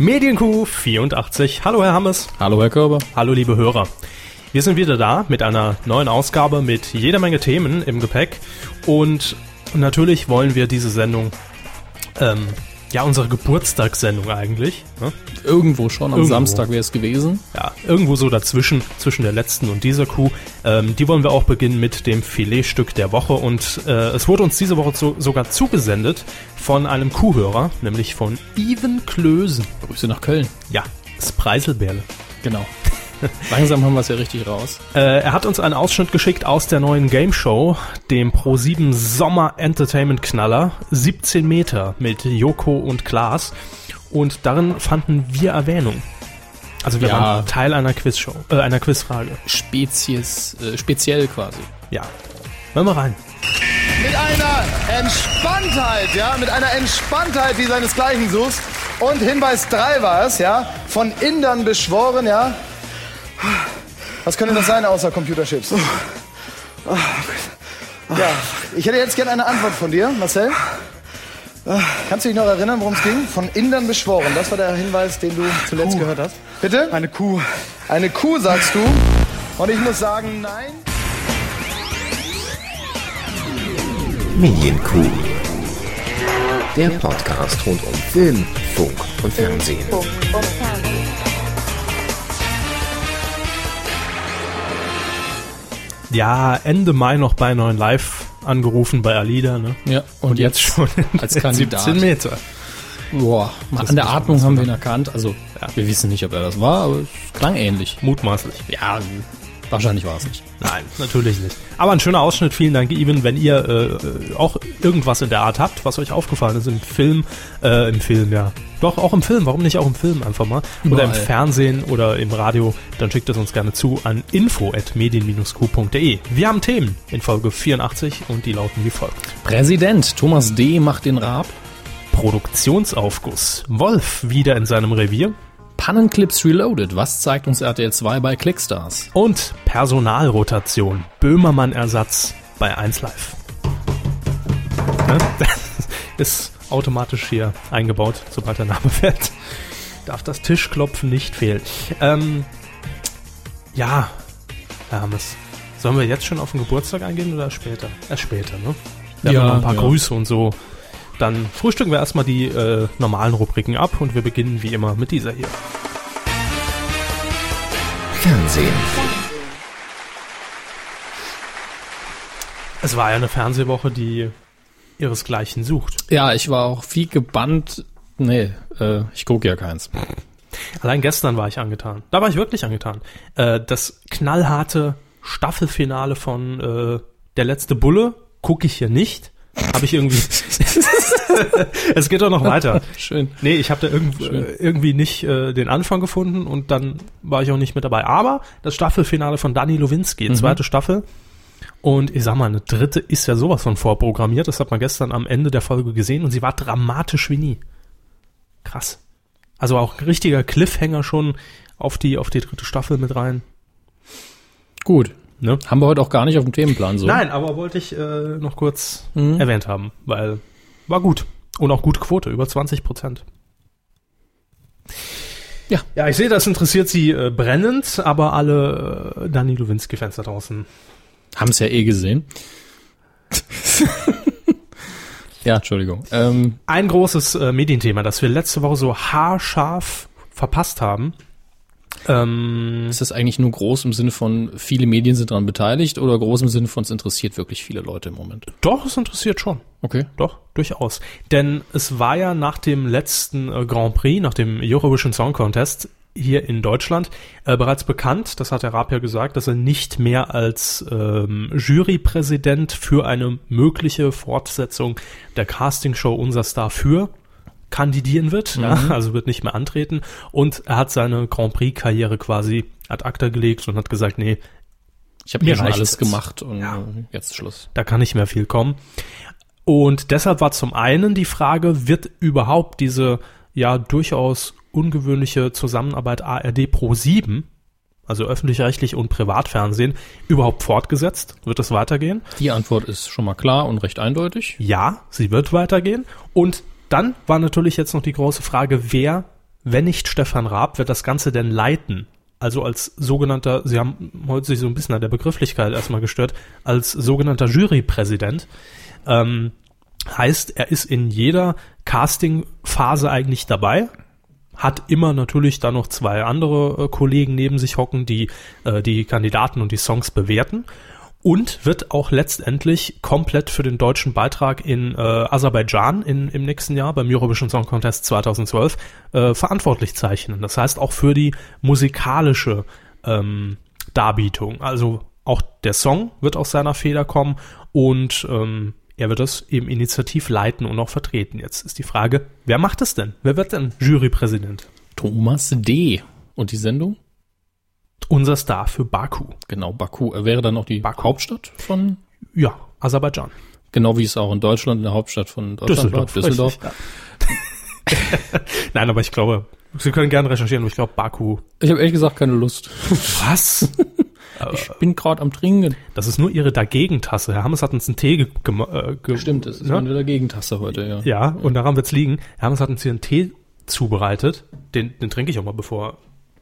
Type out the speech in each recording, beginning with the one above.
Medienkuh 84. Hallo Herr Hammes. Hallo Herr Körber. Hallo liebe Hörer. Wir sind wieder da mit einer neuen Ausgabe mit jeder Menge Themen im Gepäck und natürlich wollen wir diese Sendung ähm, ja, unsere Geburtstagssendung eigentlich. Ne? Irgendwo schon, am Irgendwo. Samstag wäre es gewesen. Ja, irgendwo so dazwischen, zwischen der letzten und dieser Kuh. Ähm, die wollen wir auch beginnen mit dem Filetstück der Woche. Und äh, es wurde uns diese Woche so, sogar zugesendet von einem Kuhhörer, nämlich von Even Klösen. Grüße nach Köln. Ja, das Preiselbeerle. Genau. Langsam haben wir es ja richtig raus. Äh, er hat uns einen Ausschnitt geschickt aus der neuen Game Show, dem Pro7 Sommer Entertainment Knaller, 17 Meter mit Joko und Klaas. Und darin fanden wir Erwähnung. Also wir Ja. waren Teil einer Quizshow, äh, einer Quizfrage. Spezies, äh, speziell quasi. Ja. Hören wir rein. mit einer Entspanntheit, ja, mit einer Entspanntheit, die seinesgleichen suchst. Und Hinweis 3 war es, ja, von Indern beschworen, ja. Was könnte das sein außer Computerchips? Ja, ich hätte jetzt gerne eine Antwort von dir, Marcel. Kannst du dich noch erinnern, worum es ging? Von Indern beschworen. Das war der Hinweis, den du zuletzt gehört hast. Bitte? Eine Kuh. Eine Kuh, sagst du. Und ich muss sagen, nein. Medienkuh. Der Podcast rund um Film, Funk und Fernsehen. Ja, Ende Mai noch bei 9 Live angerufen bei Alida, ne? Ja, Und, jetzt, schon in als Kandidat. 17 Meter. Boah, an der Atmung haben wir ihn erkannt. Also, wir wissen nicht, ob er das war, aber es klang ähnlich. Mutmaßlich. Ja, wahrscheinlich war es nicht. Nein, natürlich nicht. Aber ein schöner Ausschnitt. Vielen Dank, Even. Wenn ihr äh, auch irgendwas in der Art habt, was euch aufgefallen ist im Film, äh, im Film, ja. Doch, auch im Film. Warum nicht auch im Film einfach mal? Oder im Überall. Fernsehen oder im Radio, dann schickt es uns gerne zu an info.medien-q.de. Wir haben Themen in Folge 84 und die lauten wie folgt. Präsident Thomas D. macht den Raab. Produktionsaufguss. Wolf wieder in seinem Revier. Pannenclips Reloaded. Was zeigt uns RTL 2 bei Clickstars? Und Personalrotation. Böhmermann-Ersatz bei 1 Live. Ne? Das ist automatisch hier eingebaut, sobald der Name fällt. Darf das Tischklopfen nicht fehlen. Ähm, ja, Herr Hammes. Sollen wir jetzt schon auf den Geburtstag eingehen oder später? Erst später, ne? Wir Ja, haben noch ein paar ja. Grüße und so. Dann frühstücken wir erstmal die äh, normalen Rubriken ab und wir beginnen wie immer mit dieser hier. Fernsehen. Es war ja eine Fernsehwoche, die ihresgleichen sucht. Ja, ich war auch viel gebannt. Nee, äh, ich gucke ja keins. Allein gestern war ich angetan. Da war ich wirklich angetan. Äh, das knallharte Staffelfinale von äh, Der letzte Bulle gucke ich hier nicht. Habe ich irgendwie. es geht doch noch weiter. Schön. Nee, ich habe da irgend, äh, irgendwie nicht äh, den Anfang gefunden und dann war ich auch nicht mit dabei. Aber das Staffelfinale von Dani Lowinski, zweite Staffel. Und ich sag mal, eine dritte ist ja sowas von vorprogrammiert. Das hat man gestern am Ende der Folge gesehen und sie war dramatisch wie nie. Krass. Also auch ein richtiger Cliffhanger schon auf die, auf die dritte Staffel mit rein. Gut. Ne? Haben wir heute auch gar nicht auf dem Themenplan so. Nein, aber wollte ich äh, noch kurz erwähnt haben, weil war gut. Und auch gute Quote, über 20 Prozent. Ja. Ja, ich sehe, das interessiert Sie äh, brennend, aber alle äh, Dani Lowinski-Fans da draußen. Haben es ja eh gesehen. ja, Entschuldigung. Ähm, Ein großes äh, Medienthema, das wir letzte Woche so haarscharf verpasst haben. Ähm, ist das eigentlich nur groß im Sinne von, viele Medien sind daran beteiligt oder groß im Sinne von, es interessiert wirklich viele Leute im Moment? doch, es interessiert schon. Okay. Doch, durchaus. Denn es war ja nach dem letzten äh, Grand Prix, nach dem Eurovision Song Contest hier in Deutschland äh, bereits bekannt, das hat der Raab ja gesagt, dass er nicht mehr als ähm, Jurypräsident für eine mögliche Fortsetzung der Castingshow Unser Star für kandidieren wird, ja, also wird nicht mehr antreten und er hat seine Grand Prix Karriere quasi ad acta gelegt und hat gesagt, nee, Ich habe Mir mir schon alles jetzt. gemacht und Ja. jetzt Schluss. da kann nicht mehr viel kommen. Und deshalb war zum einen die Frage, wird überhaupt diese ja durchaus ungewöhnliche Zusammenarbeit ARD Pro 7, also öffentlich-rechtlich und Privatfernsehen, überhaupt fortgesetzt? Wird es weitergehen? Die Antwort ist schon mal klar und recht eindeutig. Ja, sie wird weitergehen. Und dann war natürlich jetzt noch die große Frage, wer wenn nicht Stefan Raab, wird das Ganze denn leiten? Also als sogenannter, Sie haben heute sich so ein bisschen an der Begrifflichkeit erstmal gestört, als sogenannter Jurypräsident. Ähm, heißt, er ist in jeder Casting-Phase eigentlich dabei, hat immer natürlich dann noch zwei andere äh, Kollegen neben sich hocken, die äh, die Kandidaten und die Songs bewerten und wird auch letztendlich komplett für den deutschen Beitrag in äh, Aserbaidschan in, im nächsten Jahr beim Eurovision Song Contest 2012 äh, verantwortlich zeichnen. Das heißt auch für die musikalische ähm, Darbietung. Also auch der Song wird aus seiner Feder kommen und ähm, er wird das eben initiativ leiten und auch vertreten. Jetzt ist die Frage, wer macht es denn? Wer wird denn Jurypräsident? Thomas D. Und die Sendung? Unser Star für Baku. Genau, Baku. Er wäre dann auch die Baku. Hauptstadt von, Ja, Aserbaidschan. genau wie es auch in Deutschland eine Hauptstadt von Deutschland war, Düsseldorf. richtig, ja. Nein, aber ich glaube, Sie können gerne recherchieren, aber ich glaube Baku. Ich habe ehrlich gesagt keine Lust. Was? Ich bin gerade am Trinken. Das ist nur Ihre Dagegen-Tasse. Herr Hammes hat uns einen Tee ge äh, ge Stimmt, das ist ne? meine Dagegen-Tasse heute, ja. Ja, und daran wird's liegen. Herr Hammes hat uns hier einen Tee zubereitet. Den, den trinke ich auch mal, bevor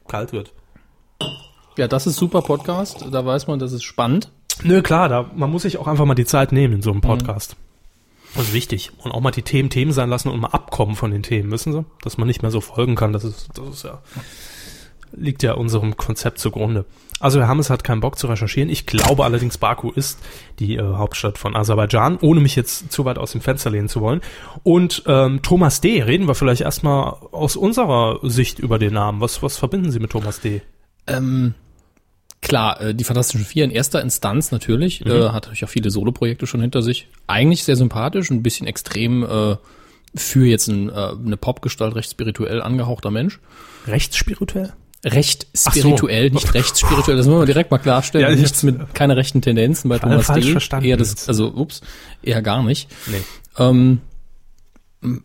kalt wird. Ja, das ist super Podcast. Da weiß man, das ist spannend. Nö, klar, da, man muss sich auch einfach mal die Zeit nehmen in so einem Podcast. Das ist wichtig. Und auch mal die Themen Themen sein lassen und mal abkommen von den Themen, wissen Sie? Dass man nicht mehr so folgen kann, das ist, das ist ja, liegt ja unserem Konzept zugrunde. Also Herr Hammes hat keinen Bock zu recherchieren. Ich glaube allerdings, Baku ist die äh, Hauptstadt von Aserbaidschan, ohne mich jetzt zu weit aus dem Fenster lehnen zu wollen. Und ähm, Thomas D., reden wir vielleicht erstmal aus unserer Sicht über den Namen. Was, was verbinden Sie mit Thomas D.? Ähm, klar, äh, die Fantastischen Vier in erster Instanz natürlich. Äh, hat natürlich auch viele Soloprojekte schon hinter sich. Eigentlich sehr sympathisch, ein bisschen extrem äh, für jetzt ein, äh, eine Popgestalt, recht spirituell angehauchter Mensch. Rechtsspirituell? Recht so. spirituell, nicht rechtsspirituell. Das müssen wir direkt mal klarstellen. Ja, ich- Nichts mit keine rechten Tendenzen bei Thomas D. verstanden Eher das, also ups, eher gar nicht. Nee. Ähm,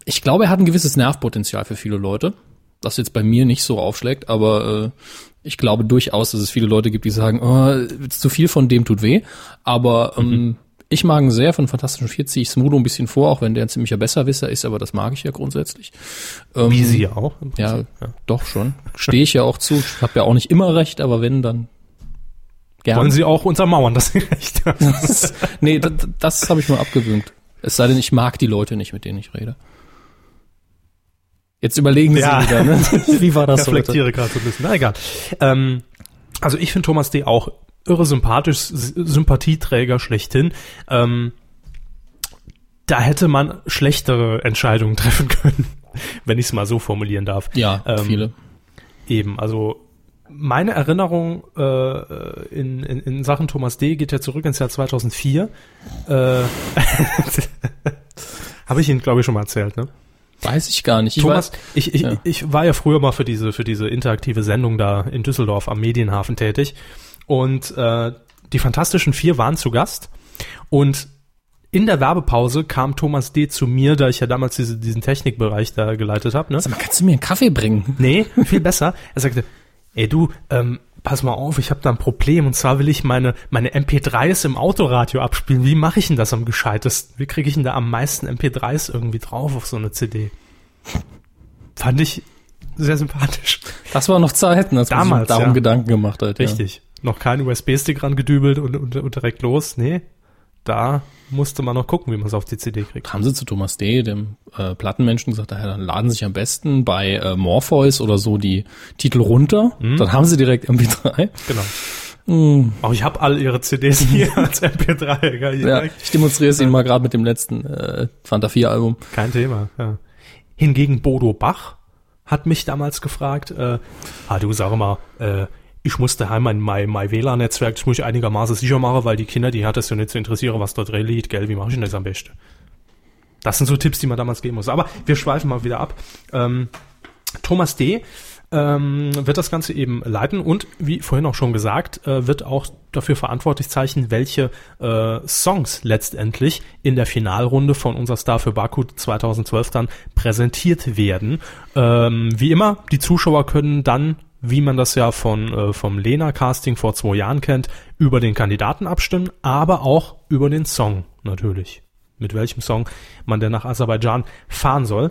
ich glaube, er hat ein gewisses Nervpotenzial für viele Leute, das jetzt bei mir nicht so aufschlägt, aber äh, ich glaube durchaus, dass es viele Leute gibt, die sagen, oh, zu viel von dem tut weh. Aber ähm, ich mag ihn sehr, von Fantastischen Vier ziehe ich Smudo ein bisschen vor, auch wenn der ein ziemlicher Besserwisser ist, aber das mag ich ja grundsätzlich. Ähm, Wie Sie ja auch. Ja, Prinzip. doch schon. Stehe ich ja auch zu. Ich habe ja auch nicht immer recht, aber wenn, dann gerne. Wollen Sie auch untermauern, dass Sie recht haben? Das, nee, das, das habe ich mal abgewöhnt. Es sei denn, ich mag die Leute nicht, mit denen ich rede. Jetzt überlegen Ja. Sie wieder, ne? Wie war das heute? reflektiere gerade so ein bisschen. Na egal. Ähm, also ich finde Thomas D. auch irre sympathisch, Sympathieträger schlechthin. Ähm, da hätte man schlechtere Entscheidungen treffen können, wenn ich es mal so formulieren darf. Ja, Ähm, viele. Eben, also meine Erinnerung äh, in, in, in Sachen Thomas D. geht ja zurück ins Jahr 2004. Äh, Habe ich Ihnen, glaube ich, schon mal erzählt, ne? Weiß ich gar nicht. Ich Thomas, weiß, ich, ich, ja. ich war ja früher mal für diese, für diese interaktive Sendung da in Düsseldorf am Medienhafen tätig. Und äh, die Fantastischen Vier waren zu Gast. Und in der Werbepause kam Thomas D. zu mir, da ich ja damals diese, diesen Technikbereich da geleitet habe. Ne? Sag mal, kannst du mir einen Kaffee bringen? Nee, viel besser. Er sagte, ey du, ähm, pass mal auf, ich habe da ein Problem. Und zwar will ich meine, meine MP3s im Autoradio abspielen. Wie mache ich denn das am gescheitesten? Wie kriege ich denn da am meisten MP3s irgendwie drauf auf so eine CD? Fand ich sehr sympathisch. Das war noch Zeiten, als man sich Damals, darum ja. Gedanken gemacht hat. Richtig. Noch kein USB-Stick rangedübelt und, und, und direkt los. Nee, da musste man noch gucken, wie man es auf die CD kriegt. Haben sie zu Thomas D., dem äh, Plattenmenschen, gesagt, ja, dann laden sie sich am besten bei äh, Morpheus oder so die Titel runter. Mhm. Dann haben sie direkt MP3. Genau. Hm. Aber ich habe all ihre CDs hier als MP3. Gell? Ja, ich demonstriere es Ihnen mal gerade mit dem letzten äh, Fanta 4 Album. Kein Thema. Ja. Hingegen Bodo Bach hat mich damals gefragt, äh, ah du sag mal, äh, ich muss daheim mein, mein, mein WLAN-Netzwerk, das muss ich einigermaßen sicher machen, weil die Kinder, die hat es ja nicht zu interessieren, was dort drin liegt, gell, wie mache ich denn das am besten? Das sind so Tipps, die man damals geben muss. Aber wir schweifen mal wieder ab. Ähm, Thomas D. Ähm, wird das Ganze eben leiten und wie vorhin auch schon gesagt, äh, wird auch dafür verantwortlich zeichnen, welche äh, Songs letztendlich in der Finalrunde von unser Star für Baku 2012 dann präsentiert werden. Ähm, wie immer, die Zuschauer können dann, wie man das ja von äh, vom Lena-Casting vor zwei Jahren kennt, über den Kandidaten abstimmen, aber auch über den Song natürlich mit welchem Song man denn nach Aserbaidschan fahren soll.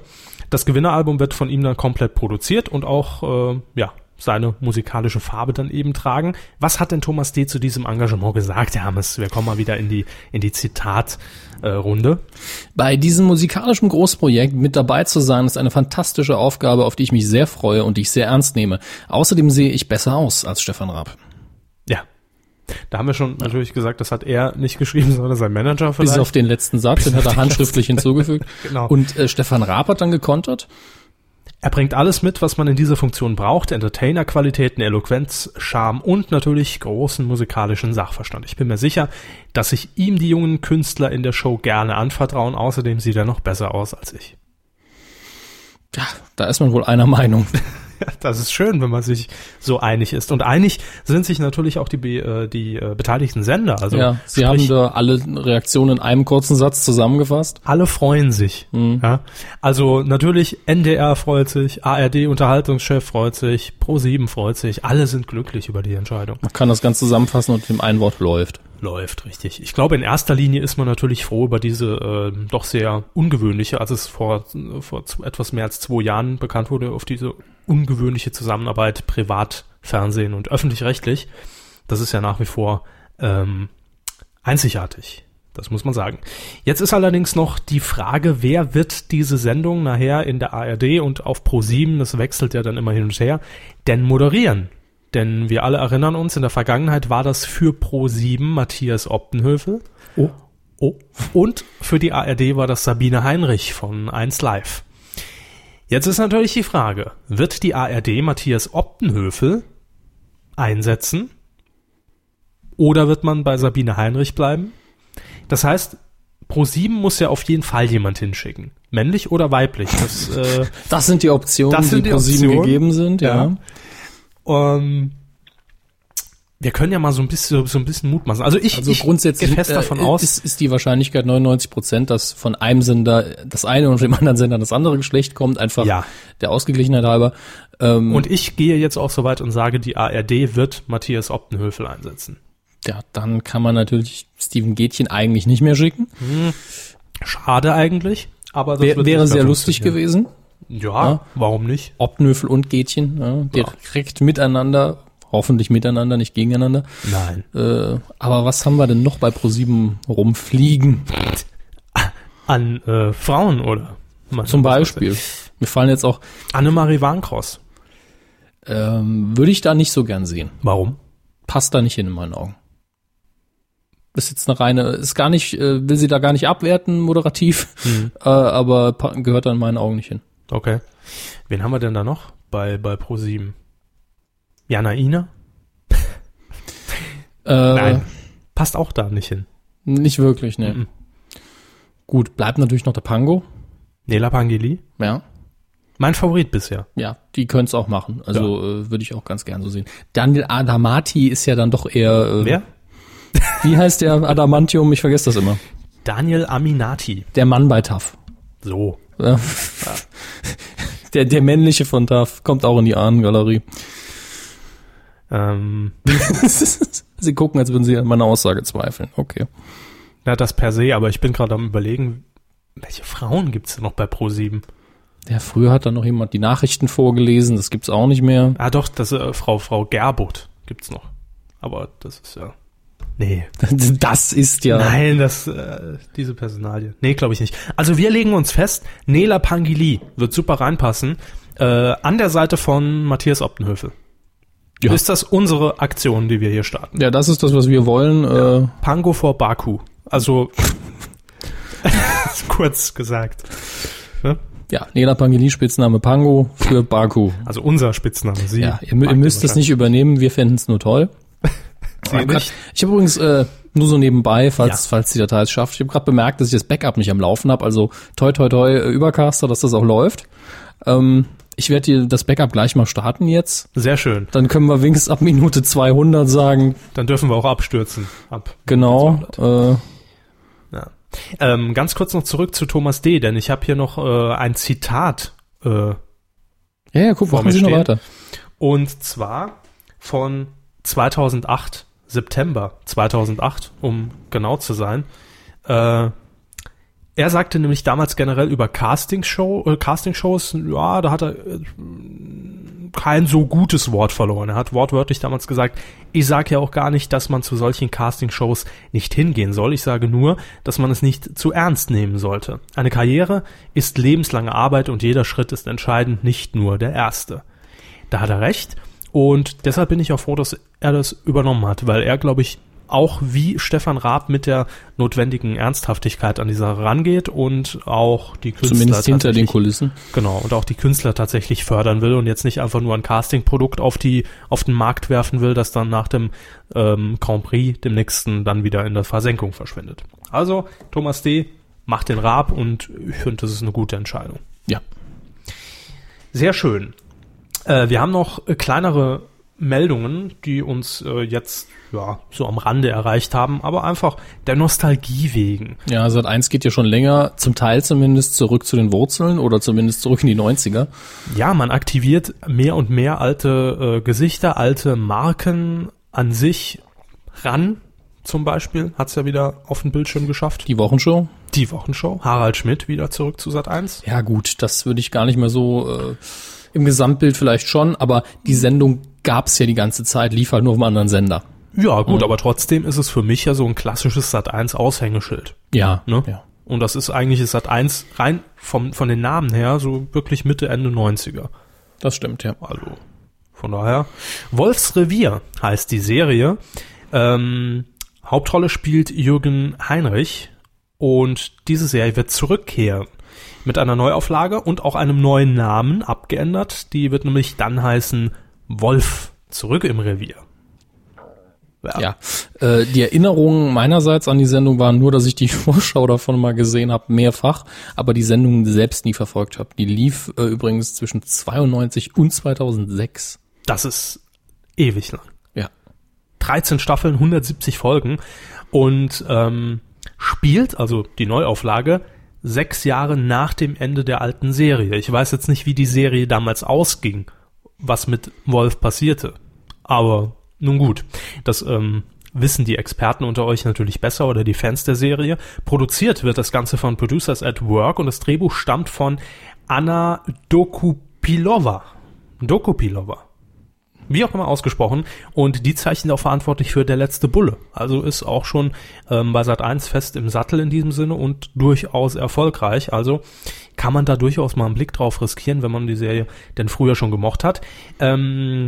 Das Gewinneralbum wird von ihm dann komplett produziert und auch, äh, ja, seine musikalische Farbe dann eben tragen. Was hat denn Thomas D. zu diesem Engagement gesagt, Hermes? Wir kommen mal wieder in die, in die Zitatrunde. Bei diesem musikalischen Großprojekt mit dabei zu sein, ist eine fantastische Aufgabe, auf die ich mich sehr freue und die ich sehr ernst nehme. Außerdem sehe ich besser aus als Stefan Raab. Ja. Da haben wir schon ja. natürlich gesagt, das hat er nicht geschrieben, sondern sein Manager vielleicht. Bis auf den letzten Satz, den hat er handschriftlich hinzugefügt. genau. Und äh, Stefan Raab hat dann gekontert. Er bringt alles mit, was man in dieser Funktion braucht. Entertainer-Qualitäten, Eloquenz, Charme und natürlich großen musikalischen Sachverstand. Ich bin mir sicher, dass sich ihm die jungen Künstler in der Show gerne anvertrauen. Außerdem sieht er noch besser aus als ich. Ja, da ist man wohl einer Meinung. das ist schön, wenn man sich so einig ist. Und einig sind sich natürlich auch die, äh, die äh, beteiligten Sender. Also ja, sie haben da alle Reaktionen in einem kurzen Satz zusammengefasst. Alle freuen sich. Mhm. Ja. Also natürlich NDR freut sich, ARD Unterhaltungschef freut sich, Pro7 freut sich. Alle sind glücklich über die Entscheidung. Man kann das ganz zusammenfassen und dem ein Wort läuft läuft, richtig. Ich glaube, in erster Linie ist man natürlich froh über diese äh, doch sehr ungewöhnliche, als es vor, vor etwas mehr als zwei Jahren bekannt wurde, auf diese ungewöhnliche Zusammenarbeit privat, Fernsehen und öffentlich-rechtlich. Das ist ja nach wie vor ähm, einzigartig. Das muss man sagen. Jetzt ist allerdings noch die Frage, wer wird diese Sendung nachher in der ARD und auf Pro7, das wechselt ja dann immer hin und her, denn moderieren? Denn wir alle erinnern uns, in der Vergangenheit war das für Pro7 Matthias Optenhövel. Oh. Oh. Und für die ARD war das Sabine Heinrich von 1 Live. Jetzt ist natürlich die Frage, wird die ARD Matthias Optenhövel einsetzen? Oder wird man bei Sabine Heinrich bleiben? Das heißt, Pro7 muss ja auf jeden Fall jemand hinschicken. Männlich oder weiblich? Das, äh, das sind die Optionen, sind die Pro7 gegeben sind, ja. ja. Um, wir können ja mal so ein bisschen, so ein bisschen Mut machen. Also ich, also grundsätzlich gehe fest davon äh, aus, ist, ist die Wahrscheinlichkeit 99 Prozent, dass von einem Sender das eine und von dem anderen Sender das andere Geschlecht kommt, einfach ja. der Ausgeglichenheit halber. Ähm, und ich gehe jetzt auch so weit und sage, die ARD wird Matthias Optenhöfel einsetzen. Ja, dann kann man natürlich Steven Gätchen eigentlich nicht mehr schicken. Hm. Schade eigentlich, aber das Wär, wäre sehr lustig gewesen. Ja, ja, warum nicht? Obnöfel und Gätchen, ja, direkt ja. miteinander, hoffentlich miteinander, nicht gegeneinander. Nein. Äh, aber was haben wir denn noch bei ProSieben rumfliegen? An äh, Frauen, oder? Man Zum Beispiel. Mir fallen jetzt auch. Annemarie Warnkross. Ähm, würde ich da nicht so gern sehen. Warum? Passt da nicht hin in meinen Augen. Ist jetzt eine reine, ist gar nicht, äh, will sie da gar nicht abwerten, moderativ, mhm. äh, aber gehört da in meinen Augen nicht hin. Okay. Wen haben wir denn da noch bei, bei Pro7? Jana Ina? äh, Nein. Passt auch da nicht hin. Nicht wirklich, ne. Mhm. Gut, bleibt natürlich noch der Pango. Nela Pangeli? Ja. Mein Favorit bisher. Ja, die können es auch machen. Also ja. äh, würde ich auch ganz gern so sehen. Daniel Adamati ist ja dann doch eher. Äh, Wer? Wie heißt der Adamantium? Ich vergesse das immer. Daniel Aminati. Der Mann bei TAF. So. Ja. Der, der männliche von TAF kommt auch in die Ahnengalerie. Ähm. sie gucken, als würden sie an meiner Aussage zweifeln. Okay. Na, das per se, aber ich bin gerade am überlegen, welche Frauen gibt's denn noch bei Pro7? Ja, früher hat da noch jemand die Nachrichten vorgelesen, das gibt's auch nicht mehr. Ah doch, das äh, Frau Frau Gerbut gibt's noch. Aber das ist ja Nee. Das ist ja. Nein, das, äh, diese Personalie. Nee, glaube ich nicht. Also wir legen uns fest, Nela Pangili wird super reinpassen, äh, an der Seite von Matthias Optenhöfel. Ja. Ist das unsere Aktion, die wir hier starten? Ja, das ist das, was wir wollen. Ja. Äh, Pango vor Baku. Also, kurz gesagt. Ne? Ja, Nela Pangili, Spitzname Pango für Baku. Also unser Spitzname, sie. Ja, ihr, ihr müsst es nicht übernehmen, wir fänden es nur toll. Ich habe übrigens äh, nur so nebenbei, falls, ja. falls die Datei es schafft, ich habe gerade bemerkt, dass ich das Backup nicht am Laufen habe. Also toi toi toi äh, Übercaster, dass das auch läuft. Ähm, ich werde das Backup gleich mal starten jetzt. Sehr schön. Dann können wir wenigstens ab Minute 200 sagen. Dann dürfen wir auch abstürzen. Ab genau. Äh, ja. Ähm, ganz kurz noch zurück zu Thomas D., denn ich habe hier noch äh, ein Zitat. Äh, ja, ja, guck, machen Sie noch weiter. Und zwar von 2008 September 2008, um genau zu sein. Äh, er sagte nämlich damals generell über Castingshow, äh, Castingshows, ja, da hat er äh, kein so gutes Wort verloren. Er hat wortwörtlich damals gesagt, ich sage ja auch gar nicht, dass man zu solchen Castingshows nicht hingehen soll. Ich sage nur, dass man es nicht zu ernst nehmen sollte. Eine Karriere ist lebenslange Arbeit und jeder Schritt ist entscheidend, nicht nur der erste. Da hat er recht. Und deshalb bin ich auch froh, dass er das übernommen hat, weil er, glaube ich, auch wie Stefan Raab mit der notwendigen Ernsthaftigkeit an die Sache rangeht und auch die Künstler Zumindest hinter den tatsächlich- Kulissen. Genau, und auch die Künstler tatsächlich fördern will und jetzt nicht einfach nur ein Castingprodukt auf die, auf den Markt werfen will, das dann nach dem ähm, Grand Prix, dem nächsten, dann wieder in der Versenkung verschwindet. Also, Thomas D. macht den Raab und ich finde, das ist eine gute Entscheidung. Ja. Sehr schön. Äh, wir haben noch kleinere Meldungen, die uns äh, jetzt ja so am Rande erreicht haben, aber einfach der Nostalgie wegen. Ja, Sat 1 geht ja schon länger, zum Teil zumindest zurück zu den Wurzeln oder zumindest zurück in die 90er. Ja, man aktiviert mehr und mehr alte äh, Gesichter, alte Marken an sich ran. Zum Beispiel hat's ja wieder auf den Bildschirm geschafft. Die Wochenshow. Die Wochenshow. Harald Schmidt wieder zurück zu Sat 1. Ja gut, das würde ich gar nicht mehr so äh, im Gesamtbild vielleicht schon, aber die Sendung gab's ja die ganze Zeit, lief halt nur auf einem anderen Sender. Ja, gut, aber trotzdem ist es für mich ja so ein klassisches Sat 1 Aushängeschild. Ja, Ne? ja. Und das ist eigentlich Sat 1 rein vom, von den Namen her so wirklich Mitte, Ende 90er. Das stimmt, ja. Also von daher. Wolfsrevier heißt die Serie. Ähm, Hauptrolle spielt Jürgen Heinrich und diese Serie wird zurückkehren mit einer Neuauflage und auch einem neuen Namen abgeändert. Die wird nämlich dann heißen Wolf zurück im Revier. Ja, äh, die Erinnerungen meinerseits an die Sendung waren nur, dass ich die Vorschau davon mal gesehen habe, mehrfach, aber die Sendung selbst nie verfolgt habe. Die lief äh, übrigens zwischen 92 und 2006. Das ist ewig lang. Ja. 13 Staffeln, 170 Folgen und ähm, spielt, also die Neuauflage, sechs Jahre nach dem Ende der alten Serie. Ich weiß jetzt nicht, wie die Serie damals ausging, was mit Wolf passierte. Aber nun gut, das ähm, wissen die Experten unter euch natürlich besser oder die Fans der Serie. Produziert wird das Ganze von Producers at Work und das Drehbuch stammt von Anna Dokupilova. Dokupilova wie auch immer ausgesprochen. Und die zeichnet auch verantwortlich für Der letzte Bulle. Also ist auch schon ähm, bei Sat 1 fest im Sattel in diesem Sinne und durchaus erfolgreich. Also kann man da durchaus mal einen Blick drauf riskieren, wenn man die Serie denn früher schon gemocht hat. Ähm,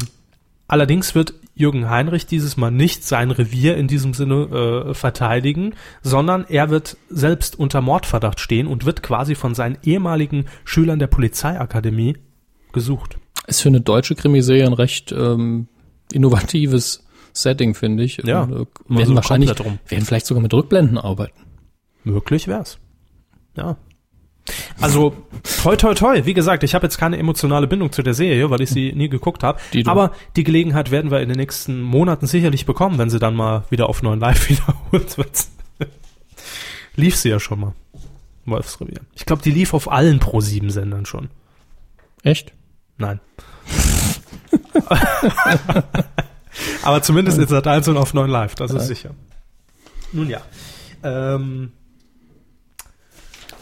allerdings wird Jürgen Heinrich dieses Mal nicht sein Revier in diesem Sinne äh, verteidigen, sondern er wird selbst unter Mordverdacht stehen und wird quasi von seinen ehemaligen Schülern der Polizeiakademie gesucht. Ist für eine deutsche Krimiserie ein recht ähm, innovatives Setting, finde ich. Ja, Und, äh, werden wahrscheinlich, werden vielleicht sogar mit Rückblenden arbeiten. Möglich wär's. Ja. Also, toi, toi, toi. Wie gesagt, ich habe jetzt keine emotionale Bindung zu der Serie, weil ich sie nie geguckt habe. Aber die Gelegenheit werden wir in den nächsten Monaten sicherlich bekommen, wenn sie dann mal wieder auf neuen Live wiederholt wird. lief sie ja schon mal. Wolfsrevier. Ich glaube, die lief auf allen Pro-7-Sendern schon. Echt? Nein. Aber zumindest in Sat 1 und auf 9 Live, das ist sicher. Nun ja. Ähm,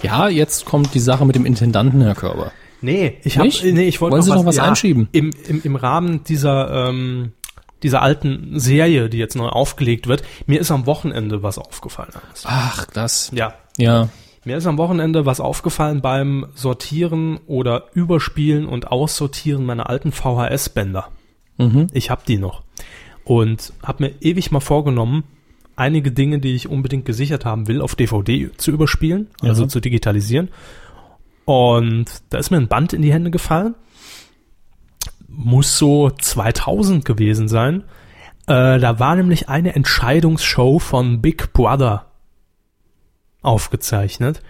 Ja, jetzt kommt die Sache mit dem Intendanten, Herr Körber. Nee, ich hab, Nicht? nee, ich wollte Wollen Sie noch was einschieben? Im, im, Im Rahmen dieser, ähm, dieser alten Serie, die jetzt neu aufgelegt wird, mir ist am Wochenende was aufgefallen. Ach, das. Ja, Ja. mir ist am Wochenende was aufgefallen beim Sortieren oder Überspielen und Aussortieren meiner alten VHS-Bänder. Mhm. Ich habe die noch und habe mir ewig mal vorgenommen, einige Dinge, die ich unbedingt gesichert haben will, auf DVD zu überspielen, also Ja. zu digitalisieren. Und da ist mir ein Band in die Hände gefallen. Muss so 2000 gewesen sein. Äh, da war nämlich eine Entscheidungsshow von Big Brother aufgezeichnet.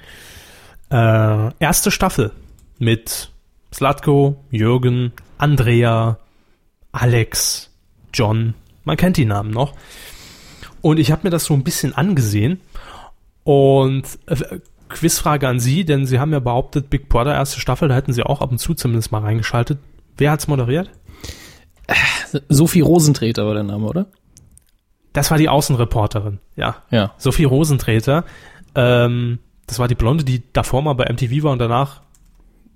Äh, erste Staffel mit Slatko, Jürgen, Andrea, Alex, John. Man kennt die Namen noch. Und ich habe mir das so ein bisschen angesehen. Und äh, Quizfrage an Sie, denn Sie haben ja behauptet, Big Brother erste Staffel, da hätten Sie auch ab und zu zumindest mal reingeschaltet. Wer hat's moderiert? Sophie Rosentreter war der Name, oder? Das war die Außenreporterin, ja. Ja. Sophie Rosentreter, ähm, Das war die Blonde, die davor mal bei MTV war und danach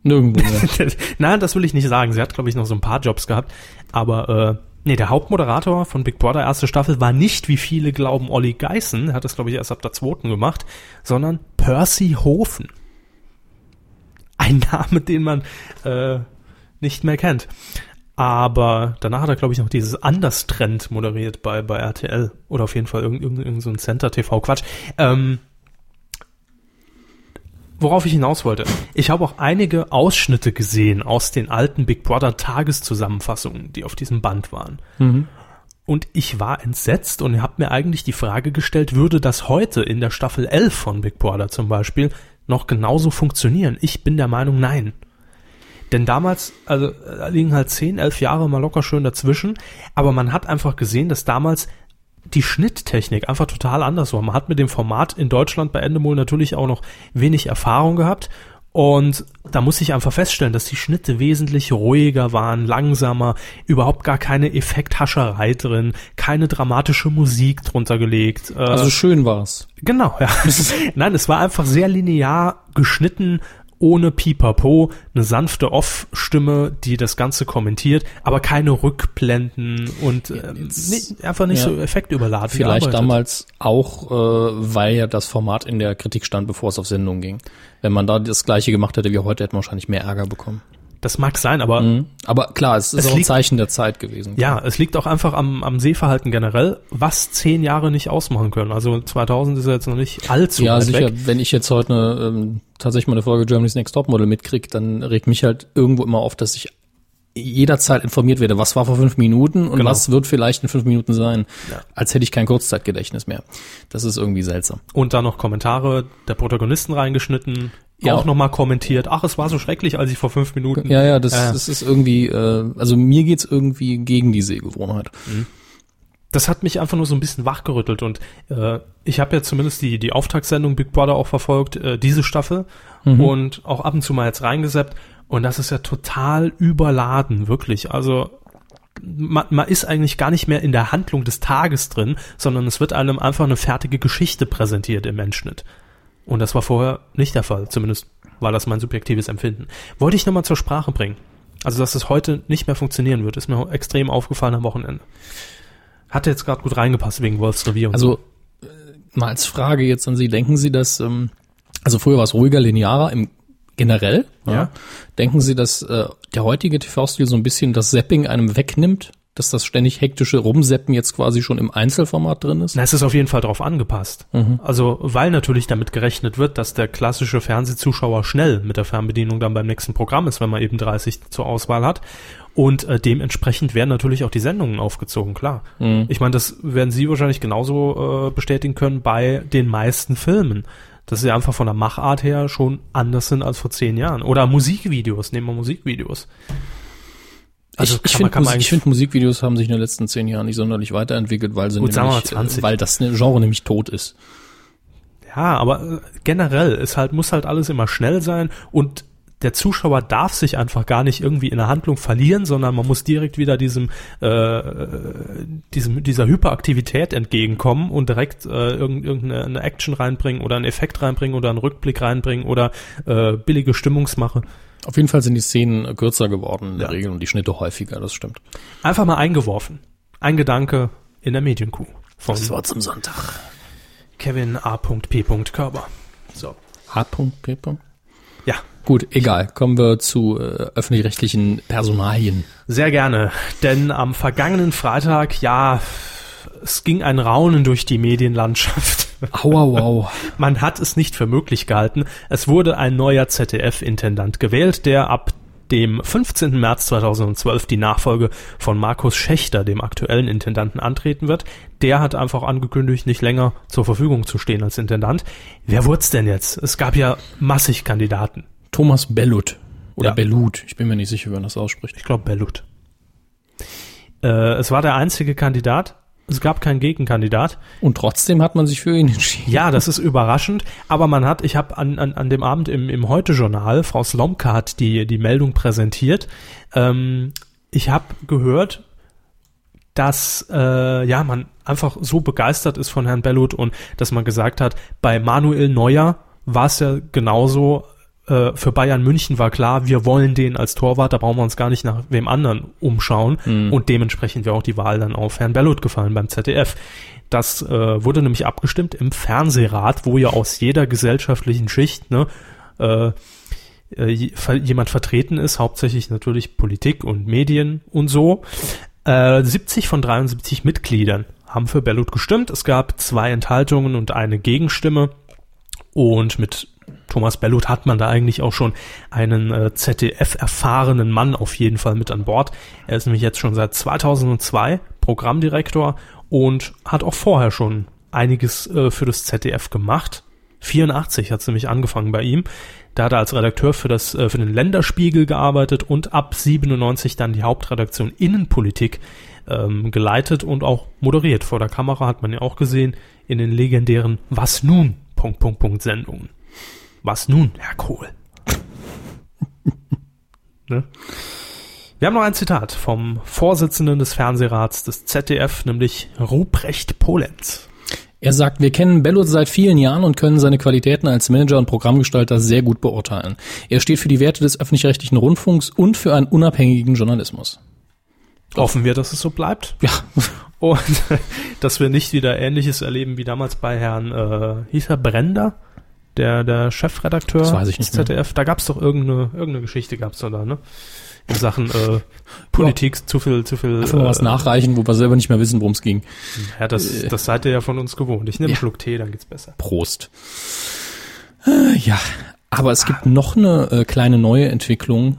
Nirgendwo mehr. Nein, das will ich nicht sagen. Sie hat, glaube ich, noch so ein paar Jobs gehabt. Aber äh, nee, der Hauptmoderator von Big Brother erste Staffel war nicht, wie viele glauben, Olli Geißen, hat das, glaube ich, erst ab der zweiten gemacht, sondern Percy Hofen. Ein Name, den man äh, nicht mehr kennt. Aber danach hat er, glaube ich, noch dieses Anders-Trend moderiert bei, bei RTL. Oder auf jeden Fall irgendein irgend, irgend so ein Center-TV-Quatsch. Ähm, worauf ich hinaus wollte. Ich habe auch einige Ausschnitte gesehen aus den alten Big Brother Tageszusammenfassungen, die auf diesem Band waren. Und ich war entsetzt und habe mir eigentlich die Frage gestellt, würde das heute in der Staffel 11 von Big Brother zum Beispiel noch genauso funktionieren? Ich bin der Meinung, nein. Denn damals, also da liegen halt 10, 11 Jahre mal locker schön dazwischen, aber man hat einfach gesehen, dass damals die Schnitttechnik einfach total anders war. Man hat mit dem Format in Deutschland bei Endemol natürlich auch noch wenig Erfahrung gehabt. Und da muss ich einfach feststellen, dass die Schnitte wesentlich ruhiger waren, langsamer, überhaupt gar keine Effekthascherei drin, keine dramatische Musik drunter gelegt. Äh, Also schön war's. Genau, ja. Nein, es war einfach sehr linear geschnitten, ohne Pipapo, eine sanfte Off-Stimme, die das Ganze kommentiert, aber keine Rückblenden und äh, nicht, einfach nicht ja. so effektüberladen. Vielleicht gearbeitet. damals auch, äh, weil ja das Format in der Kritik stand, bevor es auf Sendung ging. Wenn man da das gleiche gemacht hätte wie heute, hätte man wahrscheinlich mehr Ärger bekommen. Das mag sein, aber Mhm. Aber klar, es ist Es auch ein liegt- Zeichen der Zeit gewesen. ja, es liegt auch einfach am, am Sehverhalten generell, was zehn Jahre nicht ausmachen können. Also 2000 ist ja jetzt noch nicht allzu ja, weit sicher. weg. Wenn ich jetzt heute eine, ähm, tatsächlich mal eine Folge Germany's Next Topmodel mitkrieg, dann regt mich halt irgendwo immer auf, dass ich jederzeit informiert werde, was war vor fünf Minuten und Genau. was wird vielleicht in fünf Minuten sein. Ja. Als hätte ich kein Kurzzeitgedächtnis mehr. Das ist irgendwie seltsam. Und dann noch Kommentare der Protagonisten reingeschnitten, Ja. auch nochmal kommentiert. Ach, es war so schrecklich, als ich vor fünf Minuten. Ja, ja, das, Ja. das ist irgendwie, äh, also mir geht's irgendwie gegen die Sehgewohnheit. das hat mich einfach nur so ein bisschen wachgerüttelt und äh, ich habe ja zumindest die die Auftaktsendung Big Brother auch verfolgt, äh, diese Staffel und auch ab und zu mal jetzt reingeseppt und das ist ja total überladen, wirklich. Also man, man ist eigentlich gar nicht mehr in der Handlung des Tages drin, sondern es wird einem einfach eine fertige Geschichte präsentiert im Endschnitt. Und das war vorher nicht der Fall, zumindest war das mein subjektives Empfinden. Wollte ich nochmal zur Sprache bringen. Also, dass es heute nicht mehr funktionieren wird, ist mir extrem aufgefallen am Wochenende. Hatte jetzt gerade gut reingepasst wegen Wolfs Revier und Also äh, mal als Frage jetzt an Sie, denken Sie, dass, ähm, also früher war es ruhiger, linearer im generell. Ja. Denken Sie, dass äh, der heutige TV-Stil so ein bisschen das Zapping einem wegnimmt? Dass das ständig hektische Rumseppen jetzt quasi schon im Einzelformat drin ist? Na, es ist auf jeden Fall drauf angepasst. Also, weil natürlich damit gerechnet wird, dass der klassische Fernsehzuschauer schnell mit der Fernbedienung dann beim nächsten Programm ist, wenn man eben 30 zur Auswahl hat. Und äh, dementsprechend werden natürlich auch die Sendungen aufgezogen, klar. Ich meine, das werden Sie wahrscheinlich genauso äh, bestätigen können bei den meisten Filmen. Dass sie einfach von der Machart her schon anders sind als vor zehn Jahren. Oder Musikvideos, nehmen wir Musikvideos. Also ich ich finde, Musik, finde, Musikvideos haben sich in den letzten zehn Jahren nicht sonderlich weiterentwickelt, weil sie Gut, nämlich, 20. äh, weil das ne- Genre nämlich tot ist. Ja, aber äh, generell, es halt, muss halt alles immer schnell sein und der Zuschauer darf sich einfach gar nicht irgendwie in der Handlung verlieren, sondern man muss direkt wieder diesem, äh, diesem dieser Hyperaktivität entgegenkommen und direkt äh, irgend- irgendeine eine Action reinbringen oder einen Effekt reinbringen oder einen Rückblick reinbringen oder äh, billige Stimmungsmache. Auf jeden Fall sind die Szenen kürzer geworden in der Ja. Regel und die Schnitte häufiger, das stimmt. Einfach mal eingeworfen. Ein Gedanke in der Medienkuh von Wort zum Sonntag. Kevin A.P. Körber. So. H.P. Ja, Gut, egal. Kommen wir zu äh, öffentlich-rechtlichen Personalien. Sehr gerne, denn am vergangenen Freitag, ja, es ging ein Raunen durch die Medienlandschaft. Aua, wow. Man hat es nicht für möglich gehalten. Es wurde ein neuer ZDF-Intendant gewählt, der ab dem 15. März 2012 die Nachfolge von Markus Schächter, dem aktuellen Intendanten, antreten wird. Der hat einfach angekündigt, nicht länger zur Verfügung zu stehen als Intendant. Wer wurd's denn jetzt? Es gab ja massig Kandidaten. Thomas Bellut. Oder Ja. Bellut. Ich bin mir nicht sicher, wie man das ausspricht. Ich glaube Bellut. Äh, es war der einzige Kandidat. Es gab keinen Gegenkandidat. Und trotzdem hat man sich für ihn entschieden. Ja, das ist überraschend, aber man hat, ich habe an, an, an dem Abend im, im Heute-Journal, Frau Slomka hat die, die Meldung präsentiert. Ähm, ich habe gehört, dass äh, ja man einfach so begeistert ist von Herrn Bellut und dass man gesagt hat, bei Manuel Neuer war es ja genauso. Äh, für Bayern München war klar, wir wollen den als Torwart, da brauchen wir uns gar nicht nach wem anderen umschauen. Und dementsprechend wäre auch die Wahl dann auf Herrn Bellot gefallen beim ZDF. Das äh, wurde nämlich abgestimmt im Fernsehrat, wo ja aus jeder gesellschaftlichen Schicht ne, äh, äh, jemand vertreten ist, hauptsächlich natürlich Politik und Medien und so. Äh, 70 von 73 Mitgliedern haben für Bellot gestimmt. Es gab zwei Enthaltungen und eine Gegenstimme. Und mit Thomas Bellot hat man da eigentlich auch schon einen äh, ZDF-erfahrenen Mann auf jeden Fall mit an Bord. Er ist nämlich jetzt schon seit 2002 Programmdirektor und hat auch vorher schon einiges äh, für das ZDF gemacht. 84 hat es nämlich angefangen bei ihm. Da hat er als Redakteur für, das, äh, für den Länderspiegel gearbeitet und ab 97 dann die Hauptredaktion Innenpolitik ähm, geleitet und auch moderiert. Vor der Kamera hat man ja auch gesehen in den legendären Was nun? Punkt, Punkt, Punkt Sendungen. Was nun, Herr Kohl? ne? Wir haben noch ein Zitat vom Vorsitzenden des Fernsehrats des ZDF, nämlich Ruprecht Polenz. Er sagt, wir kennen Bellot seit vielen Jahren und können seine Qualitäten als Manager und Programmgestalter sehr gut beurteilen. Er steht für die Werte des öffentlich-rechtlichen Rundfunks und für einen unabhängigen Journalismus. Hoffen wir, dass es so bleibt. Ja, Und dass wir nicht wieder Ähnliches erleben wie damals bei Herrn, äh, hieß er Brender, der, der Chefredakteur Das weiß ich nicht des ZDF. Da gab es doch irgendeine, irgendeine Geschichte gab's doch da, ne? In Sachen äh, Politik, zu viel, zu viel. einfach mal was äh, nachreichen, wo wir selber nicht mehr wissen, worum es ging. Ja, das, das seid ihr ja von uns gewohnt. Ich nehme einen Ja. Schluck Tee, dann geht's besser. Prost. Äh, Ja, aber es gibt noch eine äh, kleine neue Entwicklung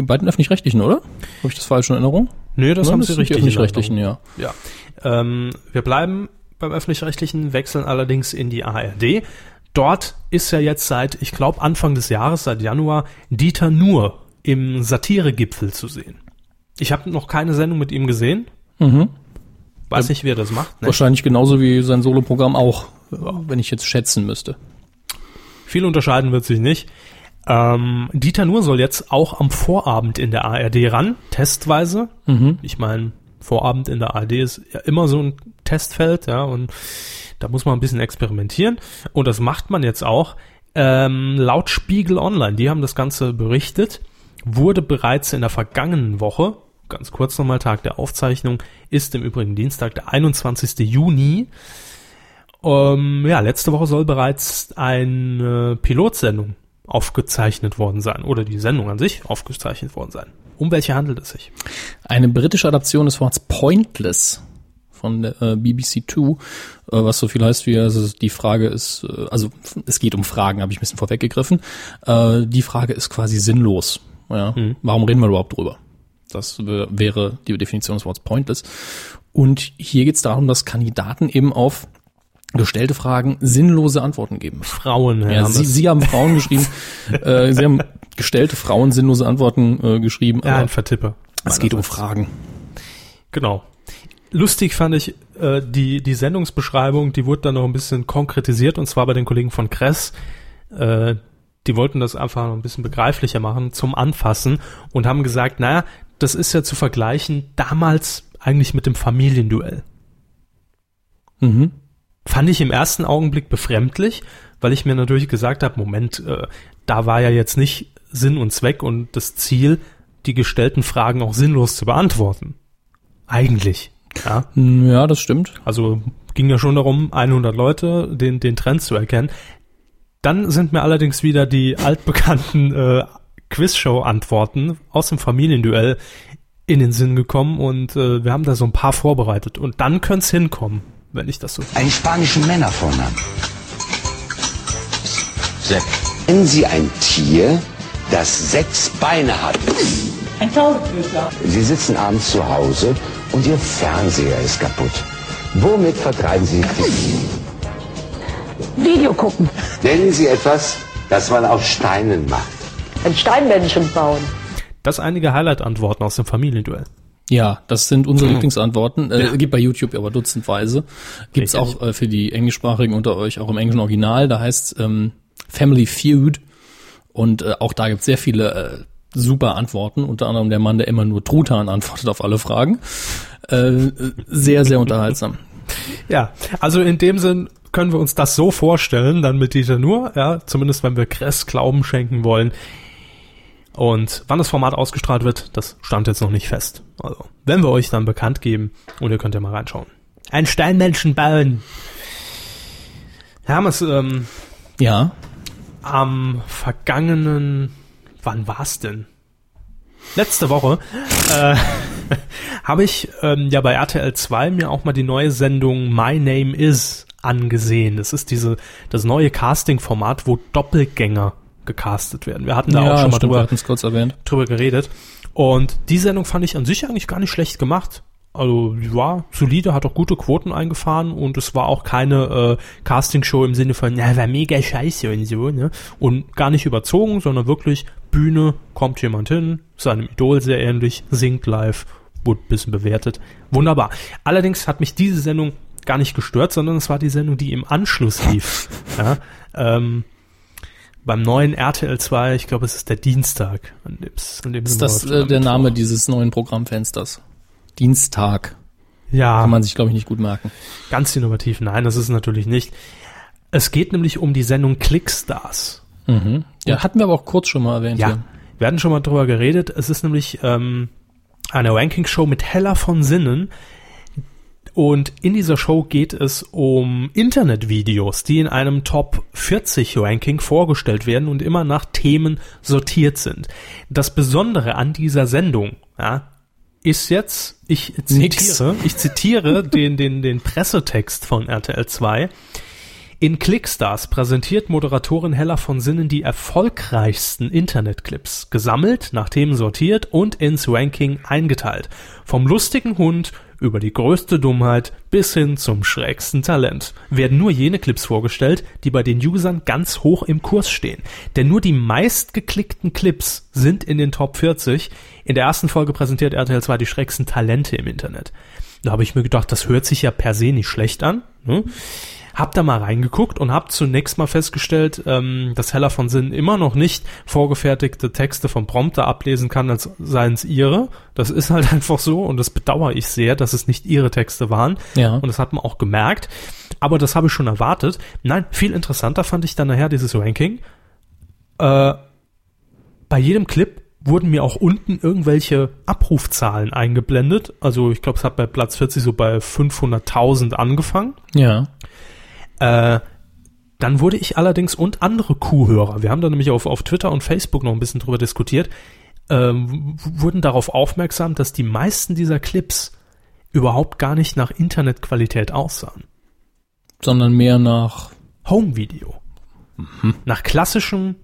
bei den Öffentlich-Rechtlichen, oder? Habe ich das falsch in Erinnerung? Nee, das Ja, haben das sie die richtig. in Öffentlich-Rechtlichen, ja. Ja. Ähm, wir bleiben beim öffentlich-rechtlichen, wechseln allerdings in die ARD. Dort ist ja jetzt seit, ich glaube, Anfang des Jahres, seit Januar, Dieter Nuhr im Satiregipfel zu sehen. Ich habe noch keine Sendung mit ihm gesehen. Mhm. Weiß nicht, wie er das macht. Ne? Wahrscheinlich genauso wie sein Soloprogramm auch, wenn ich jetzt schätzen müsste. Viel unterscheiden wird sich nicht. Ähm, Dieter Nuhr soll jetzt auch am Vorabend in der ARD ran, testweise. Ich meine, Vorabend in der ARD ist ja immer so ein Testfeld, ja, und da muss man ein bisschen experimentieren. Und das macht man jetzt auch. Ähm, laut Spiegel Online, die haben das Ganze berichtet, wurde bereits in der vergangenen Woche, ganz kurz nochmal Tag der Aufzeichnung, ist im Übrigen Dienstag, der 21. Juni, ähm, ja, letzte Woche soll bereits eine Pilotsendung aufgezeichnet worden sein oder die Sendung an sich aufgezeichnet worden sein. Um welche handelt es sich? Eine britische Adaption des Wortes Pointless von der äh, BBC Two, äh, was so viel heißt wie, also die Frage ist, äh, also es geht um Fragen, habe ich ein bisschen vorweggegriffen. Äh, die Frage ist quasi sinnlos. Ja, Warum reden wir überhaupt drüber? Das wär- wäre die Definition des Wortes Pointless. Und hier geht es darum, dass Kandidaten eben auf gestellte Fragen sinnlose Antworten geben. Frauen. Ja, haben Sie, Sie haben Frauen geschrieben, äh, Sie haben gestellte Frauen sinnlose Antworten äh, geschrieben. ja, ein Vertipper. es geht um. Fragen. Genau. Lustig fand ich äh, die, die Sendungsbeschreibung, die wurde dann noch ein bisschen konkretisiert und zwar bei den Kollegen von Kress. Äh, die wollten das einfach noch ein bisschen begreiflicher machen zum Anfassen und haben gesagt, naja, das ist ja zu vergleichen damals eigentlich mit dem Familienduell. Mhm. Fand ich im ersten Augenblick befremdlich, weil ich mir natürlich gesagt habe, Moment, äh, da war ja jetzt nicht Sinn und Zweck und das Ziel, die gestellten Fragen auch sinnlos zu beantworten. Eigentlich. Ja. Ja, das stimmt. Also ging ja schon darum, 100 Leute, den, den Trend zu erkennen. Dann sind mir allerdings wieder die altbekannten äh, Quizshow-Antworten aus dem Familienduell in den Sinn gekommen und äh, wir haben da so ein paar vorbereitet. Und dann könnte es hinkommen, wenn ich das so. Einen spanischen Männervornamen. Sepp. Nennen Sie ein Tier, das sechs Beine hat. Ein Tausendfüßler. Sie sitzen abends zu Hause und Ihr Fernseher ist kaputt. Womit vertreiben Sie die Video gucken. Nennen Sie etwas, das man aus Steinen macht. Ein Steinmännchen bauen. Das einige Highlight-Antworten aus dem Familienduell. Ja, das sind unsere Lieblingsantworten. Äh, Gibt bei YouTube aber dutzendweise. Gibt's Richtig. auch äh, für die Englischsprachigen unter euch auch im englischen Original. Da heißt ähm, Family Feud. Und äh, auch da gibt's sehr viele äh, super Antworten. Unter anderem der Mann, der immer nur Truthahn antwortet auf alle Fragen. Äh, sehr, sehr unterhaltsam. Ja, also in dem Sinn können wir uns das so vorstellen, dann mit Dieter Nur, ja, zumindest wenn wir Kress Glauben schenken wollen. Und wann das Format ausgestrahlt wird, das stand jetzt noch nicht fest. Also, wenn wir euch dann bekannt geben und ihr könnt ja mal reinschauen. Ein Steinmenschen bauen. Hermes, ähm, Ja. am vergangenen, wann war's denn? Letzte Woche äh, habe ich ähm, ja bei RTL 2 mir auch mal die neue Sendung My Name Is angesehen. Das ist diese das neue Casting-Format, wo Doppelgänger gecastet werden. Wir hatten da auch schon mal stimmt, drüber, kurz erwähnt. drüber geredet. Und die Sendung fand ich an sich eigentlich gar nicht schlecht gemacht. Also die war solide, hat auch gute Quoten eingefahren und es war auch keine äh, Castingshow im Sinne von, na, war mega scheiße und so, ne? Und gar nicht überzogen, sondern wirklich Bühne, kommt jemand hin, seinem Idol sehr ähnlich, singt live, wurde ein bisschen bewertet. Wunderbar. Allerdings hat mich diese Sendung gar nicht gestört, sondern es war die Sendung, die im Anschluss lief. ja, ähm, beim neuen RTL 2, ich glaube, es ist der Dienstag, an dem an dem Ist das äh, der. Name dieses neuen Programmfensters? Dienstag. Ja, Kann man sich, glaube ich, nicht gut merken. ganz innovativ. Nein, das ist es natürlich nicht. Es geht nämlich um die Sendung Clickstars. Mhm. Ja, hatten wir aber auch kurz schon mal erwähnt. Ja, hier. wir hatten schon mal drüber geredet. Es ist nämlich ähm, eine Ranking-Show mit Heller von Sinnen. Und in dieser Show geht es um Internetvideos, die in einem Top 40 Ranking vorgestellt werden und immer nach Themen sortiert sind. Das Besondere an dieser Sendung ja, ist jetzt, ich zitiere, ich zitiere den, den, den Pressetext von RTL 2. In Clickstars präsentiert Moderatorin Hella von Sinnen die erfolgreichsten Internetclips, gesammelt, nach Themen sortiert und ins Ranking eingeteilt. Vom lustigen Hund über die größte Dummheit bis hin zum schrägsten Talent werden nur jene Clips vorgestellt, die bei den Usern ganz hoch im Kurs stehen. Denn nur die meistgeklickten Clips sind in den Top 40. In der ersten Folge präsentiert RTL 2 die schrägsten Talente im Internet. Da habe ich mir gedacht, das hört sich ja per se nicht schlecht an. Ne? Hab da mal reingeguckt und hab zunächst mal festgestellt, ähm, dass Hella von Sinn immer noch nicht vorgefertigte Texte vom Prompter ablesen kann, als seien es ihre. Das ist halt einfach so und das bedauere ich sehr, dass es nicht ihre Texte waren. Ja. Und das hat man auch gemerkt. Aber das habe ich schon erwartet. Nein, viel interessanter fand ich dann nachher dieses Ranking. Äh, bei jedem Clip wurden mir auch unten irgendwelche Abrufzahlen eingeblendet. Also ich glaube, es hat bei Platz 40 so bei 500.000 angefangen. Ja. Äh, dann wurde ich allerdings und andere Kuhhörer, wir haben da nämlich auf, auf Twitter und Facebook noch ein bisschen drüber diskutiert, ähm, wurden darauf aufmerksam, dass die meisten dieser Clips überhaupt gar nicht nach Internetqualität aussahen. Sondern mehr nach, Home-Video. Nach klassischem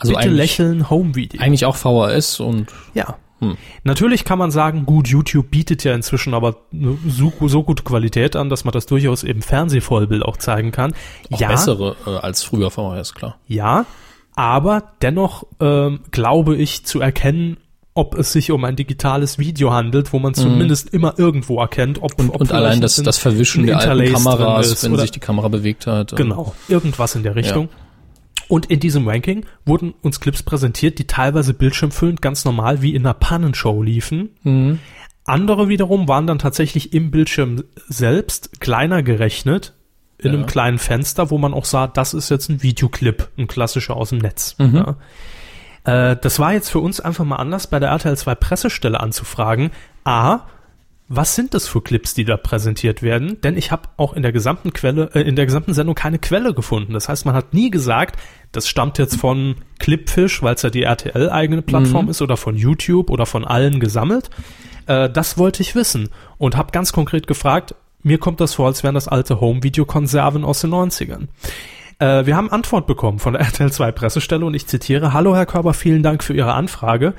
also Bitte lächeln Home-Video. eigentlich auch VHS und Ja. Hm. Natürlich kann man sagen, gut, YouTube bietet ja inzwischen aber so, so gute Qualität an, dass man das durchaus eben Fernsehvollbild auch zeigen kann. auch ja, bessere äh, als früher VHS, klar. ja, aber dennoch ähm, glaube ich zu erkennen, ob es sich um ein digitales Video handelt, wo man zumindest immer irgendwo erkennt, ob, Mhm. Und, ob und allein das, ein- das Verwischen der alten Kameras, ist wenn sich die Kamera bewegt hat. Genau, irgendwas in der Richtung. Und in diesem Ranking wurden uns Clips präsentiert, die teilweise bildschirmfüllend ganz normal wie in einer Pannenshow liefen. Mhm. Andere wiederum waren dann tatsächlich im Bildschirm selbst kleiner gerechnet, in Ja. einem kleinen Fenster, wo man auch sah, das ist jetzt ein Videoclip, ein klassischer aus dem Netz. Mhm. Ja. Äh, das war jetzt für uns einfach mal anders, bei der RTL 2 Pressestelle anzufragen. A, was sind das für Clips, die da präsentiert werden? Denn ich habe auch in der gesamten Quelle, äh, in der gesamten Sendung keine Quelle gefunden. Das heißt, man hat nie gesagt, das stammt jetzt von Clipfish, weil es ja die RTL-eigene Plattform ist, oder von YouTube oder von allen gesammelt. Äh, das wollte ich wissen und habe ganz konkret gefragt, mir kommt das vor, als wären das alte Home-Video-Konserven aus den 90ern. Äh, wir haben Antwort bekommen von der RTL 2 Pressestelle und ich zitiere, Hallo Herr Körber, vielen Dank für Ihre Anfrage.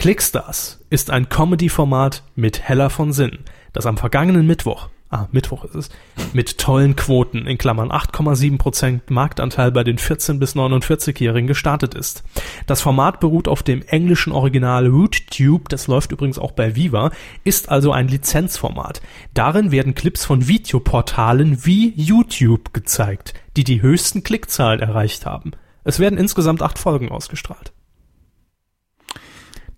Clickstars ist ein Comedy-Format mit Heller von Sinn, das am vergangenen Mittwoch, ah, Mittwoch ist es, mit tollen Quoten in Klammern 8,7% Marktanteil bei den 14- bis 49-Jährigen gestartet ist. Das Format beruht auf dem englischen Original RootTube, das läuft übrigens auch bei Viva, ist also ein Lizenzformat. Darin werden Clips von Videoportalen wie YouTube gezeigt, die die höchsten Klickzahlen erreicht haben. Es werden insgesamt acht Folgen ausgestrahlt.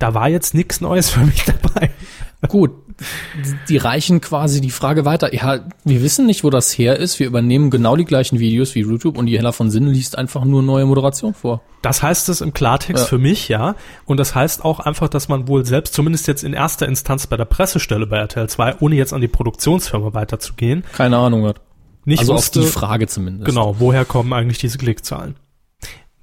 Da war jetzt nichts Neues für mich dabei. Gut, die reichen quasi die Frage weiter. Ja, wir wissen nicht, wo das her ist. Wir übernehmen genau die gleichen Videos wie YouTube und die Heller von Sinn liest einfach nur neue Moderation vor. Das heißt es im Klartext Ja. für mich, ja. Und das heißt auch einfach, dass man wohl selbst, zumindest jetzt in erster Instanz bei der Pressestelle bei RTL 2, ohne jetzt an die Produktionsfirma weiterzugehen, Keine Ahnung hat. nicht also wusste, auf die Frage zumindest. genau, woher kommen eigentlich diese Klickzahlen.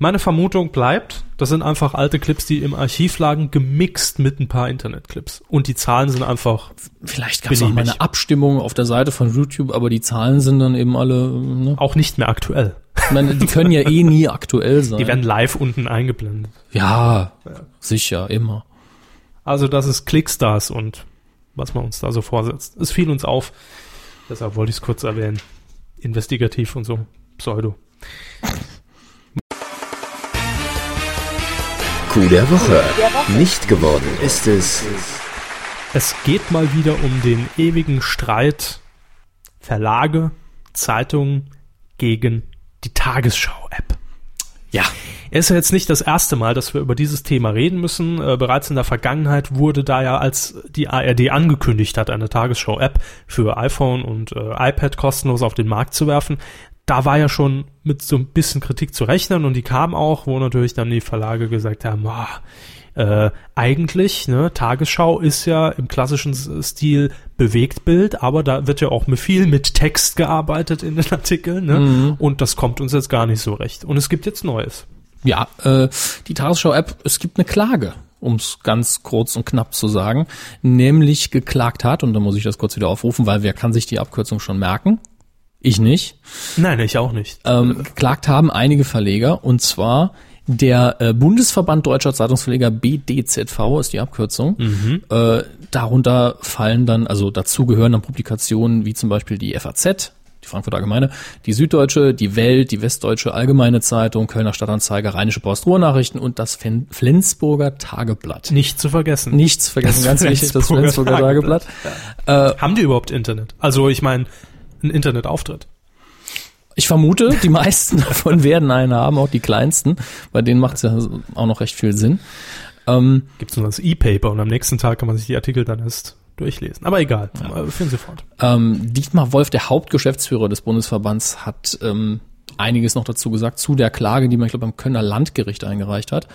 Meine Vermutung bleibt, das sind einfach alte Clips, die im Archiv lagen, gemixt mit ein paar Internetclips. Und die Zahlen sind einfach, Vielleicht gab es auch mal eine Abstimmung auf der Seite von YouTube, aber die Zahlen sind dann eben alle, ne? auch nicht mehr aktuell. Ich meine, die können ja eh nie aktuell sein. Die werden live unten eingeblendet. ja, sicher, immer. Also das ist Clickstars und was man uns da so vorsetzt. Es fiel uns auf, deshalb wollte ich es kurz erwähnen. Investigativ und so, Pseudo. Coup der Woche. Nicht geworden ist es. Es geht mal wieder um den ewigen Streit Verlage, Zeitungen gegen die Tagesschau-App. Ja. Es ist ja jetzt nicht das erste Mal, dass wir über dieses Thema reden müssen. Äh, bereits in der Vergangenheit wurde da ja, als die ARD angekündigt hat, eine Tagesschau-App für iPhone und äh, iPad kostenlos auf den Markt zu werfen, da war ja schon mit so ein bisschen Kritik zu rechnen und die kam auch, wo natürlich dann die Verlage gesagt haben, ah, äh, eigentlich, ne, Tagesschau ist ja im klassischen Stil Bewegtbild, aber da wird ja auch mit viel mit Text gearbeitet in den Artikeln, ne? Und das kommt uns jetzt gar nicht so recht. Und es gibt jetzt Neues. Ja, äh, die Tagesschau-App, es gibt eine Klage, um es ganz kurz und knapp zu sagen, nämlich geklagt hat, und da muss ich das kurz wieder aufrufen, weil wer kann sich die Abkürzung schon merken? Ich nicht. Nein, ich auch nicht. Ähm, geklagt haben einige Verleger, und zwar der äh, Bundesverband Deutscher Zeitungsverleger BDZV ist die Abkürzung. Äh, darunter fallen dann, also dazu gehören dann Publikationen wie zum Beispiel die FAZ, die Frankfurter Allgemeine, die Süddeutsche, die Welt, die Westdeutsche Allgemeine Zeitung, Kölner Stadtanzeiger, Rheinische Post, Ruhrnachrichten und das Fen- Flensburger Tageblatt. Nicht zu vergessen. Nichts vergessen, Das ganz wichtig, das Flensburger Flensburger Tageblatt. Haben die überhaupt Internet? Also ich meine, ein Internetauftritt. Ich vermute, die meisten davon werden einen haben, auch die kleinsten. Bei denen macht es ja auch noch recht viel Sinn. Ähm, Gibt es nur das E-Paper und am nächsten Tag kann man sich die Artikel dann erst durchlesen. Aber egal, äh, führen Sie fort. ähm, Dietmar Wolf, der Hauptgeschäftsführer des Bundesverbands, hat ähm, einiges noch dazu gesagt, zu der Klage, die man, ich glaube, beim Kölner Landgericht eingereicht hat.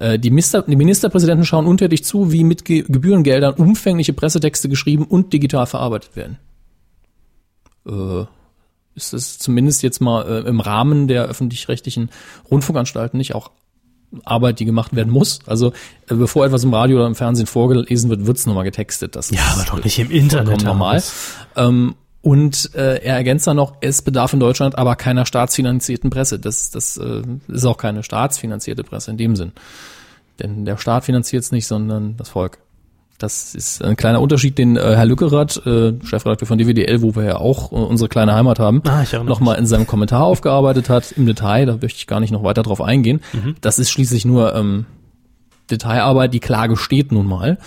Äh, die, Mister, die Ministerpräsidenten schauen untätig zu, wie mit Ge Gebührengeldern umfängliche Pressetexte geschrieben und digital verarbeitet werden. Äh, ist es zumindest jetzt mal äh, im Rahmen der öffentlich-rechtlichen Rundfunkanstalten nicht auch Arbeit, die gemacht werden muss. Also äh, bevor etwas im Radio oder im Fernsehen vorgelesen wird, wird's nochmal getextet. Das ist nicht im Internet. normal. Ähm, und äh, er ergänzt dann noch, es bedarf in Deutschland aber keiner staatsfinanzierten Presse. Das, das äh, ist auch keine staatsfinanzierte Presse in dem Sinn. Denn der Staat finanziert es nicht, sondern das Volk. Das ist ein kleiner Unterschied, den äh, Herr Lückerath, äh, Chefredakteur von DWDL, wo wir ja auch äh, unsere kleine Heimat haben, Ah, nochmal in seinem Kommentar aufgearbeitet hat, im Detail. Da möchte ich gar nicht noch weiter drauf eingehen. Das ist schließlich nur ähm, Detailarbeit, die Klage steht nun mal.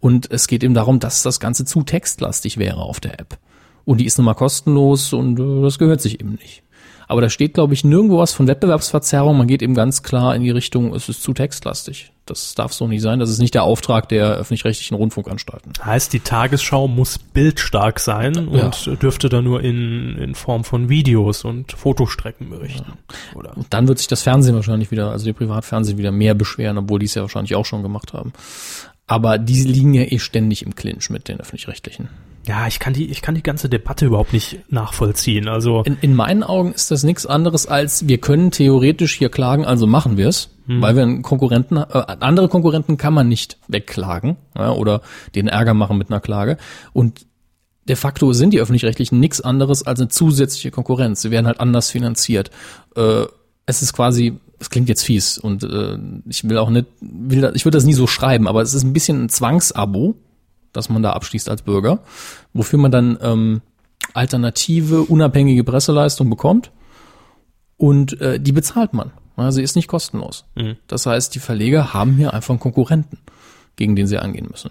Und es geht eben darum, dass das Ganze zu textlastig wäre auf der App. Und die ist nun mal kostenlos und äh, das gehört sich eben nicht. Aber da steht, glaube ich, nirgendwo was von Wettbewerbsverzerrung. Man geht eben ganz klar in die Richtung, es ist zu textlastig. Das darf so nicht sein. Das ist nicht der Auftrag der öffentlich-rechtlichen Rundfunkanstalten. Heißt, die Tagesschau muss bildstark sein Ja. und dürfte dann nur in, in Form von Videos und Fotostrecken berichten. Oder? Und dann wird sich das Fernsehen wahrscheinlich wieder, also die Privatfernsehen wieder mehr beschweren, obwohl die es ja wahrscheinlich auch schon gemacht haben. Aber die liegen ja eh ständig im Clinch mit den öffentlich-rechtlichen. Ja, ich kann die, ich kann die ganze Debatte überhaupt nicht nachvollziehen. Also In, in meinen Augen ist das nichts anderes als, wir können theoretisch hier klagen, also machen wir es, weil wir einen Konkurrenten, äh, andere Konkurrenten kann man nicht wegklagen ja, oder den Ärger machen mit einer Klage. Und de facto sind die öffentlich-rechtlichen nichts anderes als eine zusätzliche Konkurrenz. Sie werden halt anders finanziert. Äh, es ist quasi, es klingt jetzt fies und äh, ich will auch nicht, will, ich würde das nie so schreiben, aber es ist ein bisschen ein Zwangsabo, das man da abschließt als Bürger, wofür man dann ähm, alternative, unabhängige Presseleistung bekommt und äh, die bezahlt man. Sie ist nicht kostenlos. Das heißt, die Verleger haben hier einfach einen Konkurrenten, gegen den sie angehen müssen.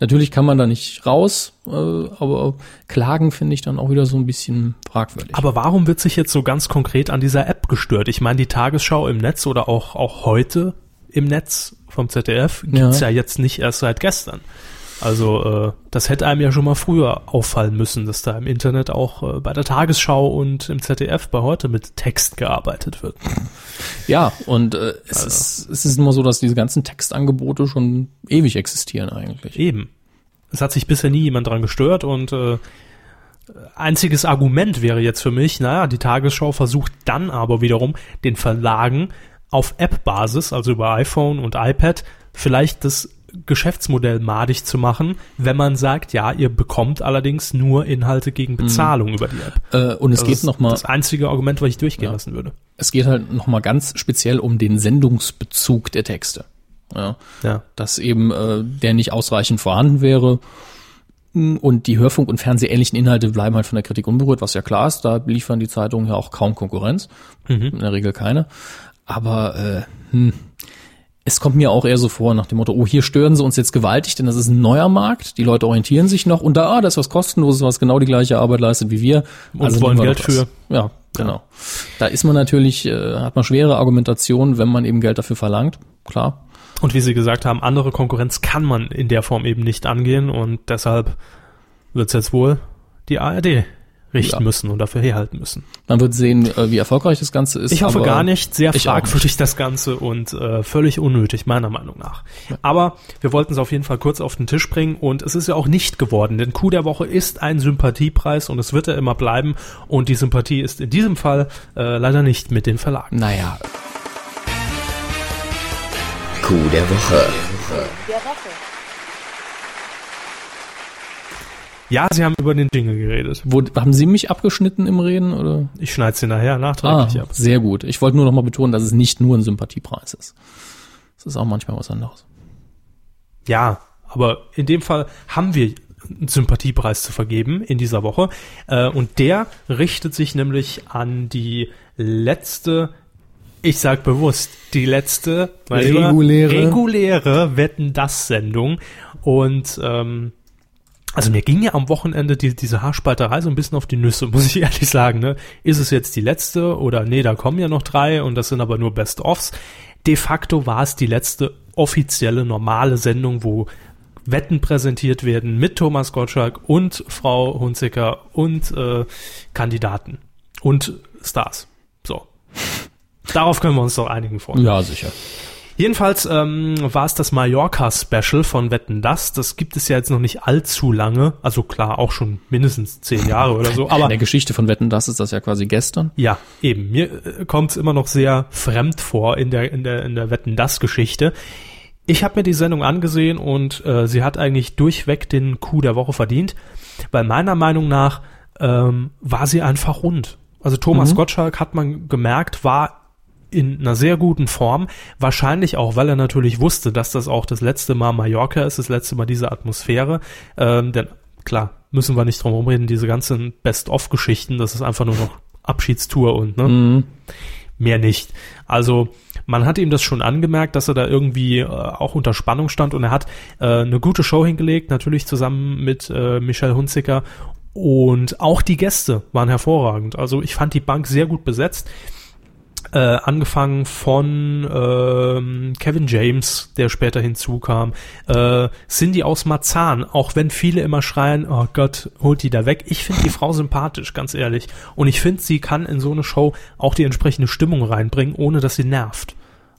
Natürlich kann man da nicht raus, äh, aber Klagen finde ich dann auch wieder so ein bisschen fragwürdig. Aber warum wird sich jetzt so ganz konkret an dieser App gestört? Ich meine, die Tagesschau im Netz oder auch, auch heute im Netz vom ZDF gibt's ja. Ja. jetzt nicht erst seit gestern. Also äh, das hätte einem ja schon mal früher auffallen müssen, dass da im Internet auch äh, bei der Tagesschau und im ZDF bei heute mit Text gearbeitet wird. Ja, und äh, es, ist, es ist immer so, dass diese ganzen Textangebote schon ewig existieren eigentlich. Eben. Es hat sich bisher nie jemand dran gestört und äh, einziges Argument wäre jetzt für mich, naja, die Tagesschau versucht dann aber wiederum den Verlagen auf App-Basis, also über iPhone und iPad, vielleicht das Geschäftsmodell madig zu machen, wenn man sagt, ja, ihr bekommt allerdings nur Inhalte gegen Bezahlung über die App. Äh, und es Das geht ist noch mal, das einzige Argument, was ich durchgehen lassen würde. es geht halt noch mal ganz speziell um den Sendungsbezug der Texte. Ja, Ja. dass eben äh, der nicht ausreichend vorhanden wäre. Und die Hörfunk- und Fernsehähnlichen Inhalte bleiben halt von der Kritik unberührt, was ja klar ist. Da liefern die Zeitungen ja auch kaum Konkurrenz. In der Regel keine. Aber äh, hm, es kommt mir auch eher so vor nach dem Motto, oh, hier stören sie uns jetzt gewaltig, denn das ist ein neuer Markt. Die Leute orientieren sich noch und da, ah, das ist was kostenloses, was genau die gleiche Arbeit leistet wie wir. Also Und wollen nehmen wir Geld das. Ja, genau. Da ist man natürlich, äh, hat man schwere Argumentation, wenn man eben Geld dafür verlangt. Klar. Und wie Sie gesagt haben, andere Konkurrenz kann man in der Form eben nicht angehen und deshalb wird es jetzt wohl die ARD richten Ja. müssen und dafür herhalten müssen. Man wird sehen, äh, wie erfolgreich das Ganze ist. Ich hoffe aber gar nicht, sehr fragwürdig das Ganze und äh, völlig unnötig, meiner Meinung nach. Aber wir wollten es auf jeden Fall kurz auf den Tisch bringen und es ist ja auch nicht geworden, denn Coup der Woche ist ein Sympathiepreis und es wird er immer bleiben und die Sympathie ist in diesem Fall äh, leider nicht mit den Verlagen. Naja, Coup der Woche. Ja, Sie haben über den Jingle geredet. wo, haben Sie mich abgeschnitten im Reden oder? Ich schneide sie nachher Ah, nachträglich ab. sehr gut. Ich wollte nur noch mal betonen, dass es nicht nur ein Sympathiepreis ist. Es ist auch manchmal was anderes. Ja, aber in dem Fall haben wir einen Sympathiepreis zu vergeben in dieser Woche. Äh, und der richtet sich nämlich an die letzte, ich sag bewusst, die letzte Reguläre. reguläre Wetten das Sendung. Und ähm, also mir ging ja am Wochenende die, diese Haarspalterei so ein bisschen auf die Nüsse, muss ich ehrlich sagen. Ne? Ist es jetzt die letzte oder nee, da kommen ja noch drei und das sind aber nur Best-ofs. De facto war es die letzte offizielle normale Sendung, wo Wetten präsentiert werden mit Thomas Gottschalk und Frau Hunziker und äh, Kandidaten und Stars. So. Darauf können wir uns doch einigen, Freunde. Ja, sicher. Jedenfalls ähm, war es das Mallorca-Special von Wetten Das. Das gibt es ja jetzt noch nicht allzu lange. Also klar, auch schon mindestens zehn Jahre oder so. Aber In der Geschichte von Wetten, das ist das ja quasi gestern. ja, eben. Mir kommt es immer noch sehr fremd vor in der, in der, in der Wetten das Geschichte. Ich habe mir die Sendung angesehen und äh, sie hat eigentlich durchweg den Coup der Woche verdient, weil meiner Meinung nach ähm, war sie einfach rund. Also Thomas Gottschalk hat man gemerkt, war in einer sehr guten Form. Wahrscheinlich auch, weil er natürlich wusste, dass das auch das letzte Mal Mallorca ist, das letzte Mal diese Atmosphäre. Ähm, denn klar, müssen wir nicht drum herum reden, diese ganzen Best-of-Geschichten, das ist einfach nur noch Abschiedstour und ne, mehr nicht. Also man hat ihm das schon angemerkt, dass er da irgendwie äh, auch unter Spannung stand und er hat äh, eine gute Show hingelegt, natürlich zusammen mit äh, Michelle Hunziker und auch die Gäste waren hervorragend. Also ich fand die Bank sehr gut besetzt. Äh, angefangen von ähm, Kevin James, der später hinzukam, äh, Cindy aus Marzahn, auch wenn viele immer schreien, oh Gott, holt die da weg. Ich finde die Frau sympathisch, ganz ehrlich. Und ich finde, sie kann in so eine Show auch die entsprechende Stimmung reinbringen, ohne dass sie nervt.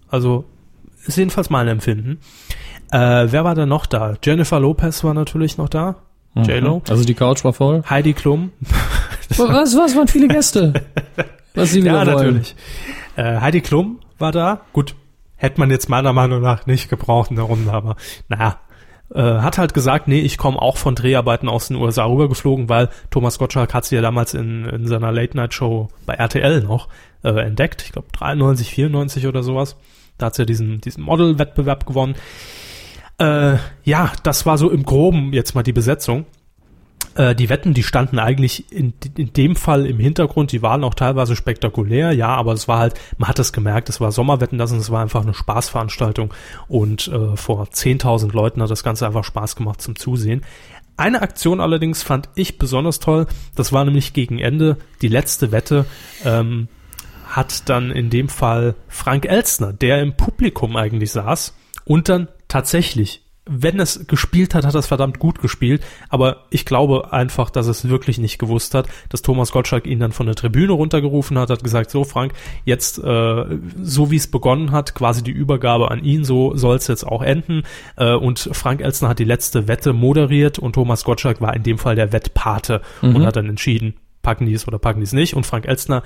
Also ist jedenfalls mein Empfinden. Äh, wer war da noch da? Jennifer Lopez war natürlich noch da. J-Lo. Also die Couch war voll. Heidi Klum. Was, was waren viele Gäste? Was sie wieder Ja, wollen. natürlich. Äh, Heidi Klum war da. Gut, hätte man jetzt meiner Meinung nach nicht gebraucht in der Runde, aber naja. Äh, hat halt gesagt, nee, ich komme auch von Dreharbeiten aus den USA rübergeflogen, weil Thomas Gottschalk hat sie ja damals in, in seiner Late-Night-Show bei RTL noch äh, entdeckt. Ich glaube 93, 94 oder sowas. Da hat sie ja diesen, diesen Model-Wettbewerb gewonnen. Äh, ja, das war so im Groben jetzt mal die Besetzung. Äh, die Wetten, die standen eigentlich in, in dem Fall im Hintergrund, die waren auch teilweise spektakulär, ja, aber es war halt, man hat es gemerkt, es war Sommerwetten, das und es war einfach eine Spaßveranstaltung und äh, vor 10.000 Leuten hat das Ganze einfach Spaß gemacht zum Zusehen. Eine Aktion allerdings fand ich besonders toll, das war nämlich gegen Ende die letzte Wette, ähm, hat dann in dem Fall Frank Elstner, der im Publikum eigentlich saß und dann tatsächlich wenn es gespielt hat, hat es verdammt gut gespielt. Aber ich glaube einfach, dass es wirklich nicht gewusst hat, dass Thomas Gottschalk ihn dann von der Tribüne runtergerufen hat, hat gesagt, so Frank, jetzt äh, so wie es begonnen hat, quasi die Übergabe an ihn, so soll es jetzt auch enden. Äh, und Frank Elstner hat die letzte Wette moderiert und Thomas Gottschalk war in dem Fall der Wettpate Mhm. und hat dann entschieden, packen die es oder packen die es nicht. Und Frank Elstner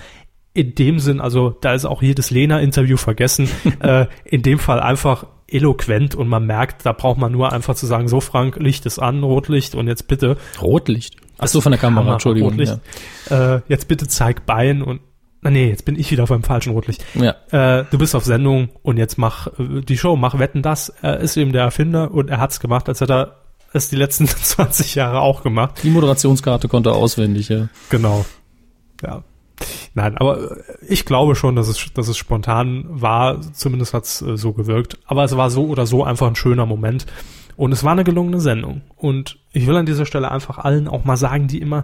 in dem Sinn, also da ist auch jedes Lena-Interview vergessen, äh, in dem Fall einfach eloquent und man merkt, da braucht man nur einfach zu sagen, so Frank, Licht ist an, Rotlicht und jetzt bitte. Rotlicht. Ach so, von der Kamera, Kamera, Entschuldigung. Rotlicht. Äh, jetzt bitte zeig Bein und na nee, jetzt bin ich wieder beim falschen Rotlicht. Ja. ja. Äh, du bist auf Sendung und jetzt mach äh, die Show, mach Wetten das. Er ist eben der Erfinder und er hat's gemacht, als hätte er es die letzten 20 Jahre auch gemacht. Die Moderationskarte konnte er auswendig, ja. Genau. Ja. Nein, aber ich glaube schon, dass es, dass es spontan war. Zumindest hat's äh, so gewirkt. Aber es war so oder so einfach ein schöner Moment. Und es war eine gelungene Sendung. Und ich will an dieser Stelle einfach allen auch mal sagen, die immer,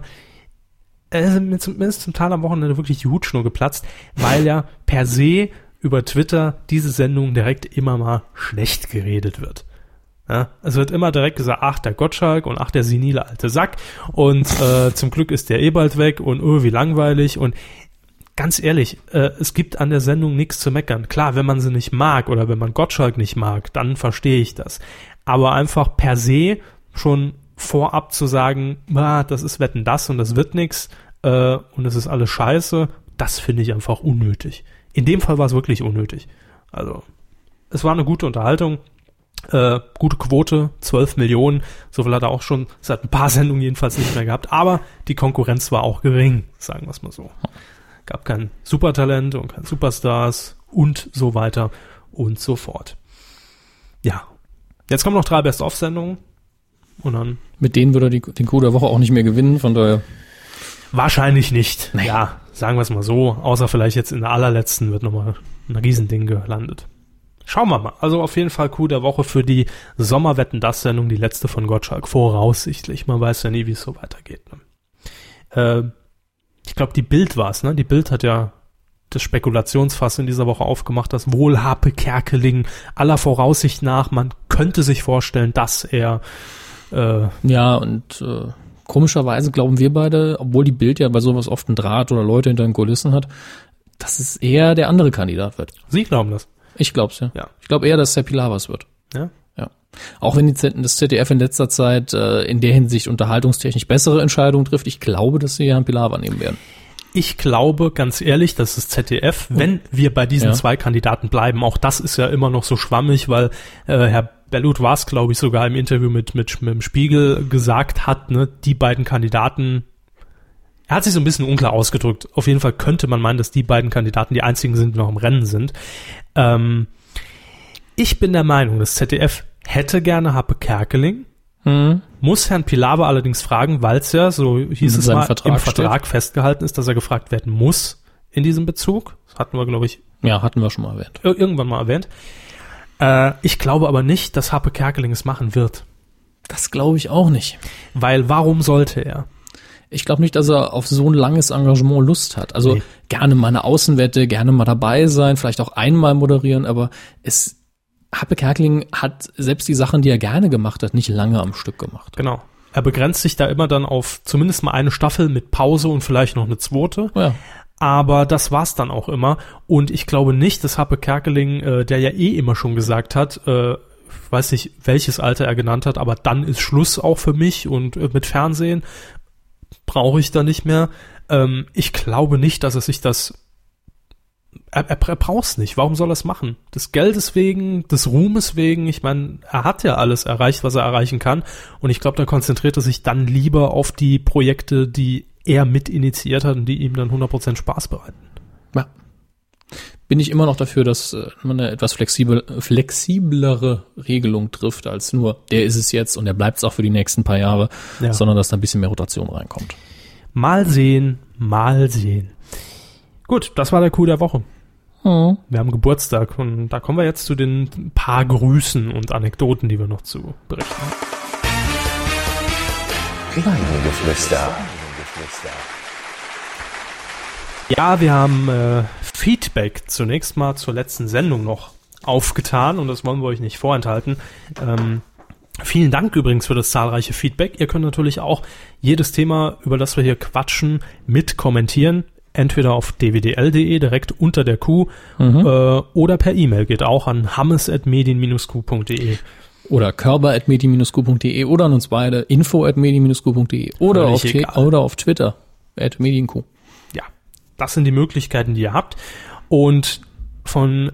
äh, mir zum, mir ist zum Teil am Wochenende wirklich die Hutschnur geplatzt, weil ja per se über Twitter diese Sendung direkt immer mal schlecht geredet wird. Ja, es wird immer direkt gesagt, ach, der Gottschalk und ach, der senile alte Sack und äh, zum Glück ist der eh bald weg und oh, wie langweilig und ganz ehrlich, äh, es gibt an der Sendung nichts zu meckern. Klar, wenn man sie nicht mag oder wenn man Gottschalk nicht mag, dann verstehe ich das. Aber einfach per se schon vorab zu sagen, ah, das ist Wetten das und das wird nix äh, und es ist alles scheiße, das finde ich einfach unnötig. In dem Fall war es wirklich unnötig. Also, es war eine gute Unterhaltung. Äh, gute Quote, 12 Millionen, so viel hat er auch schon seit ein paar Sendungen jedenfalls nicht mehr gehabt, aber die Konkurrenz war auch gering, sagen wir es mal so. Gab kein Supertalent und kein Superstars und so weiter und so fort. Ja, jetzt kommen noch drei Best-of-Sendungen und dann Mit denen würde er die, den Coup der Woche auch nicht mehr gewinnen, von daher. wahrscheinlich nicht. Ja, sagen wir es mal so, außer vielleicht jetzt in der allerletzten wird nochmal ein Riesending gelandet. Schauen wir mal. Also auf jeden Fall Coup der Woche für die Sommerwetten das Sendung, die letzte von Gottschalk, voraussichtlich. Man weiß ja nie, wie es so weitergeht. Ne? Äh, ich glaube, die Bild war es, ne? Die Bild hat ja das Spekulationsfass in dieser Woche aufgemacht, dass wohl Harpe Kerkeling aller Voraussicht nach, man könnte sich vorstellen, dass er äh, Ja, und äh, komischerweise glauben wir beide, obwohl die Bild ja bei sowas oft einen Draht oder Leute hinter den Kulissen hat, dass es eher der andere Kandidat wird. Sie glauben das. Ich glaub's ja. Ja. Ich glaube eher, dass es der Pilawas wird. Ja? Ja. Auch wenn die das ZDF in letzter Zeit äh, in der Hinsicht unterhaltungstechnisch bessere Entscheidungen trifft, ich glaube, dass sie Herrn Pilawa nehmen werden. Ich glaube, ganz ehrlich, dass das ZDF, wenn wir bei diesen Ja. zwei Kandidaten bleiben, auch das ist ja immer noch so schwammig, weil äh, Herr Bellut war es, glaube ich, sogar im Interview mit, mit, mit dem Spiegel gesagt hat, ne, die beiden Kandidaten, er hat sich so ein bisschen unklar ausgedrückt. Auf jeden Fall könnte man meinen, dass die beiden Kandidaten die einzigen sind, die noch im Rennen sind. Ähm, ich bin der Meinung, das ZDF hätte gerne Happe Kerkeling, Hm. muss Herrn Pilawa allerdings fragen, weil es ja, so hieß es mal, Vertrag im Vertrag festgehalten ist, dass er gefragt werden muss in diesem Bezug. Das hatten wir, glaube ich, Ja, hatten wir schon mal erwähnt. ir irgendwann mal erwähnt. Äh, ich glaube aber nicht, dass Happe Kerkeling es machen wird. Das glaube ich auch nicht. Weil warum sollte er? Ich glaube nicht, dass er auf so ein langes Engagement Lust hat. Also Nee. gerne mal eine Außenwette, gerne mal dabei sein, vielleicht auch einmal moderieren, aber es Happe Kerkeling hat selbst die Sachen, die er gerne gemacht hat, nicht lange am Stück gemacht. Genau. Er begrenzt sich da immer dann auf zumindest mal eine Staffel mit Pause und vielleicht noch eine zweite. Ja. Aber das war's dann auch immer. Und ich glaube nicht, dass Happe Kerkeling, äh, der ja eh immer schon gesagt hat, äh, weiß nicht, welches Alter er genannt hat, aber dann ist Schluss auch für mich und äh, mit Fernsehen brauche ich da nicht mehr. Ähm, ich glaube nicht, dass er sich das er, er, er braucht's nicht. Warum soll er es machen? Des Geldes wegen, des Ruhmes wegen. Ich meine, er hat ja alles erreicht, was er erreichen kann. Und ich glaube, da konzentriert er sich dann lieber auf die Projekte, die er mit initiiert hat und die ihm dann 100% Spaß bereiten. ja. Bin ich immer noch dafür, dass äh, man eine etwas flexibel, flexiblere Regelung trifft, als nur, der ist es jetzt und der bleibt es auch für die nächsten paar Jahre, Ja. sondern dass da ein bisschen mehr Rotation reinkommt. Mal sehen, mal sehen. Gut, das war der Coup der Woche. Wir haben Geburtstag und da kommen wir jetzt zu den paar Grüßen und Anekdoten, die wir noch zu berichten haben. Weidengeflüster. Ja, wir haben äh, Feedback zunächst mal zur letzten Sendung noch aufgetan und das wollen wir euch nicht vorenthalten. Ähm, vielen Dank übrigens für das zahlreiche Feedback. Ihr könnt natürlich auch jedes Thema, über das wir hier quatschen, mit kommentieren. Entweder auf dwdl.de direkt unter der Q äh, oder per E-Mail geht auch an hammes.medien-q.de. Oder körper.medien-q.de oder an uns beide info.medien-q.de oder, auf oder auf Twitter at medienq. Das sind die Möglichkeiten, die ihr habt. Und von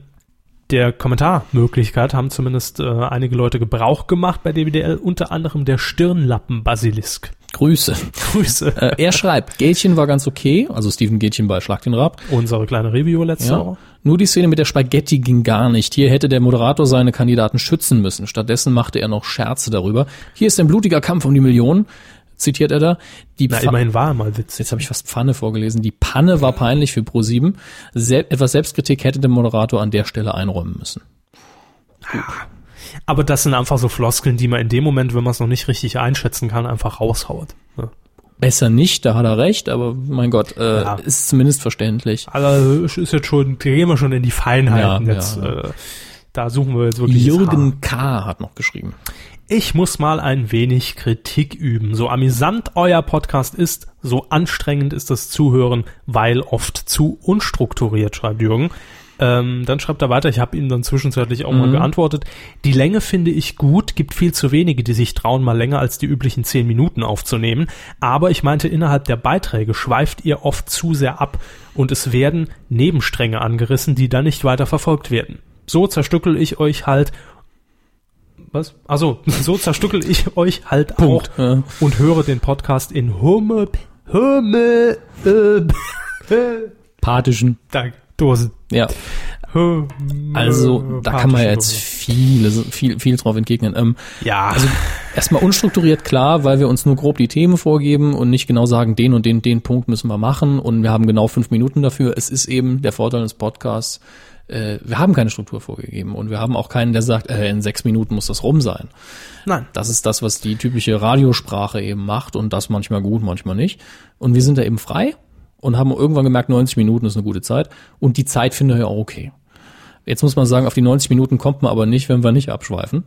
der Kommentarmöglichkeit haben zumindest äh, einige Leute Gebrauch gemacht bei DWDL, unter anderem der Stirnlappen-Basilisk. Grüße. Grüße. Äh, er schreibt, Gätchen war ganz okay, also Steven Gätchen bei Schlag den Rab. Unsere kleine Review letzte Ja. Woche. Nur die Szene mit der Spaghetti ging gar nicht. Hier hätte der Moderator seine Kandidaten schützen müssen. Stattdessen machte er noch Scherze darüber. Hier ist ein blutiger Kampf um die Millionen, zitiert er da. Die Na, Pfa- immerhin war er mal witzig. Jetzt habe ich fast Pfanne vorgelesen. Die Panne war peinlich für Pro7. Sel etwas Selbstkritik hätte der Moderator an der Stelle einräumen müssen. Aber das sind einfach so Floskeln, die man in dem Moment, wenn man es noch nicht richtig einschätzen kann, einfach raushaut. Ja. Besser nicht, da hat er recht, aber mein Gott, äh, Ja. ist zumindest verständlich. Also es ist jetzt schon, gehen wir schon in die Feinheiten Ja, jetzt. ja, Äh, da suchen wir jetzt wirklich. Jürgen K. hat noch geschrieben. Ich muss mal ein wenig Kritik üben. So amüsant euer Podcast ist, so anstrengend ist das Zuhören, weil oft zu unstrukturiert, schreibt Jürgen. Ähm, dann schreibt er weiter, ich habe ihm dann zwischenzeitlich auch mal geantwortet. Die Länge finde ich gut, gibt viel zu wenige, die sich trauen, mal länger als die üblichen zehn Minuten aufzunehmen. Aber ich meinte, innerhalb der Beiträge schweift ihr oft zu sehr ab und es werden Nebenstränge angerissen, die dann nicht weiter verfolgt werden. So zerstückel ich euch halt was? Also, so zerstückel ich euch halt Punkt, auch ja. und höre den Podcast in Humme, Humme, äh, Pathischen. Dank, Dosen. Ja. Also, da kann man ja jetzt viele, viel, viel drauf entgegnen. Ähm. Ja, Also erstmal unstrukturiert klar, weil wir uns nur grob die Themen vorgeben und nicht genau sagen, den und den, den Punkt müssen wir machen und wir haben genau fünf Minuten dafür. Es ist eben der Vorteil des Podcasts, äh, wir haben keine Struktur vorgegeben und wir haben auch keinen, der sagt, äh, in sechs Minuten muss das rum sein. nein. Das ist das, was die typische Radiosprache eben macht und das manchmal gut, manchmal nicht. Und wir sind da eben frei und haben irgendwann gemerkt, 90 Minuten ist eine gute Zeit und die Zeit finde ich auch okay. Jetzt muss man sagen, auf die 90 Minuten kommt man aber nicht, wenn wir nicht abschweifen.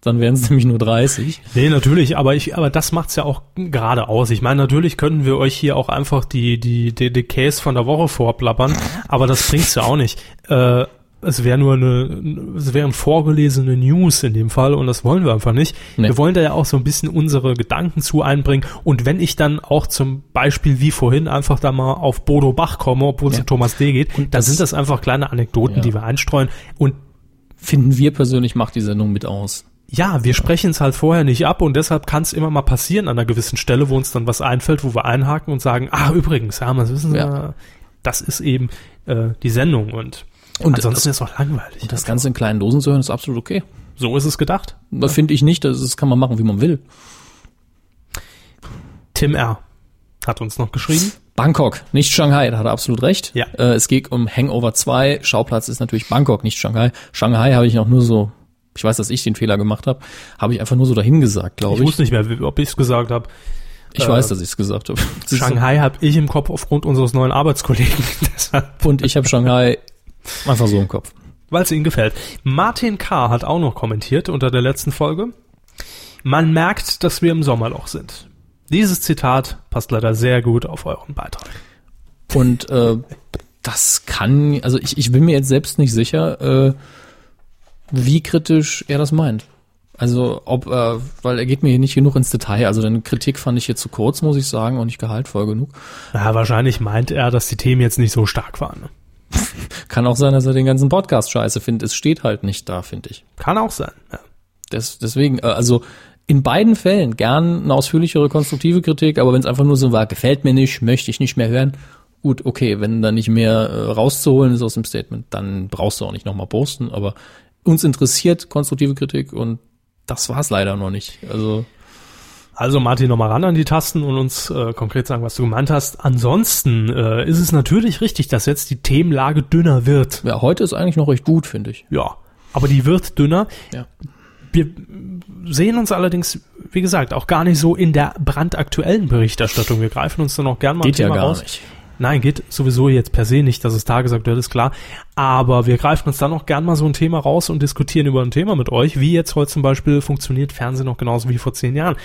Dann wären es nämlich nur 30. Nee, natürlich, aber ich, aber das macht's ja auch gerade aus. Ich meine, natürlich können wir euch hier auch einfach die, die, die, die Case von der Woche vorplappern, aber das bringt's ja auch nicht. Äh, es wäre nur eine, es wären vorgelesene News in dem Fall und das wollen wir einfach nicht. Nee. Wir wollen da ja auch so ein bisschen unsere Gedanken zu einbringen und wenn ich dann auch zum Beispiel wie vorhin einfach da mal auf Bodo Bach komme, obwohl es Ja. um Thomas D. geht, dann das- sind das einfach kleine Anekdoten, Ja. die wir einstreuen und Finden wir persönlich macht die Sendung mit aus. Ja, wir sprechen es halt vorher nicht ab und deshalb kann es immer mal passieren an einer gewissen Stelle, wo uns dann was einfällt, wo wir einhaken und sagen, ah, übrigens, ja, das wissen Sie, Ja. das ist eben äh, die Sendung und, Und ansonsten das- ist es auch langweilig. Das Ganze in kleinen Dosen zu hören ist absolut okay. so ist es gedacht. Da finde ich nicht, das, das kann man machen, wie man will. Tim R. hat uns noch geschrieben. Bangkok, nicht Shanghai, da hat er absolut recht. Ja. Äh, es geht um Hangover 2, Schauplatz ist natürlich Bangkok, nicht Shanghai. Shanghai habe ich auch nur so, ich weiß, dass ich den Fehler gemacht habe, habe ich einfach nur so dahin gesagt, glaube Ich ich. wusste nicht mehr, ob ich es gesagt habe. Ich weiß, dass ich es gesagt habe. Shanghai habe ich im Kopf aufgrund unseres neuen Arbeitskollegen. Und ich habe Shanghai einfach so im Kopf. weil es ihnen gefällt. Martin K. hat auch noch kommentiert unter der letzten Folge. Man merkt, dass wir im Sommerloch sind. Dieses Zitat passt leider sehr gut auf euren Beitrag. Und äh, das kann, also ich, ich bin mir jetzt selbst nicht sicher, äh, wie kritisch er das meint. Also ob, äh, weil er geht mir hier nicht genug ins Detail. Also deine Kritik fand ich jetzt zu kurz, muss ich sagen, und nicht gehaltvoll genug. Ja, wahrscheinlich meint er, dass die Themen jetzt nicht so stark waren. Ne? Kann auch sein, dass er den ganzen Podcast scheiße findet. Es steht halt nicht da, finde ich. Kann auch sein. Ja. Des, deswegen, äh, also in beiden Fällen gern eine ausführlichere konstruktive Kritik, aber wenn es einfach nur so war, gefällt mir nicht, möchte ich nicht mehr hören, gut, okay, wenn da nicht mehr äh, rauszuholen ist aus dem Statement, dann brauchst du auch nicht nochmal posten, aber uns interessiert konstruktive Kritik und das war's leider noch nicht. Also Also Martin, nochmal ran an die Tasten und uns äh, konkret sagen, was du gemeint hast. Ansonsten äh, ist es natürlich richtig, dass jetzt die Themenlage dünner wird. ja, heute ist eigentlich noch recht gut, finde ich. Ja, aber die wird dünner. Ja. Wir sehen uns allerdings, wie gesagt, auch gar nicht so in der brandaktuellen Berichterstattung. Wir greifen uns dann auch gern mal Geht ein ja Thema gar raus. nicht. Nein, geht sowieso jetzt per se nicht, dass es tagesaktuell ist, klar. Aber wir greifen uns dann noch gern mal so ein Thema raus und diskutieren über ein Thema mit euch, wie jetzt heute zum Beispiel funktioniert Fernsehen noch genauso wie vor zehn Jahren.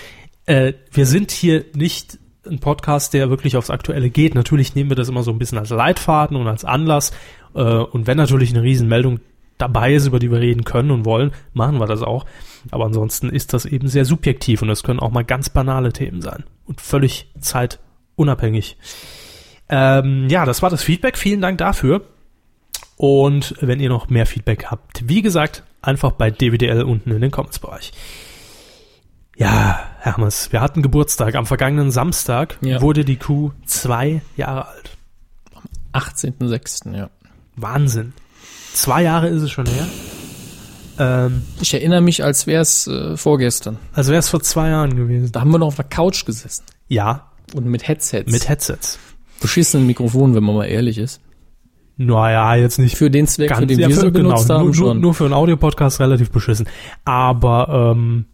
Äh, wir sind hier nicht ein Podcast, der wirklich aufs Aktuelle geht. Natürlich nehmen wir das immer so ein bisschen als Leitfaden und als Anlass. Äh, und wenn natürlich eine Riesenmeldung dabei ist, über die wir reden können und wollen, machen wir das auch. Aber ansonsten ist das eben sehr subjektiv und es können auch mal ganz banale Themen sein und völlig zeitunabhängig. Ähm, ja, das war das Feedback. Vielen Dank dafür. Und wenn ihr noch mehr Feedback habt, wie gesagt, einfach bei DWDL unten in den Comments-Bereich. Ja, Hermes, wir hatten Geburtstag. Am vergangenen Samstag Ja. wurde die Kuh zwei Jahre alt. 18.06. ja. Wahnsinn. Zwei Jahre ist es schon her. Ähm, Ich erinnere mich, als wäre es äh, vorgestern. also wäre es vor zwei Jahren gewesen. Da haben wir noch auf der Couch gesessen. Ja, Und mit Headsets. mit Headsets. Beschissenen Mikrofonen, wenn man mal ehrlich ist. Naja, jetzt nicht Für den Zweck, für ganz, den ja, wir für, genau, haben, nur, schon. nur für einen Audiopodcast relativ beschissen. Aber ähm,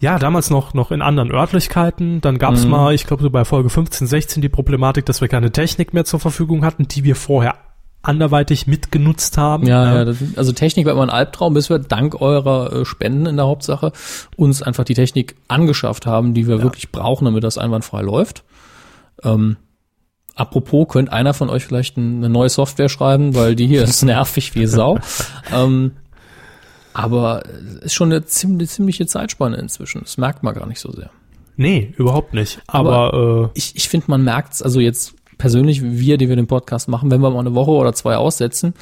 ja, damals noch noch in anderen Örtlichkeiten. Dann gab's Mhm. mal, ich glaube so bei Folge 15, 16 die Problematik, dass wir keine Technik mehr zur Verfügung hatten, die wir vorher anderweitig mitgenutzt haben. Ja, ja, das, also Technik war immer ein Albtraum, bis wir dank eurer äh, Spenden in der Hauptsache uns einfach die Technik angeschafft haben, die wir wirklich brauchen, damit das einwandfrei läuft. Ähm, apropos, könnt einer von euch vielleicht ein, eine neue Software schreiben, weil die hier ist nervig wie Sau. ähm, aber es ist schon eine ziemlich, ziemliche Zeitspanne inzwischen. Das merkt man gar nicht so sehr. Nee, überhaupt nicht. Aber- Aber, Ich, ich finde, man merkt's, also jetzt persönlich, wir, die wir den Podcast machen, wenn wir mal eine Woche oder zwei aussetzen,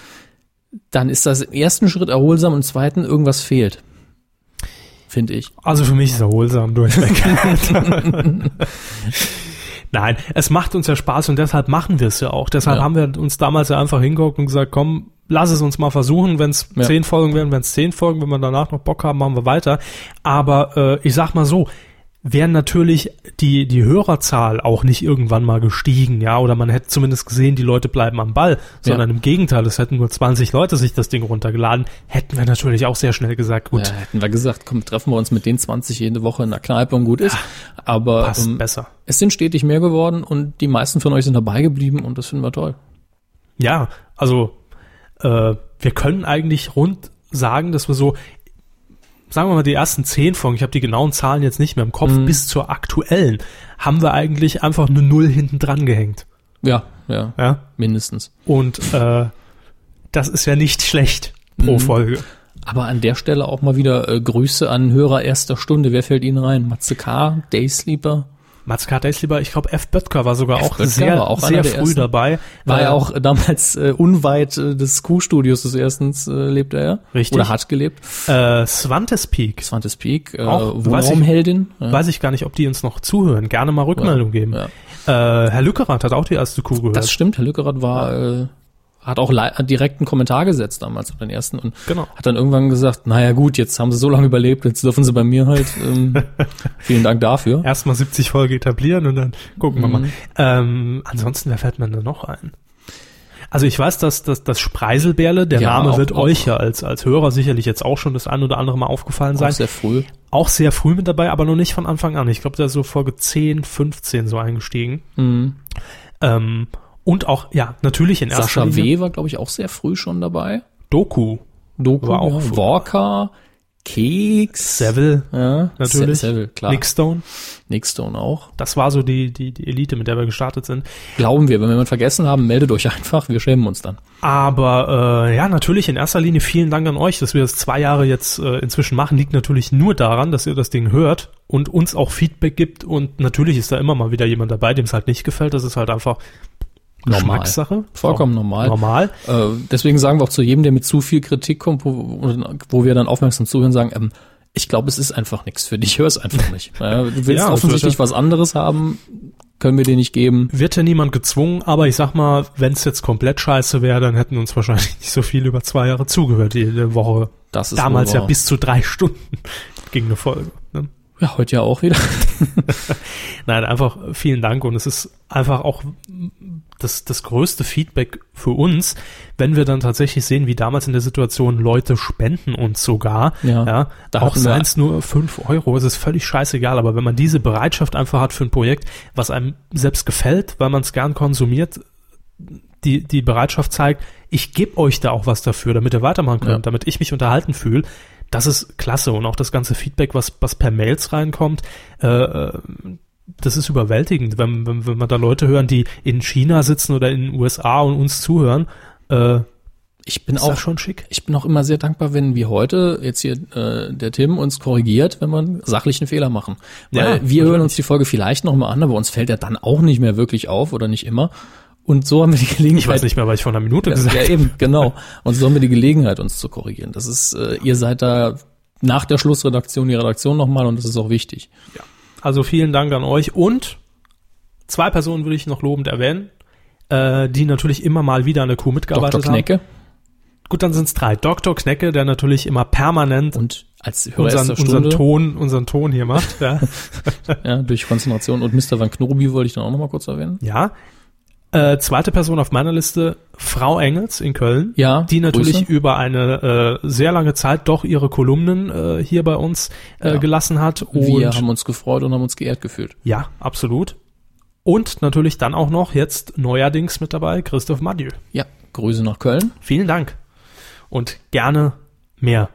dann ist das im ersten Schritt erholsam und im zweiten irgendwas fehlt. Finde ich. äh, also für mich ist erholsam durchweg. Nein, es macht uns ja Spaß und deshalb machen wir es ja auch. Deshalb Ja. haben wir uns damals ja einfach hingeguckt und gesagt, komm, lass es uns mal versuchen. Wenn es Ja. zehn Folgen werden, wenn es zehn Folgen, wenn wir danach noch Bock haben, machen wir weiter. Aber äh, ich sag mal so, wären natürlich die, die Hörerzahl auch nicht irgendwann mal gestiegen, ja, oder man hätte zumindest gesehen, die Leute bleiben am Ball, sondern im Gegenteil, es hätten nur 20 Leute sich das Ding runtergeladen, hätten wir natürlich auch sehr schnell gesagt, gut, Ja, hätten wir gesagt, komm, treffen wir uns mit den 20 jede Woche in der Kneipe und gut ist. Aber passt ähm, besser. es sind stetig mehr geworden und die meisten von euch sind dabei geblieben und das finden wir toll. Ja, also äh, wir können eigentlich rund sagen, dass wir so, sagen wir mal, die ersten zehn Folgen, ich habe die genauen Zahlen jetzt nicht mehr im Kopf, bis zur aktuellen, haben wir eigentlich einfach eine Null hinten dran gehängt. Ja, ja, Ja? mindestens. Und äh, das ist ja nicht schlecht pro Folge. Aber an der Stelle auch mal wieder äh, Grüße an Hörer erster Stunde. Wer fällt Ihnen rein? Matze K., Daysleeper? Mats Carter ist lieber, ich glaube, F. Böttger war sogar auch Böttger sehr, auch sehr früh ersten. dabei. War Äh, ja auch damals äh, unweit äh, des Q-Studios des erstens äh, lebt er ja. Richtig. Oder hat gelebt. Äh, Svantes Peak. Svantes Peak, äh, Auch, weiß Wohnraumheldin. Ja. Weiß ich gar nicht, ob die uns noch zuhören. Gerne mal Rückmeldung geben. Ja. Äh, Herr Lückerath hat auch die erste Kuh gehört. Das stimmt, Herr Lückerath war, äh, hat auch hat direkt einen Kommentar gesetzt damals auf den ersten und Genau. hat dann irgendwann gesagt, naja gut, jetzt haben sie so lange überlebt, jetzt dürfen sie bei mir halt. Ähm, vielen Dank dafür. erstmal 70 Folge etablieren und dann gucken wir Mhm. mal. Ähm, ansonsten, wer fällt mir da noch ein? Also ich weiß, dass, dass das Spreiselbärle, der Ja, Name auch- wird auch- euch ja als, als Hörer sicherlich jetzt auch schon das ein oder andere Mal aufgefallen Auch sein. sehr früh. auch sehr früh mit dabei, aber noch nicht von Anfang an. Ich glaube, der ist so Folge 10, 15 so eingestiegen. Mhm. Ähm, und auch, ja, natürlich in erster Sascha Linie W. war, glaube ich, auch sehr früh schon dabei. Doku, Doku, War auch ja. Walker, Keks. Seville, Ja, natürlich. Se- Seville, klar. Nick Stone. Nick Stone auch. Das war so die, die, die Elite, mit der wir gestartet sind. Glauben wir. Wenn wir jemanden vergessen haben, meldet euch einfach. Wir schämen uns dann. Aber äh, ja, natürlich in erster Linie vielen Dank an euch, dass wir das zwei Jahre jetzt äh, inzwischen machen. Liegt natürlich nur daran, dass ihr das Ding hört und uns auch Feedback gibt. Und natürlich ist da immer mal wieder jemand dabei, dem es halt nicht gefällt. Das ist halt einfach Normal. Geschmackssache. Vollkommen normal. Normal. Äh, deswegen sagen wir auch zu jedem, der mit zu viel Kritik kommt, wo, wo wir dann aufmerksam zuhören, sagen, ähm, ich glaube, es ist einfach nichts für dich, hör es einfach nicht. Ja, du willst Ja, offensichtlich was anderes haben, können wir dir nicht geben. Wird ja niemand gezwungen, aber ich sag mal, wenn es jetzt komplett scheiße wäre, dann hätten uns wahrscheinlich nicht so viel über zwei Jahre zugehört, jede Woche. Das ist Damals ja bis zu drei Stunden ging eine Folge. Ja, heute ja auch wieder. Nein, einfach vielen Dank und es ist einfach auch das, das größte Feedback für uns, wenn wir dann tatsächlich sehen, wie damals in der Situation Leute spenden uns sogar. Ja, ja auch seien es nur fünf Euro, es ist völlig scheißegal, aber wenn man diese Bereitschaft einfach hat für ein Projekt, was einem selbst gefällt, weil man es gern konsumiert, die, die Bereitschaft zeigt, ich gebe euch da auch was dafür, damit ihr weitermachen könnt, Ja. damit ich mich unterhalten fühle. Das ist klasse und auch das ganze Feedback, was, was per Mails reinkommt, äh, das ist überwältigend, wenn, wenn, wenn man da Leute hören, die in China sitzen oder in den USA und uns zuhören. Äh, Ich bin ist auch das schon schick. Ich bin auch immer sehr dankbar, wenn wie heute jetzt hier äh, der Tim uns korrigiert, wenn wir sachlichen Fehler machen. Weil Ja, wir hören uns die Folge vielleicht noch mal an, aber uns fällt er dann auch nicht mehr wirklich auf oder nicht immer. Und so haben wir die Gelegenheit. Ich weiß nicht mehr, was ich vor einer Minute Ja, gesagt ja, habe. eben, genau. Und so haben wir die Gelegenheit, uns zu korrigieren. Das ist, äh, ihr seid da nach der Schlussredaktion die Redaktion nochmal und das ist auch wichtig. Also vielen Dank an euch und zwei Personen will ich noch lobend erwähnen, äh, die natürlich immer mal wieder an der Kuh mitgearbeitet Dr. Knecke haben. Gut, dann sind es drei. Dr. Knecke, der natürlich immer permanent und als Hörer unseren, unseren Ton, unseren Ton hier macht. Ja. ja, durch Konzentration und Mr. Van Knobi wollte ich dann auch nochmal kurz erwähnen. ja. Äh, zweite Person auf meiner Liste, Frau Engels in Köln. Ja, Die natürlich Grüße. über eine äh, sehr lange Zeit doch ihre Kolumnen äh, hier bei uns äh, Ja. gelassen hat. Und Wir haben uns gefreut und haben uns geehrt gefühlt. ja, absolut. Und natürlich dann auch noch jetzt neuerdings mit dabei Christoph Madieu. Ja, Grüße nach Köln. Vielen Dank. Und gerne mehr.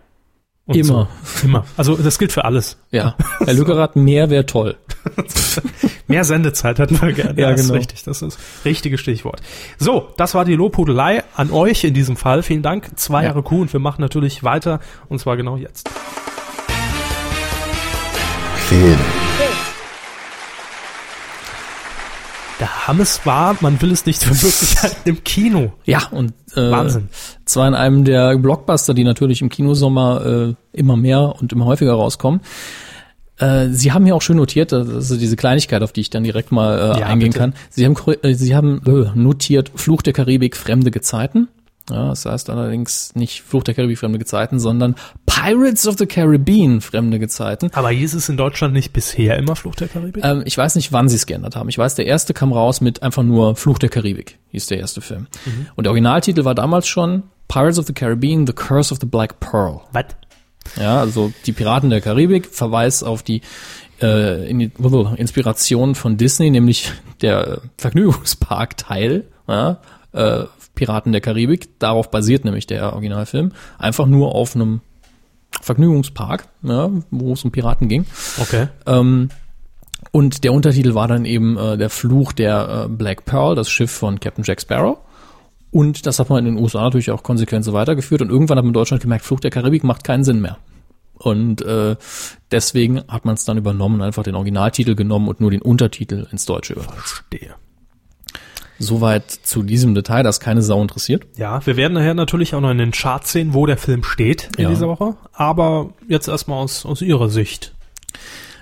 Und Immer. So. Immer. Also das gilt für alles. Ja, Herr Lückerath, mehr wäre toll. Mehr Sendezeit hätten wir gerne. Ja, das genau. ist richtig. Das ist richtiges Stichwort. So, das war die Lobhudelei an euch in diesem Fall. Vielen Dank. Zwei Ja. Jahre Kuh und wir machen natürlich weiter und zwar genau jetzt. Film. Der Hammes war, man will es nicht für möglich halten, im Kino. Ja, und äh, Wahnsinn. zwar in einem der Blockbuster, die natürlich im Kinosommer äh, immer mehr und immer häufiger rauskommen. Äh, Sie haben hier auch schön notiert, das ist diese Kleinigkeit, auf die ich dann direkt mal äh, Ja, eingehen bitte. kann. Sie haben, äh, Sie haben notiert Fluch der Karibik, fremde Gezeiten. Ja, das heißt allerdings nicht Fluch der Karibik, fremde Gezeiten, sondern Pirates of the Caribbean, fremde Gezeiten. Aber hieß es in Deutschland nicht bisher immer Fluch der Karibik? Ähm, ich weiß nicht, wann sie es geändert haben. Ich weiß, der erste kam raus mit einfach nur Fluch der Karibik, hieß der erste Film. Und der Originaltitel war damals schon Pirates of the Caribbean, The Curse of the Black Pearl. Was? Ja, also die Piraten der Karibik, Verweis auf die äh, in, Inspiration von Disney, nämlich der Vergnügungspark-Teil, ja, äh, Piraten der Karibik. Darauf basiert nämlich der Originalfilm. Einfach nur auf einem Vergnügungspark, ja, wo es um Piraten ging. Okay. Ähm, und der Untertitel war dann eben äh, der Fluch der äh, Black Pearl, das Schiff von Captain Jack Sparrow. Und das hat man in den USA natürlich auch konsequent so weitergeführt. Und irgendwann hat man in Deutschland gemerkt, Fluch der Karibik macht keinen Sinn mehr. Und äh, deswegen hat man es dann übernommen, einfach den Originaltitel genommen und nur den Untertitel ins Deutsche übersetzt. Verstehe. Soweit zu diesem Detail, das keine Sau interessiert. Ja, wir werden nachher natürlich auch noch in den Charts sehen, wo der Film steht in Ja. dieser Woche. Aber jetzt erstmal aus, aus Ihrer Sicht.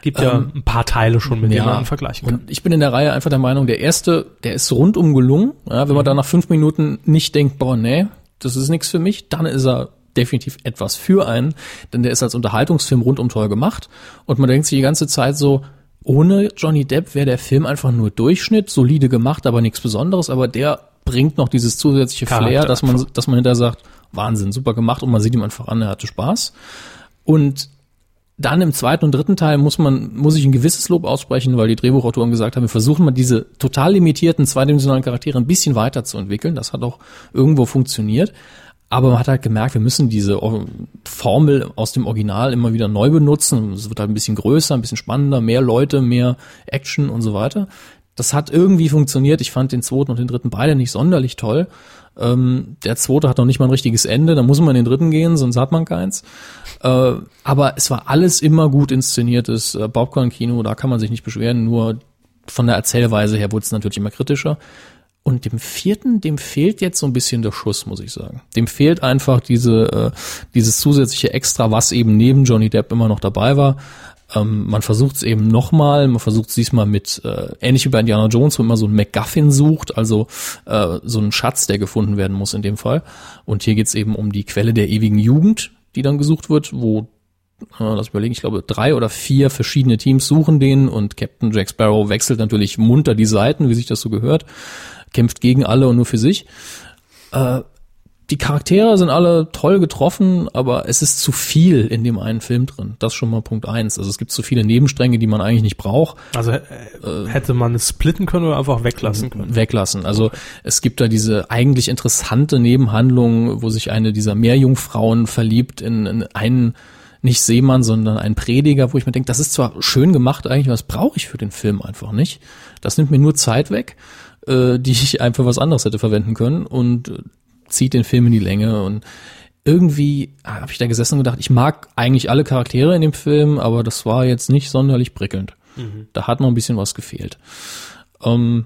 Gibt ja Ähm, ein paar Teile schon, mit denen man vergleichen kann. Und ich bin in der Reihe einfach der Meinung, der erste, der ist rundum gelungen. Ja, wenn man da nach fünf Minuten nicht denkt, boah, nee, das ist nichts für mich, dann ist er definitiv etwas für einen, denn der ist als Unterhaltungsfilm rundum toll gemacht. Und man denkt sich die ganze Zeit so, ohne Johnny Depp wäre der Film einfach nur Durchschnitt, solide gemacht, aber nichts Besonderes, aber der bringt noch dieses zusätzliche Flair, Charakter dass man, dass man hinterher sagt, Wahnsinn, super gemacht und man sieht ihm einfach an, er hatte Spaß. Und dann im zweiten und dritten Teil muss man, muss ich ein gewisses Lob aussprechen, weil die Drehbuchautoren gesagt haben, wir versuchen mal diese total limitierten zweidimensionalen Charaktere ein bisschen weiterzuentwickeln. Das hat auch irgendwo funktioniert. Aber man hat halt gemerkt, wir müssen diese Or- Formel aus dem Original immer wieder neu benutzen. Es wird halt ein bisschen größer, ein bisschen spannender, mehr Leute, mehr Action und so weiter. Das hat irgendwie funktioniert. Ich fand den zweiten und den dritten beide nicht sonderlich toll. Ähm, der zweite hat noch nicht mal ein richtiges Ende. Da muss man in den dritten gehen, sonst hat man keins. Äh, aber es war alles immer gut inszeniertes äh, Popcorn-Kino. Da kann man sich nicht beschweren. Nur von der Erzählweise her wurde es natürlich immer kritischer. Und dem vierten, dem fehlt jetzt so ein bisschen der Schuss, muss ich sagen. Dem fehlt einfach diese, äh, dieses zusätzliche Extra, was eben neben Johnny Depp immer noch dabei war. Ähm, man versucht es eben nochmal, man versucht es diesmal mit, äh, ähnlich wie bei Indiana Jones, wo man so einen MacGuffin sucht, also äh, so einen Schatz, der gefunden werden muss in dem Fall. Und hier geht's eben um die Quelle der ewigen Jugend, die dann gesucht wird, wo äh, lass mich überlegen, ich glaube drei oder vier verschiedene Teams suchen den und Captain Jack Sparrow wechselt natürlich munter die Seiten, wie sich das so gehört, kämpft gegen alle und nur für sich. Äh, die Charaktere sind alle toll getroffen, aber es ist zu viel in dem einen Film drin. Das ist schon mal Punkt eins. Also es gibt zu viele Nebenstränge, die man eigentlich nicht braucht. Also äh, hätte man es splitten können oder einfach weglassen können? Weglassen. Also es gibt da diese eigentlich interessante Nebenhandlung, wo sich eine dieser Meerjungfrauen verliebt in, in einen nicht Seemann, sondern einen Prediger, wo ich mir denke, das ist zwar schön gemacht eigentlich, aber das brauche ich für den Film einfach nicht. Das nimmt mir nur Zeit weg, äh, die ich einfach was anderes hätte verwenden können und zieht den Film in die Länge und irgendwie habe ich da gesessen und gedacht, ich mag eigentlich alle Charaktere in dem Film, aber das war jetzt nicht sonderlich prickelnd. Da hat noch ein bisschen was gefehlt. Ähm,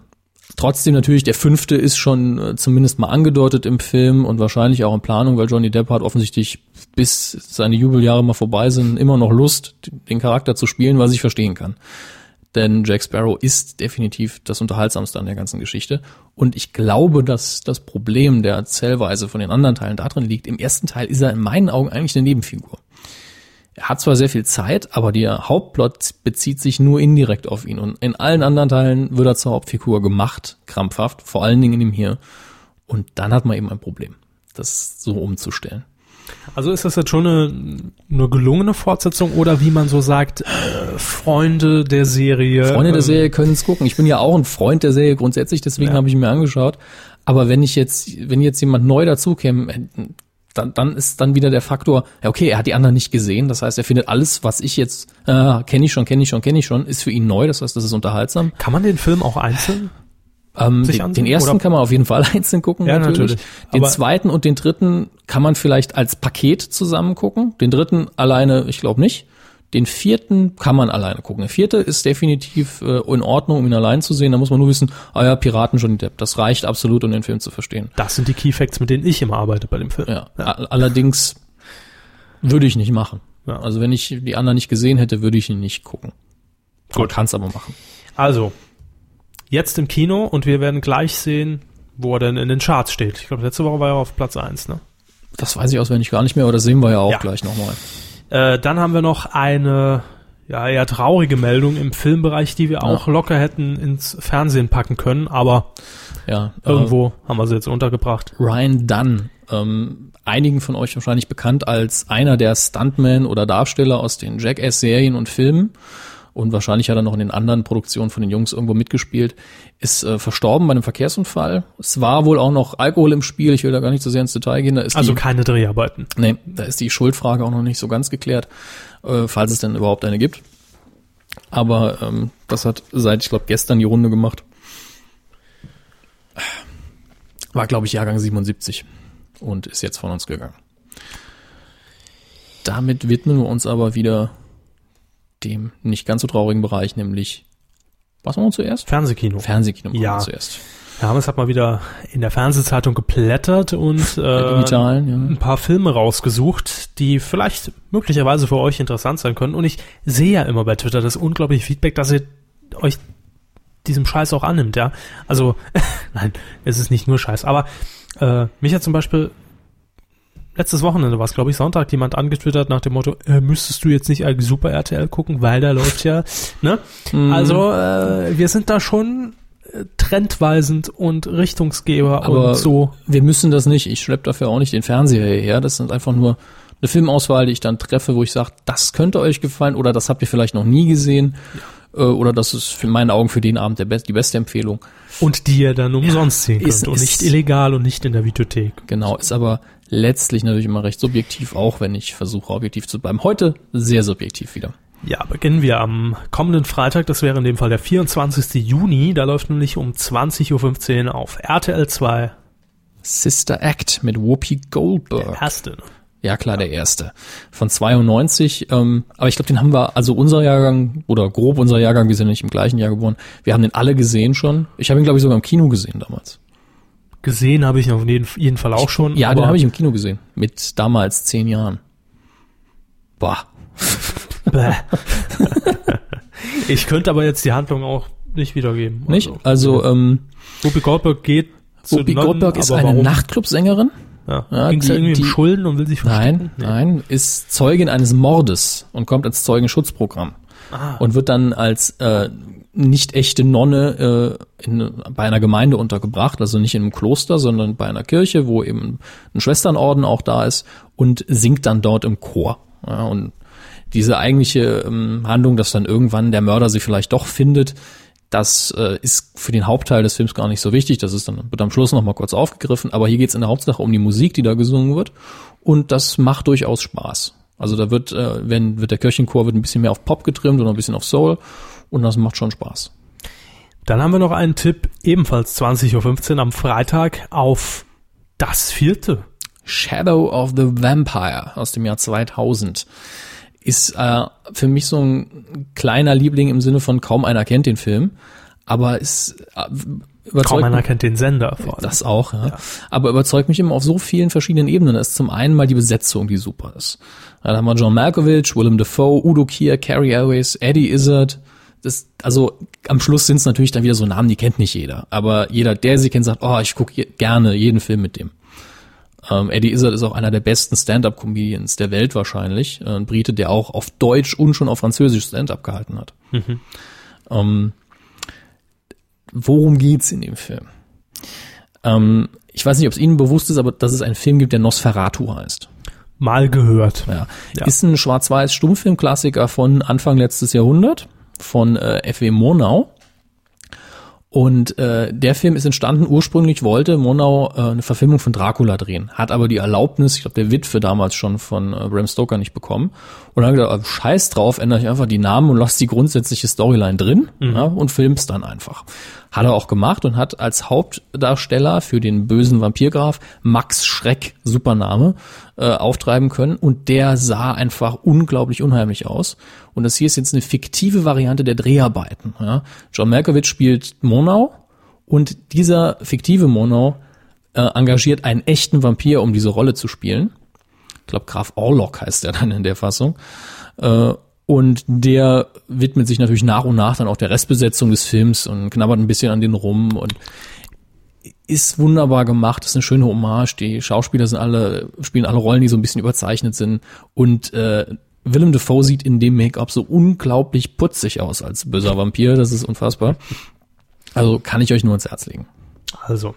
trotzdem natürlich, der fünfte ist schon äh, zumindest mal angedeutet im Film und wahrscheinlich auch in Planung, weil Johnny Depp hat offensichtlich, bis seine Jubeljahre mal vorbei sind, immer noch Lust, den Charakter zu spielen, was ich verstehen kann. Denn Jack Sparrow ist definitiv das Unterhaltsamste an der ganzen Geschichte. Und ich glaube, dass das Problem der Erzählweise von den anderen Teilen darin liegt. Im ersten Teil ist er in meinen Augen eigentlich eine Nebenfigur. Er hat zwar sehr viel Zeit, aber der Hauptplot bezieht sich nur indirekt auf ihn. Und in allen anderen Teilen wird er zur Hauptfigur gemacht, krampfhaft, vor allen Dingen in dem hier. Und dann hat man eben ein Problem, das so umzustellen. Also ist das jetzt schon eine, eine gelungene Fortsetzung oder wie man so sagt, äh, Freunde der Serie? Freunde der ähm, Serie können es gucken. Ich bin ja auch ein Freund der Serie grundsätzlich, deswegen Ja. habe ich mir angeschaut. Aber wenn ich jetzt, wenn jetzt jemand neu dazukäme, äh, dann, dann ist dann wieder der Faktor, ja okay, er hat die anderen nicht gesehen. Das heißt, er findet alles, was ich jetzt äh, kenne ich schon, kenne ich schon, kenne ich schon, ist für ihn neu. Das heißt, das ist unterhaltsam. Kann man den Film auch einzeln? Ähm, sich den, den ersten oder? kann man auf jeden Fall einzeln gucken. Ja, natürlich. natürlich. Den zweiten und den dritten kann man vielleicht als Paket zusammen gucken. Den dritten alleine, ich glaube nicht. Den vierten kann man alleine gucken. Der vierte ist definitiv äh, in Ordnung, um ihn allein zu sehen. Da muss man nur wissen, ah ja, Piraten Johnny Depp. Das reicht absolut, um den Film zu verstehen. Das sind die Key Facts, mit denen ich immer arbeite bei dem Film. Ja. All- Allerdings würde ich nicht machen. Ja. Also wenn ich die anderen nicht gesehen hätte, würde ich ihn nicht gucken. Man kann es aber machen. Also, jetzt im Kino und wir werden gleich sehen, wo er denn in den Charts steht. Ich glaube, letzte Woche war er auf Platz 1, ne? Das weiß ich auswendig gar nicht mehr, aber das sehen wir ja auch Ja. gleich nochmal. Äh, dann haben wir noch eine ja, eher traurige Meldung im Filmbereich, die wir auch locker hätten ins Fernsehen packen können, aber Ja, äh, irgendwo haben wir sie jetzt untergebracht. Ryan Dunn, ähm, einigen von euch wahrscheinlich bekannt als einer der Stuntmen oder Darsteller aus den Jackass-Serien und Filmen und wahrscheinlich hat er noch in den anderen Produktionen von den Jungs irgendwo mitgespielt, ist äh, verstorben bei einem Verkehrsunfall. Es war wohl auch noch Alkohol im Spiel, ich will da gar nicht so sehr ins Detail gehen. Da ist Also die, keine Dreharbeiten. nee, da ist die Schuldfrage auch noch nicht so ganz geklärt, äh, falls es denn überhaupt eine gibt. Aber ähm, das hat seit, ich glaube, gestern die Runde gemacht. War, glaube ich, Jahrgang 77 und ist jetzt von uns gegangen. Damit widmen wir uns aber wieder dem nicht ganz so traurigen Bereich, nämlich was machen wir zuerst? Fernsehkino. Fernsehkino machen Ja. wir zuerst. Wir haben es halt mal wieder in der Fernsehzeitung geblättert und äh, ja. ein paar Filme rausgesucht, die vielleicht möglicherweise für euch interessant sein können. Und ich sehe ja immer bei Twitter das unglaubliche Feedback, dass ihr euch diesem Scheiß auch annimmt, ja. Also, nein, es ist nicht nur Scheiß, aber äh, mich hat zum Beispiel letztes Wochenende war es, glaube ich, Sonntag, jemand angetwittert nach dem Motto, äh, müsstest du jetzt nicht eigentlich Super RTL gucken, weil da läuft ja, ne? Mhm. Also, äh, wir sind da schon äh, trendweisend und Richtungsgeber Aber und so. wir müssen das nicht. Ich schlepp dafür auch nicht den Fernseher hierher. Das sind einfach nur eine Filmauswahl, die ich dann treffe, wo ich sage, das könnte euch gefallen oder das habt ihr vielleicht noch nie gesehen. Äh, Oder das ist für meinen Augen für den Abend der best, die beste Empfehlung. Und die ihr dann umsonst sehen könnt ist- und ist- nicht illegal und nicht in der Videothek. Genau, ist aber letztlich natürlich immer recht subjektiv, auch wenn ich versuche, objektiv zu bleiben. Heute sehr subjektiv wieder. Ja, beginnen wir am kommenden Freitag, das wäre in dem Fall der 24. Juni, da läuft nämlich um 20.15 Uhr auf RTL 2 Sister Act mit Whoopi Goldberg. der erste. ne? Ja, klar, der erste. Von 92. Ähm, aber ich glaube, den haben wir, also unser Jahrgang, oder grob unser Jahrgang, wir sind nicht im gleichen Jahr geboren, wir haben den alle gesehen schon. Ich habe ihn, glaube ich, sogar im Kino gesehen damals. Gesehen habe ich auf jeden, jeden Fall auch schon. Ja, den habe ich im Kino gesehen. Mit damals zehn Jahren. Boah. Bäh. ich könnte aber jetzt die Handlung auch nicht wiedergeben. Nicht? Also, ähm, Whoopi Goldberg geht zu Whoopi London, Goldberg ist eine warum? Nachtclubsängerin. Ja. Ja, Ging irgendwie die- um Schulden und will sich Nein, verstecken? Nee. nein, ist Zeugin eines Mordes und kommt ins Zeugenschutzprogramm Ah. und wird dann als äh, nicht echte Nonne äh, in, bei einer Gemeinde untergebracht, also nicht in einem Kloster, sondern bei einer Kirche, wo eben ein Schwesternorden auch da ist und singt dann dort im Chor. Ja, und diese eigentliche ähm, Handlung, dass dann irgendwann der Mörder sie vielleicht doch findet, das äh, ist für den Hauptteil des Films gar nicht so wichtig. Das ist dann wird am Schluss noch mal kurz aufgegriffen. Aber hier geht es in der Hauptsache um die Musik, die da gesungen wird, und das macht durchaus Spaß. Also da wird, äh, wenn wird der Kirchenchor wird ein bisschen mehr auf Pop getrimmt und ein bisschen auf Soul, und das macht schon Spaß. Dann haben wir noch einen Tipp, ebenfalls 20.15 Uhr am Freitag auf das vierte. Shadow of the Vampire aus dem Jahr 2000 ist äh, für mich so ein kleiner Liebling im Sinne von kaum einer kennt den Film, aber ist äh, überzeugt Kaum einer mich- kennt den Sender vor allem. Das auch, ja. Aber überzeugt mich immer auf so vielen verschiedenen Ebenen. Das ist zum einen mal die Besetzung, die super ist. Ja, Da haben wir John Malkovich, Willem Dafoe, Udo Kier, Carrie Elwes, Eddie Izzard. Das, also am Schluss sind es natürlich dann wieder so Namen, die kennt nicht jeder. Aber jeder, der sie kennt, sagt, oh, ich gucke je, gerne jeden Film mit dem. Ähm, Eddie Izzard ist auch einer der besten Stand-up-Comedians der Welt wahrscheinlich. Äh, Ein Brite, der auch auf Deutsch und schon auf Französisch Stand-up gehalten hat. Ähm, worum geht's in dem Film? Ähm, ich weiß nicht, ob es Ihnen bewusst ist, aber dass es einen Film gibt, der Nosferatu heißt. Mal gehört. Ja. Ja. Ist ein schwarz-weiß Stummfilmklassiker von Anfang letztes Jahrhundert von äh, F.W. Murnau. Und äh, der Film ist entstanden, ursprünglich wollte Murnau äh, eine Verfilmung von Dracula drehen, hat aber die Erlaubnis, ich glaube der Witwe damals schon von äh, Bram Stoker nicht bekommen. Und dann hat er gesagt, ah, scheiß drauf, ändere ich einfach die Namen und lass die grundsätzliche Storyline drin ja, und film's dann einfach. Hat er auch gemacht und hat als Hauptdarsteller für den bösen Vampirgraf Max Schreck, super Name, äh, auftreiben können. Und der sah einfach unglaublich unheimlich aus. Und das hier ist jetzt eine fiktive Variante der Dreharbeiten. Ja. John Malkovich spielt Monau und dieser fiktive Monau äh, engagiert einen echten Vampir, um diese Rolle zu spielen. Ich glaube, Graf Orlok heißt er dann in der Fassung. Äh, und der widmet sich natürlich nach und nach dann auch der Restbesetzung des Films und knabbert ein bisschen an den rum und ist wunderbar gemacht, ist eine schöne Hommage. Die Schauspieler sind alle, spielen alle Rollen, die so ein bisschen überzeichnet sind. Und äh, Willem Dafoe sieht in dem Make-up so unglaublich putzig aus als böser Vampir. Das ist unfassbar. Also kann ich euch nur ins Herz legen. Also,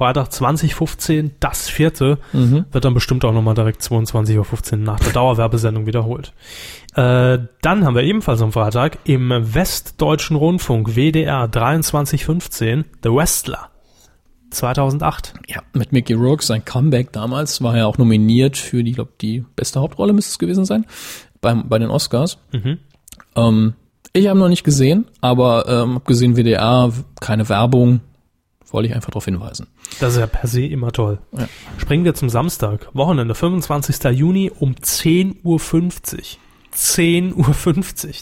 Freitag 2015, das vierte, Mhm. wird dann bestimmt auch nochmal direkt 22.15 Uhr nach der Dauerwerbesendung wiederholt. Äh, dann haben wir ebenfalls am Freitag im Westdeutschen Rundfunk WDR 2315 The Wrestler 2008. Ja, mit Mickey Rourke, sein Comeback damals, war er auch nominiert für die, glaube die beste Hauptrolle müsste es gewesen sein, beim, bei den Oscars. Ähm, ich habe noch nicht gesehen, aber ähm, habe gesehen WDR, keine Werbung, wollte ich einfach darauf hinweisen. Das ist ja per se immer toll. Ja. Springen wir zum Samstag, Wochenende, 25. Juni um 10.50 Uhr. 10.50 Uhr.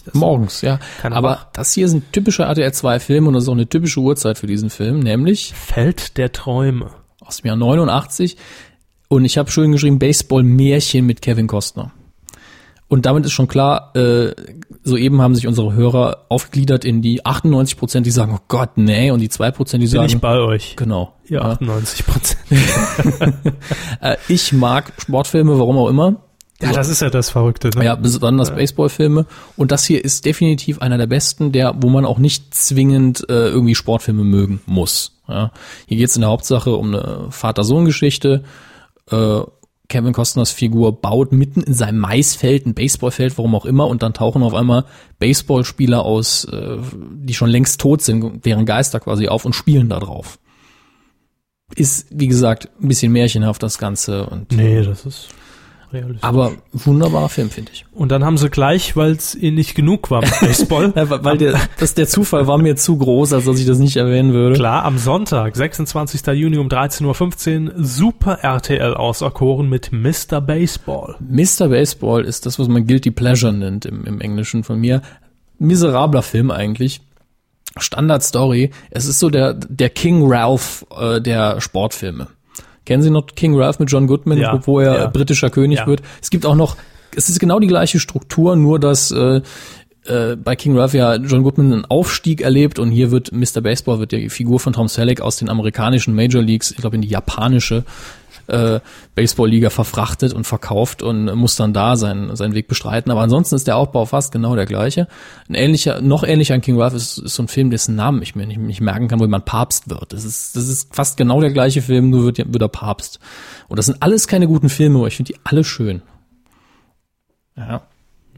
Das Morgens, ja. Aber wach. das hier ist ein typischer RTL 2 Film und das ist auch eine typische Uhrzeit für diesen Film, nämlich Feld der Träume. aus dem Jahr 89 und ich habe schön geschrieben Baseball-Märchen mit Kevin Costner. Und damit ist schon klar, äh, soeben haben sich unsere Hörer aufgegliedert in die 98 Prozent, die sagen, oh Gott, nee, und die 2 Prozent, die Bin sagen, ich bei euch. genau. Ja, 98 Prozent. Äh, ich mag Sportfilme, warum auch immer. Ja, das ist ja das Verrückte. Ne? Ja, besonders Baseballfilme. Und das hier ist definitiv einer der besten, der, wo man auch nicht zwingend äh, irgendwie Sportfilme mögen muss. Ja. Hier geht es in der Hauptsache um eine Vater-Sohn-Geschichte. Äh, Kevin Costners Figur baut mitten in seinem Maisfeld ein Baseballfeld, warum auch immer, und dann tauchen auf einmal Baseballspieler aus, äh, die schon längst tot sind, deren Geister quasi auf und spielen da drauf. Ist, wie gesagt, ein bisschen märchenhaft das Ganze und Nee, das ist realistisch. aber wunderbarer Film, finde ich. Und dann haben sie gleich, weil es ihnen nicht genug war mit Baseball, Ja, weil der, das, der Zufall war mir zu groß, als dass ich das nicht erwähnen würde. klar, am Sonntag, 26. Juni um 13.15 Uhr, Super RTL auserkoren mit Mr. Baseball. Mr. Baseball ist das, was man Guilty Pleasure nennt im, im Englischen von mir. Miserabler Film eigentlich. Standard Story. Es ist so der, der King Ralph äh, der Sportfilme. Kennen Sie noch King Ralph mit John Goodman, Ja, wo er ja. britischer König Ja. wird? Es gibt auch noch, es ist genau die gleiche Struktur, nur dass äh, äh, bei King Ralph ja John Goodman einen Aufstieg erlebt und hier wird Mr. Baseball, wird die Figur von Tom Selleck aus den amerikanischen Major Leagues, ich glaube in die japanische, äh, Baseballliga verfrachtet und verkauft und muss dann da seinen, seinen Weg bestreiten. Aber ansonsten ist der Aufbau fast genau der gleiche. Ein ähnlicher, noch ähnlicher an King Ralph ist, ist so ein Film, dessen Namen ich mir nicht, nicht merken kann, wo jemand Papst wird. Das ist, das ist fast genau der gleiche Film, nur wird, wird er Papst. Und das sind alles keine guten Filme, aber ich finde die alle schön. Ja.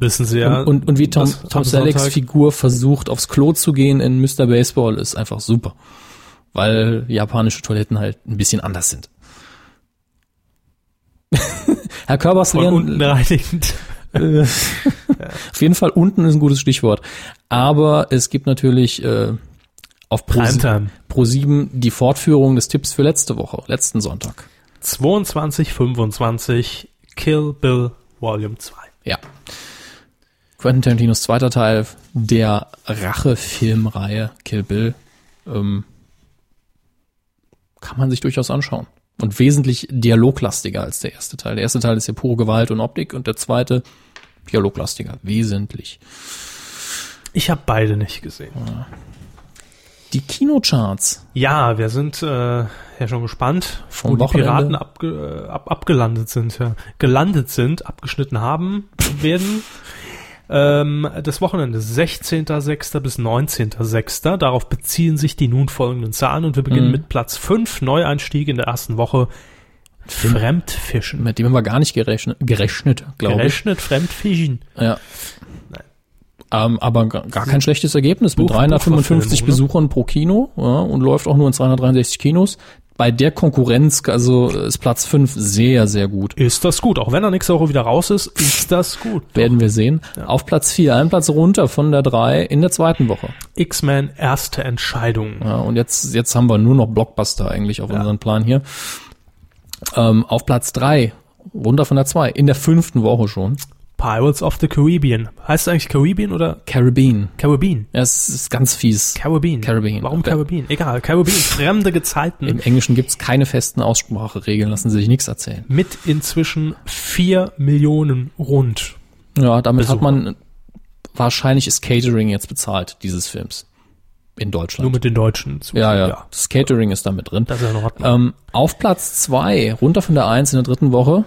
Wissen Sie ja. Und, und, und wie Tom, was Tom Sellecks Figur versucht, aufs Klo zu gehen in Mr. Baseball, ist einfach super. Weil japanische Toiletten halt ein bisschen anders sind. Herr Körbers von Lehren, unten reinigend. äh, auf jeden Fall unten ist ein gutes Stichwort. Aber es gibt natürlich äh, auf Pro. Pro 7 die Fortführung des Tipps für letzte Woche, letzten Sonntag. 22, 25, Kill Bill Volume 2. Ja. Quentin Tarantinos zweiter Teil der Rache-Filmreihe Kill Bill ähm, kann man sich durchaus anschauen. Und wesentlich dialoglastiger als der erste Teil. Der erste Teil ist ja pure Gewalt und Optik und der zweite dialoglastiger. Wesentlich. Ich habe beide nicht gesehen. Die Kinocharts. Ja, wir sind äh, ja schon gespannt, Vom wo die. Piraten abge, äh, ab, abgelandet sind, ja. gelandet sind, abgeschnitten haben werden. Ähm, das Wochenende 16.06. bis 19.06. Darauf beziehen sich die nun folgenden Zahlen und wir beginnen Mhm. mit Platz 5, Neueinstieg in der ersten Woche. Fremdfischen. Mit dem haben wir gar nicht gerechnet, gerechnet glaube ich. Gerechnet Fremdfischen. Ja. Ähm, aber gar, kein schlechtes Ergebnis mit Buch- 355 Buchverfilmung, ne? Besuchern pro Kino ja, und läuft auch nur in 263 Kinos. Bei der Konkurrenz, also ist Platz 5 sehr, sehr gut. Ist das gut? Auch wenn er nächste Woche wieder raus ist, ist das gut. Werden wir sehen. Auf Platz 4, ein Platz runter von der 3 in der zweiten Woche. X-Men erste Entscheidung. Ja, und jetzt, jetzt haben wir nur noch Blockbuster eigentlich auf unseren Plan hier. Ähm, auf Platz 3, runter von der 2, in der fünften Woche schon. Pirates of the Caribbean. Heißt es eigentlich Caribbean oder Caribbean. Caribbean? Ja, es ist ganz fies. Caribbean. Caribbean. Warum Okay. Caribbean? Egal, Caribbean. Fremde Gezeiten. Im Englischen gibt's keine festen Ausspracheregeln, lassen Sie sich nichts erzählen. mit inzwischen vier Millionen rund. Ja, damit hat Besucher. man wahrscheinlich ist Catering jetzt bezahlt dieses Films in Deutschland. Nur mit den Deutschen. zu- ja, ja, Das Catering ist damit drin. Das ist ja Ordnung. Ähm, auf Platz zwei, runter von der Eins in der dritten Woche,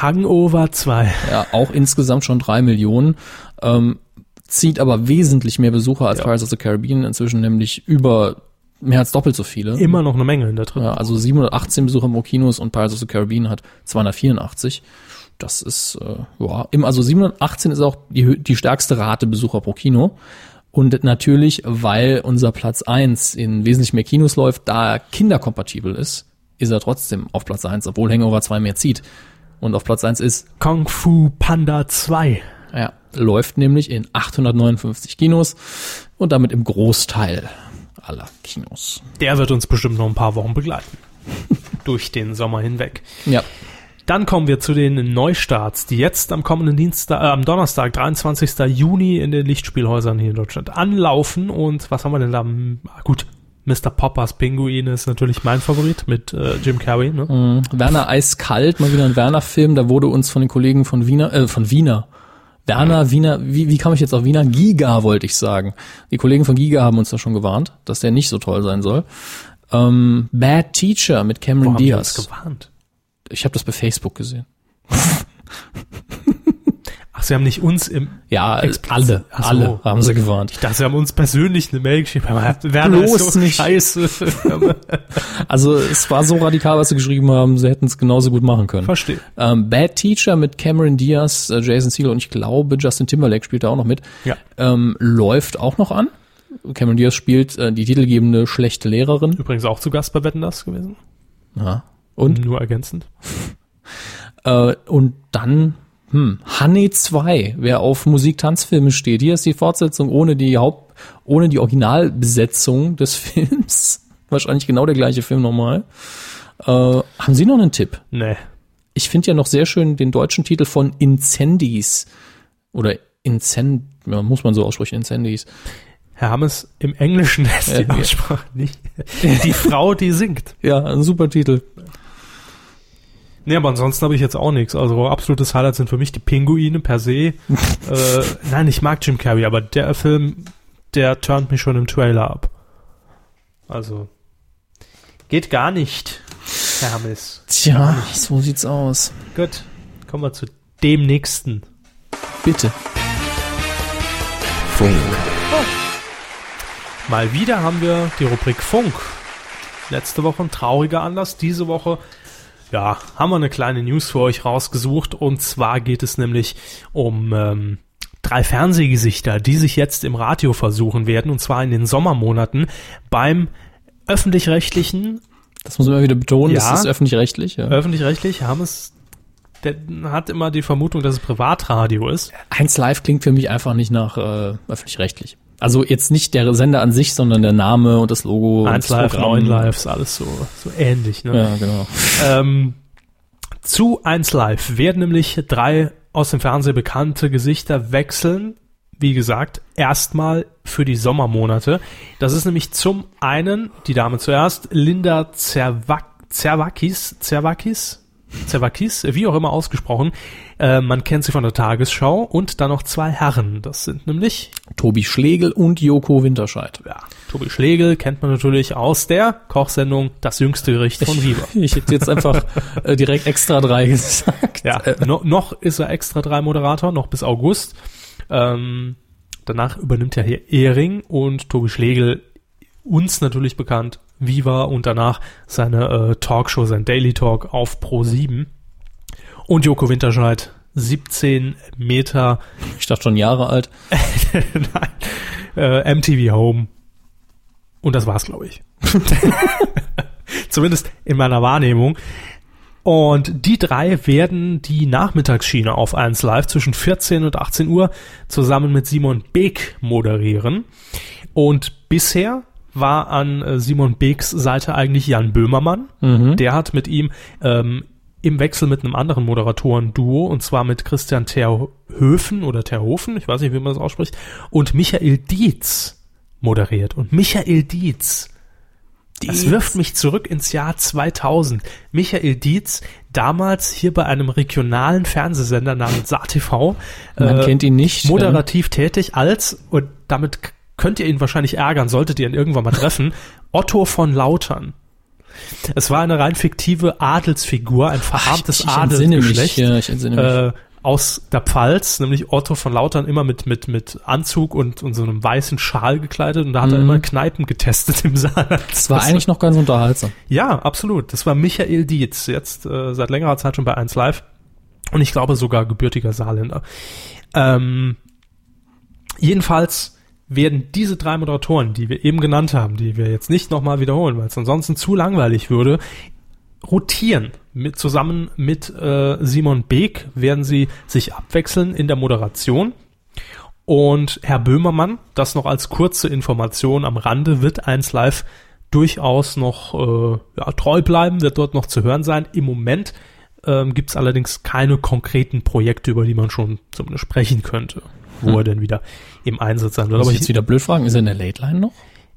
Hangover 2. ja, auch insgesamt schon drei Millionen, ähm, zieht aber wesentlich mehr Besucher als Ja. Pirates of the Caribbean, inzwischen nämlich über mehr als doppelt so viele. Immer noch eine Menge in der dritten. Ja, also 718 Besucher pro Kinos und Pirates of the Caribbean hat 284. Das ist, äh, ja, im, also 718 ist auch die, die stärkste Rate Besucher pro Kino. Und natürlich, weil unser Platz eins in wesentlich mehr Kinos läuft, da er kinderkompatibel ist, ist er trotzdem auf Platz eins, obwohl Hangover 2 mehr zieht. Und auf Platz eins ist, Kung Fu Panda 2. ja, läuft nämlich in 859 Kinos und damit im Großteil aller Kinos. Der wird uns bestimmt noch ein paar Wochen begleiten. Durch den Sommer hinweg. Ja, Dann kommen wir zu den Neustarts, die jetzt am kommenden Dienstag, äh, am Donnerstag, 23. Juni in den Lichtspielhäusern hier in Deutschland anlaufen. Und was haben wir denn da? Ah, Gut, Mr. Poppers Pinguin ist natürlich mein Favorit mit äh, Jim Carrey. Ne? Mhm. Werner Eiskalt, mal wieder ein Werner-Film. Da wurde uns von den Kollegen von Wiener, äh, von Wiener. Werner, Wiener, wie, wie kam ich jetzt auf Wiener? Giga wollte ich sagen. Die Kollegen von Giga haben uns da schon gewarnt, dass der nicht so toll sein soll. Ähm, Bad Teacher mit Cameron haben die uns Diaz. gewarnt? Ich habe das bei Facebook gesehen. Ach, sie haben nicht uns im... Ja, Explizit. alle, so. alle haben sie gewarnt. Ich dachte, sie haben uns persönlich eine Mail geschrieben. Aber Werner Bloß ist so nicht. scheiße. Also es war so radikal, was sie geschrieben haben, sie hätten es genauso gut machen können. Verstehe. Ähm, Bad Teacher mit Cameron Diaz, äh, Jason Segel und ich glaube Justin Timberlake spielt da auch noch mit. Ja. Ähm, läuft auch noch an. Cameron Diaz spielt äh, die titelgebende schlechte Lehrerin. Übrigens auch zu Gast bei Wetten, das gewesen. Ja. Und, Nur ergänzend. äh, und dann, hm, Honey 2, wer auf Musik-Tanzfilme steht. Hier ist die Fortsetzung ohne die Haupt, ohne die Originalbesetzung des Films. Wahrscheinlich genau der gleiche Film nochmal. Äh, haben Sie noch einen Tipp? Nee. Ich finde ja noch sehr schön den deutschen Titel von Incendies. Oder Incend, ja, muss man so aussprechen, Incendies. Herr Hammes, im Englischen ist die Ja. Aussprache nicht. Die Frau, die singt. Ja, ein super Titel. Nee, aber ansonsten habe ich jetzt auch nichts. Also absolutes Highlight sind für mich die Pinguine per se. äh, nein, ich mag Jim Carrey, aber der Film, der turnt mich schon im Trailer ab. Also geht gar nicht. Hermes. Tja, so sieht's aus. Gut, kommen wir zu dem nächsten. Bitte. Funk. Mal wieder haben wir die Rubrik Funk. Letzte Woche ein trauriger Anlass, diese Woche ja, haben wir eine kleine News für euch rausgesucht und zwar geht es nämlich um ähm, drei Fernsehgesichter, die sich jetzt im Radio versuchen werden und zwar in den Sommermonaten beim öffentlich-rechtlichen, Das muss man immer wieder betonen, Ja. das ist öffentlich-rechtlich. Ja. öffentlich-rechtlich haben es, der hat immer die Vermutung, dass es Privatradio ist. Eins Live klingt für mich einfach nicht nach äh, öffentlich-rechtlich. Also jetzt nicht der Sender an sich, sondern der Name und das Logo. und 1 das Live, Programm. 9 Lives, alles so, so ähnlich. Ne? Ja, genau. Ähm, zu 1 Live werden nämlich drei aus dem Fernsehen bekannte Gesichter wechseln. Wie gesagt, erstmal für die Sommermonate. Das ist nämlich zum einen die Dame zuerst, Linda Zerwak Zerwakis, Zerwakis, Zerwakis, wie auch immer ausgesprochen. Äh, man kennt sie von der Tagesschau und dann noch zwei Herren. Das sind nämlich Tobi Schlegel und Joko Winterscheid. ja, Tobi Schlegel kennt man natürlich aus der Kochsendung Das jüngste Gericht von Viva. Ich hätte jetzt einfach äh, direkt extra drei gesagt. Ja, no, noch ist er extra drei Moderator, noch bis August. Ähm, danach übernimmt ja hier Ehring und Tobi Schlegel, uns natürlich bekannt, Viva und danach seine äh, Talkshow, sein Daily Talk auf Pro 7. Und Joko Winterscheid, 17 Meter Ich dachte schon Jahre alt. Nein, äh, MTV Home. Und das war's, glaube ich. Zumindest in meiner Wahrnehmung. Und die drei werden die Nachmittagsschiene auf 1 Live zwischen 14 und 18 Uhr zusammen mit Simon Beek moderieren. Und bisher war an äh, Simon Beeks Seite eigentlich Jan Böhmermann. Der hat mit ihm ähm, im Wechsel mit einem anderen Moderatoren-Duo, und zwar mit Christian Terhöfen oder Terhofen, ich weiß nicht, wie man das ausspricht, und Michael Dietz moderiert. Und Michael Dietz, das wirft mich zurück ins Jahr 2000. Michael Dietz, damals hier bei einem regionalen Fernsehsender namens SaTV, Man äh, kennt ihn nicht. moderativ tätig als, und damit könnt ihr ihn wahrscheinlich ärgern, solltet ihr ihn irgendwann mal treffen, Otto von Lautern. Es war eine rein fiktive Adelsfigur, ein verarmtes ich, ich mich. Adelsgeschlecht Ja, ich entsinne mich. äh, aus der Pfalz, nämlich Otto von Lautern immer mit, mit, mit Anzug und, und so einem weißen Schal gekleidet und da hat er immer Kneipen getestet im Saal. Mhm. Das war eigentlich noch ganz unterhaltsam. Ja, absolut. Das war Michael Dietz, jetzt äh, seit längerer Zeit schon bei 1 Live und ich glaube sogar gebürtiger Saarländer. Ähm, jedenfalls werden diese drei Moderatoren, die wir eben genannt haben, die wir jetzt nicht nochmal wiederholen, weil es ansonsten zu langweilig würde, rotieren. Mit, zusammen mit äh, Simon Beek werden sie sich abwechseln in der Moderation. Und Herr Böhmermann, das noch als kurze Information am Rande, wird eins live durchaus noch äh, ja, treu bleiben, wird dort noch zu hören sein. Im Moment ähm, gibt es allerdings keine konkreten Projekte, über die man schon zumindest sprechen könnte, wo er denn wieder im Einsatz sein wird. Aber ich jetzt wieder blöd fragen, ist er in der Late Line noch?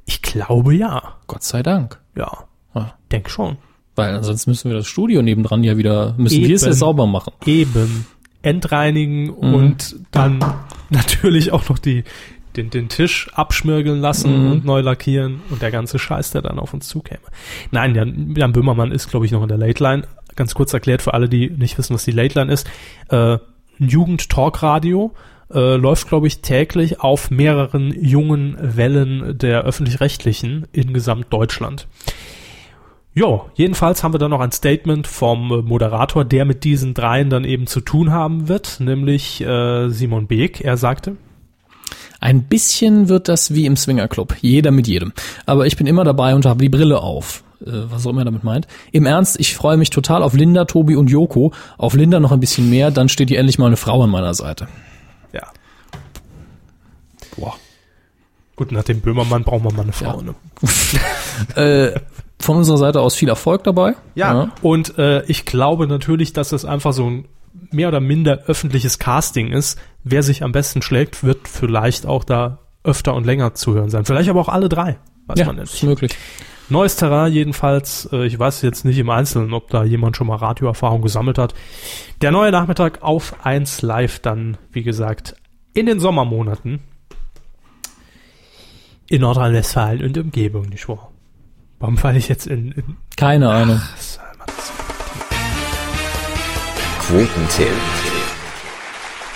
ich glaube ja. Gott sei Dank. Ja, Ah. denk schon. Weil ansonsten müssen wir das Studio nebendran ja wieder, müssen wir es ja sauber machen. Eben. Entreinigen und dann natürlich auch noch die, den, den Tisch abschmirgeln lassen und neu lackieren und der ganze Scheiß, der dann auf uns zukäme. Nein, Jan, Jan Böhmermann ist, glaube ich, noch in der Late Line. Ganz kurz erklärt für alle, die nicht wissen, was die Late Line ist. Äh, ein Jugend-Talk-Radio äh, läuft, glaube ich, täglich auf mehreren jungen Wellen der öffentlich-rechtlichen in Gesamtdeutschland. Ja, jedenfalls haben wir dann noch ein Statement vom Moderator, der mit diesen dreien dann eben zu tun haben wird, nämlich äh, Simon Beek. Er sagte, Ein bisschen wird das wie im Swinger Club. Jeder mit jedem. Aber ich bin immer dabei und habe die Brille auf. Äh, was auch immer er damit meint. Im Ernst, ich freue mich total auf Linda, Tobi und Joko. Auf Linda noch ein bisschen mehr, dann steht hier endlich mal eine Frau an meiner Seite. Ja. Boah. Gut, nach dem Böhmermann brauchen wir mal eine Frau. Ja. Ne? Äh, von unserer Seite aus viel Erfolg dabei. Ja, und äh, ich glaube natürlich, dass es einfach so ein mehr oder minder öffentliches Casting ist. Wer sich am besten schlägt, wird vielleicht auch da öfter und länger zu hören sein. Vielleicht aber auch alle drei. Weiß Ja, man ist nicht. möglich. Neues Terrain jedenfalls. Äh, ich weiß jetzt nicht im Einzelnen, ob da jemand schon mal Radioerfahrung gesammelt hat. Der neue Nachmittag auf 1 Live dann, wie gesagt, in den Sommermonaten in Nordrhein-Westfalen und Umgebung, nicht wahr? Warum falle ich jetzt in, in Keine Ahnung. Quotentipp.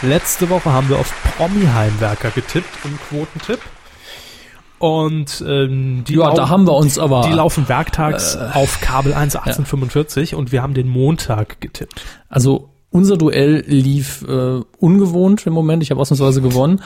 Letzte Woche haben wir auf Promi-Heimwerker getippt im Quotentipp. Und ähm, die, Ja, da haben wir uns aber- die laufen werktags auf Kabel 1 1845 und wir haben den Montag getippt. Also unser Duell lief äh, ungewohnt im Moment. Ich habe ausnahmsweise gewonnen.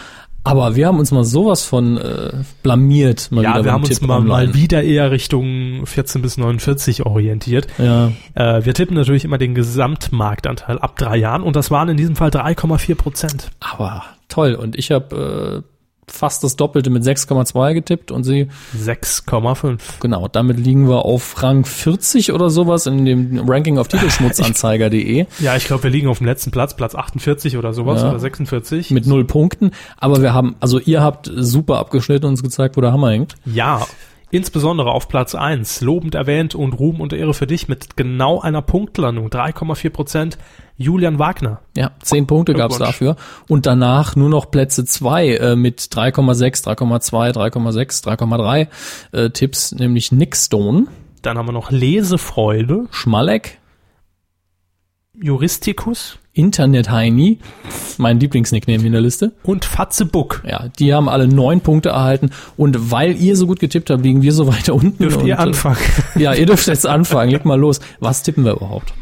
Aber wir haben uns mal sowas von äh, blamiert. Mal ja, wieder wir haben uns Tipp mal, mal online. wieder eher Richtung 14 bis 49 orientiert. Ja, Äh, wir tippen natürlich immer den Gesamtmarktanteil ab drei Jahren und das waren in diesem Fall 3,4 Prozent. aber toll. Und ich habe äh, fast das Doppelte mit 6,2 getippt und sie, 6,5. genau, damit liegen wir auf Rang 40 oder sowas in dem Ranking auf Titelschmutzanzeiger.de Ja, ich glaube, wir liegen auf dem letzten Platz, Platz 48 oder sowas Ja. oder 46. mit null Punkten. Aber wir haben, also ihr habt super abgeschnitten und uns gezeigt, wo der Hammer hängt. Ja, insbesondere auf Platz 1, lobend erwähnt und Ruhm und Ehre für dich mit genau einer Punktlandung, 3,4 Prozent, Julian Wagner. Ja, zehn Punkte gab's Glückwunsch. dafür. Und danach nur noch Plätze zwei äh, mit 3,6, 3,2, 3,6, 3,3 äh, Tipps, nämlich Nick Stone, Dann haben wir noch Lesefreude, Schmalek, Juristicus Internet Heini, mein Lieblingsnickname in der Liste. und Fatzebuck. Ja, die haben alle neun Punkte erhalten. Und weil ihr so gut getippt habt, liegen wir so weiter unten. Dürft und, ihr anfangen. Äh, ja, ihr dürft jetzt anfangen. Legt mal los. Was tippen wir überhaupt?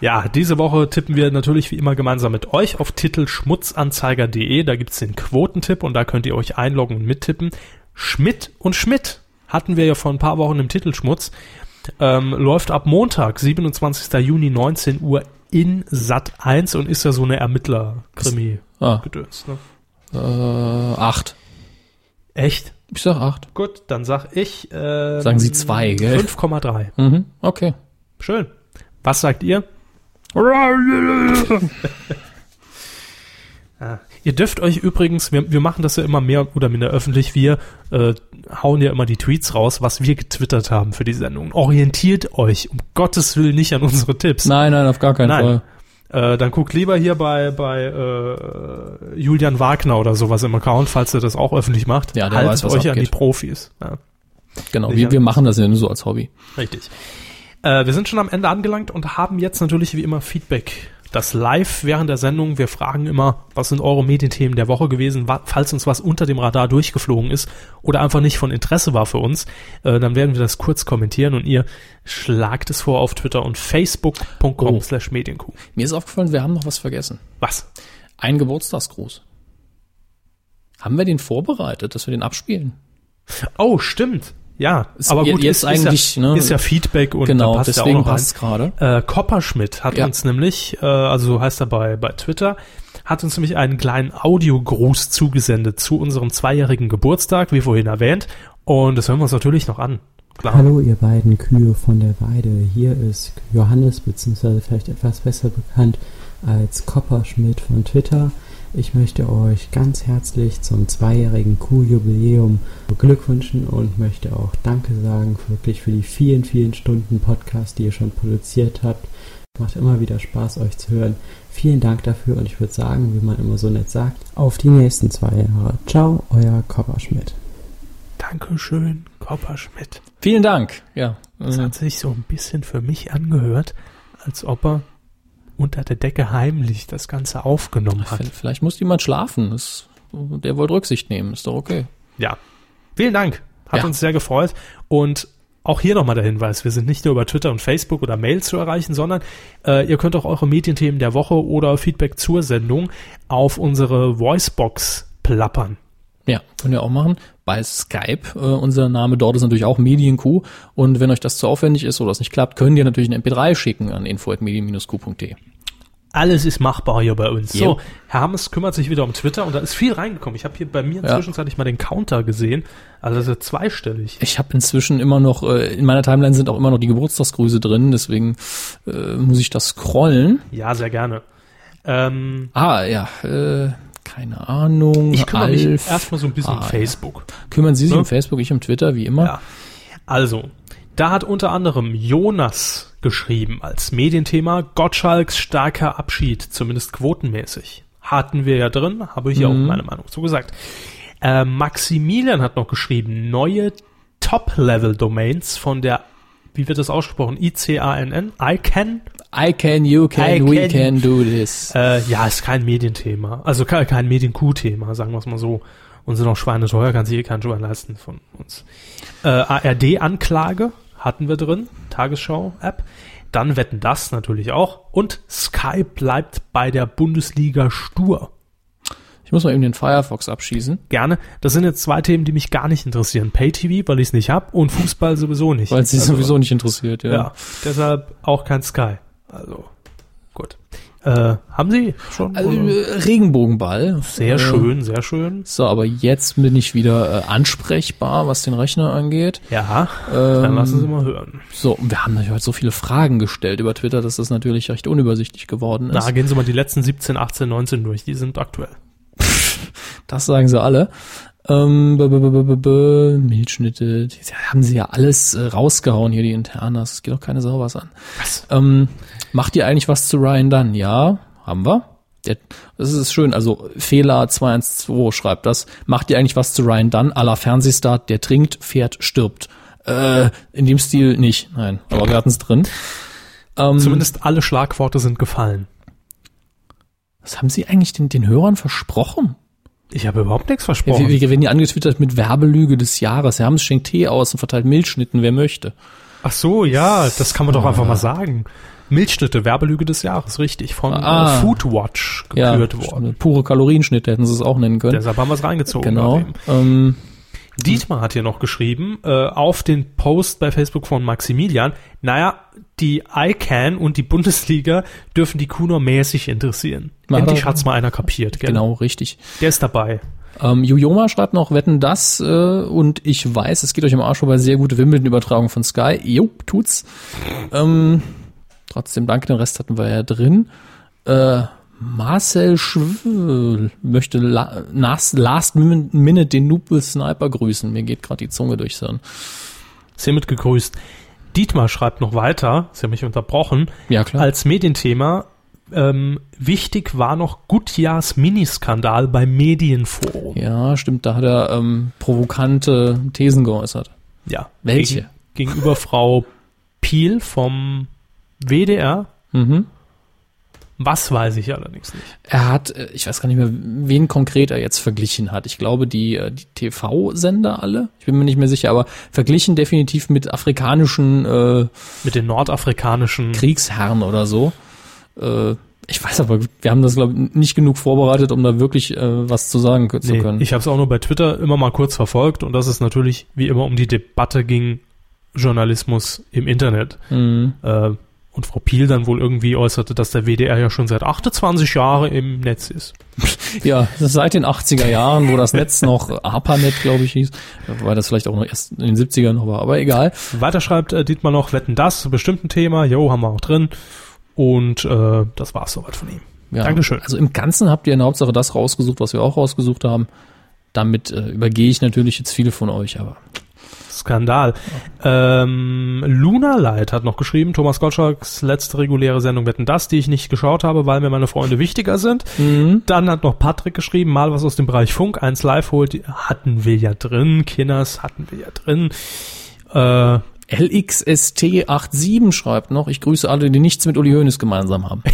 Ja, diese Woche tippen wir natürlich wie immer gemeinsam mit euch auf titelschmutzanzeiger.de. Da gibt's den Quotentipp und da könnt ihr euch einloggen und mittippen. Schmidt und Schmidt hatten wir ja vor ein paar Wochen im Titelschmutz. Ähm, läuft ab Montag, 27. Juni, 19 Uhr in Sat 1 und ist ja so eine Ermittler-Krimi-Gedöns. Ah, Ne? äh, acht. Echt? Ich sag acht. Gut, dann sag ich. ähm, Sagen Sie zwei, gell? 5,3. Mhm, okay. Schön. Was sagt ihr? Ja. Ihr dürft euch übrigens, wir, wir machen das ja immer mehr oder minder öffentlich, wir äh, hauen ja immer die Tweets raus, was wir getwittert haben für die Sendung. Orientiert euch um Gottes Willen nicht an unsere Tipps. Nein, nein, auf gar keinen Nein. Fall. Äh, dann guckt lieber hier bei, bei äh, Julian Wagner oder sowas im Account, falls er das auch öffentlich macht. Ja, der Haltet weiß, was euch an die abgeht. Profis. Ja. Genau, Nicht wir, an- wir machen das ja nur so als Hobby. Richtig. Äh, wir sind schon am Ende angelangt und haben jetzt natürlich wie immer Feedback. Das live während der Sendung. Wir fragen immer, was sind eure Medienthemen der Woche gewesen, falls uns was unter dem Radar durchgeflogen ist oder einfach nicht von Interesse war für uns, äh, dann werden wir das kurz kommentieren und ihr schlagt es vor auf Twitter und facebook.com Oh. slash medienkuh. Mir ist aufgefallen, wir haben noch was vergessen. Was? Ein Geburtstagsgruß. Haben wir den vorbereitet, dass wir den abspielen? Oh, stimmt. Ja, Ist aber gut, jetzt ist, eigentlich, ist, ja, ne? ist ja Feedback und genau, da passt ja deswegen auch noch rein. passt gerade. Äh, Kopperschmidt hat Ja. uns nämlich, äh, also so heißt er bei, bei Twitter, hat uns nämlich einen kleinen Audiogruß zugesendet zu unserem zweijährigen Geburtstag, wie vorhin erwähnt. Und das hören wir uns natürlich noch an. Klar. Hallo ihr beiden Kühe von der Weide. Hier ist Johannes, beziehungsweise vielleicht etwas besser bekannt als Kopperschmidt von Twitter. Ich möchte euch ganz herzlich zum zweijährigen Kuhjubiläum beglückwünschen und möchte auch Danke sagen wirklich für die vielen, vielen Stunden Podcast, die ihr schon produziert habt. Macht immer wieder Spaß, euch zu hören. Vielen Dank dafür und ich würde sagen, wie man immer so nett sagt, auf die nächsten zwei Jahre. Ciao, euer Kopperschmidt. Dankeschön, Kopperschmidt. Vielen Dank. Ja. Das äh, hat sich so ein bisschen für mich angehört, als ob er unter der Decke heimlich das Ganze aufgenommen hat. Vielleicht muss jemand schlafen. Das, der wollte Rücksicht nehmen. Ist doch okay. Ja. Vielen Dank. Hat Ja. uns sehr gefreut. Und auch hier nochmal der Hinweis, wir sind nicht nur über Twitter und Facebook oder Mail zu erreichen, sondern äh, ihr könnt auch eure Medienthemen der Woche oder Feedback zur Sendung auf unsere Voicebox plappern. Ja, könnt ihr auch machen. Bei Skype, äh, unser Name dort ist natürlich auch Medienkuh. Und wenn euch das zu aufwendig ist oder es nicht klappt, könnt ihr natürlich eine MP3 schicken an info.medien-q.de. Alles ist machbar hier bei uns. Jo. So, Herr Hammes kümmert sich wieder um Twitter und da ist viel reingekommen. Ich habe hier bei mir Ja. zwischenzeitlich mal den Counter gesehen. Also das ist zweistellig. Ich habe inzwischen immer noch, äh, in meiner Timeline sind auch immer noch die Geburtstagsgrüße drin, deswegen äh, muss ich das scrollen. Ja, sehr gerne. Ähm, Ah, ja, äh, keine Ahnung. ich kümmere mich Alf. erstmal so ein bisschen Ah, um ja. Facebook. Kümmern Sie sich Ne? um Facebook, ich um Twitter, wie immer. Ja. Also, da hat unter anderem Jonas geschrieben als Medienthema Gottschalks starker Abschied, zumindest quotenmäßig. Hatten wir ja drin, habe ich ja auch meine Meinung zu gesagt. Äh, Maximilian hat noch geschrieben, neue Top-Level-Domains von der, wie wird das ausgesprochen, ICANN, ICANN, I can, you can, I we can. can do this. Äh, ja, ist kein Medienthema. Also kein, kein Medienkuh-Thema, sagen wir es mal so. Und sind auch Schweine teuer, kann sich eh kein Schwein leisten von uns. Äh, ARD-Anklage hatten wir drin, Tagesschau-App. Dann wetten das natürlich auch. Und Sky bleibt bei der Bundesliga stur. Ich muss mal eben den Firefox abschießen, Gerne. Das sind jetzt zwei Themen, die mich gar nicht interessieren. Pay-TV, weil ich es nicht hab, und Fußball sowieso nicht. weil es sie Also, sowieso nicht interessiert. Ja. Ja, deshalb auch kein Sky. Also, gut. Äh, haben Sie schon? Also, äh, Regenbogenball. Sehr Äh, schön, sehr schön. So, aber jetzt bin ich wieder äh, ansprechbar, was den Rechner angeht. Ja, Ähm, dann lassen Sie mal hören. So, wir haben natürlich heute so viele Fragen gestellt über Twitter, dass das natürlich recht unübersichtlich geworden ist. Na, gehen Sie mal die letzten 17, 18, 19 durch. Die sind aktuell. Das sagen sie alle. Ähm, b -b -b Milchschnitte, die haben sie ja alles äh, rausgehauen hier, die Internas. Es geht doch keine Sau was an. Was? Ähm, macht ihr eigentlich was zu Ryan Dunn? Ja, haben wir. Der, das ist schön, also Fehler 212 schreibt das. Macht ihr eigentlich was zu Ryan Dunn? aller Fernsehstar, der trinkt, fährt, stirbt. Äh, in dem Stil nicht, nein, aber wir hatten es drin. Ähm, Zumindest alle Schlagworte sind gefallen. was haben sie eigentlich den, den Hörern versprochen? Ich habe überhaupt nichts Ja, versprochen. wir, wir werden ja angetwittert mit Werbelüge des Jahres. Herr Hammes schenkt Tee aus und verteilt Milchschnitten, wer möchte. Ach so, ja, das kann man doch einfach mal sagen. Milchschnitte, Werbelüge des Jahres, richtig. Von Ah. äh, Foodwatch Ja, gekürt worden. pure Kalorienschnitte hätten sie es auch nennen können. Deshalb haben wir es reingezogen. genau. Ähm, Dietmar hat hier noch geschrieben, äh, auf den Post bei Facebook von Maximilian, naja, die ICANN und die Bundesliga dürfen die Kuh nur mäßig interessieren. Na, Endlich hat's mal einer kapiert, gell? genau, richtig. Der ist dabei. Ähm, Jujoma schreibt noch, wetten das äh, und ich weiß, es geht euch im Arsch vorbei, sehr gute Wimbledon-Übertragung von Sky. Jo, tut's. Ähm, trotzdem danke, den Rest hatten wir ja drin. Äh, Marcel Schwöhl möchte la Last Minute den Noob Sniper grüßen. Mir geht gerade die Zunge durchs Hirn. Sehr mit gegrüßt. Dietmar schreibt noch weiter, ist ja mich unterbrochen, Ja, klar. als Medienthema, ähm, wichtig war noch Gutjahrs Miniskandal beim Medienforum. Ja, stimmt, da hat er ähm, provokante Thesen geäußert. Ja. Welche? Gegen, gegenüber Frau Piel vom WDR. Mhm. Was weiß ich allerdings nicht. Er hat, äh, ich weiß gar nicht mehr, wen konkret er jetzt verglichen hat. Ich glaube, die, äh, die TV-Sender alle. Ich bin mir nicht mehr sicher, aber verglichen definitiv mit afrikanischen äh, Mit den nordafrikanischen. Kriegsherren oder so. Äh, ich weiß aber, wir haben das, glaube ich, nicht genug vorbereitet, um da wirklich äh, was zu sagen zu Nee, können. ich habe es auch nur bei Twitter immer mal kurz verfolgt und dass es natürlich wie immer um die Debatte ging, Journalismus im Internet. mhm. Äh, und Frau Piel dann wohl irgendwie äußerte, dass der WDR ja schon seit 28 Jahren im Netz ist. Ja, seit den 80er Jahren, wo das Netz noch ARPANET, glaube ich, hieß. Weil das vielleicht auch noch erst in den 70ern noch war, aber egal. Weiter schreibt äh, Dietmar noch, wetten das, bestimmt ein Thema, jo, haben wir auch drin. Und äh, das war's soweit von ihm. Ja. Dankeschön. Also im Ganzen habt ihr in der Hauptsache das rausgesucht, was wir auch rausgesucht haben. Damit äh, übergehe ich natürlich jetzt viele von euch, aber Skandal. Ähm, Luna Light hat noch geschrieben, Thomas Gottschalks letzte reguläre Sendung Wetten das, die ich nicht geschaut habe, weil mir meine Freunde wichtiger sind. Dann hat noch Patrick geschrieben, mal was aus dem Bereich Funk, eins live holt, hatten wir ja drin, Kinders hatten wir ja drin. Äh, LXST87 schreibt noch, ich grüße alle, die nichts mit Uli Hoeneß gemeinsam haben.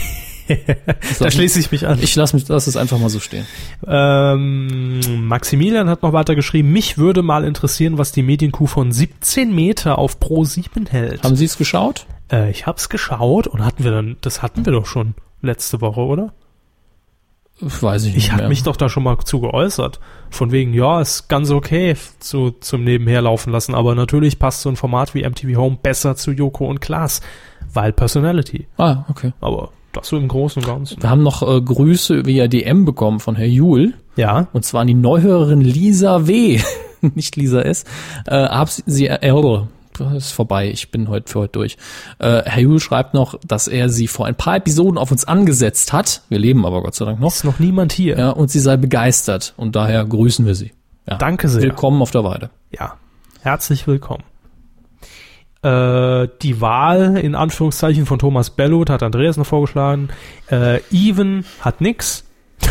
Da schließe ich mich an. ich lasse mich, lass es einfach mal so stehen. Ähm, Maximilian hat noch weiter geschrieben, mich würde mal interessieren, was die Medienkuh von 17 Meter auf Pro 7 hält. Haben Sie es geschaut? Äh, ich hab's geschaut und hatten wir dann, das hatten wir doch schon letzte Woche, oder? Weiß ich nicht Ich habe mich doch da schon mal zu geäußert. Von wegen, ja, ist ganz okay zu, zum Nebenher laufen lassen, aber natürlich passt so ein Format wie MTV Home besser zu Joko und Klaas, weil Personality. ah, okay. Aber das so im Großen und Ganzen. Wir haben noch äh, Grüße via DM bekommen von Herr Juhl. Ja, Und zwar an die Neuhörerin Lisa W. Nicht Lisa S. Äh, hab sie, äh, das ist vorbei, ich bin heute für heute durch. Äh, Herr Juhl schreibt noch, dass er sie vor ein paar Episoden auf uns angesetzt hat. Wir leben aber Gott sei Dank noch. ist noch niemand hier. Ja, und sie sei begeistert. Und daher grüßen wir sie. Ja. Danke sehr. Willkommen auf der Weide. Ja, herzlich willkommen. Äh, die Wahl in Anführungszeichen von Thomas Bellot hat Andreas noch vorgeschlagen. Äh, Even hat nix.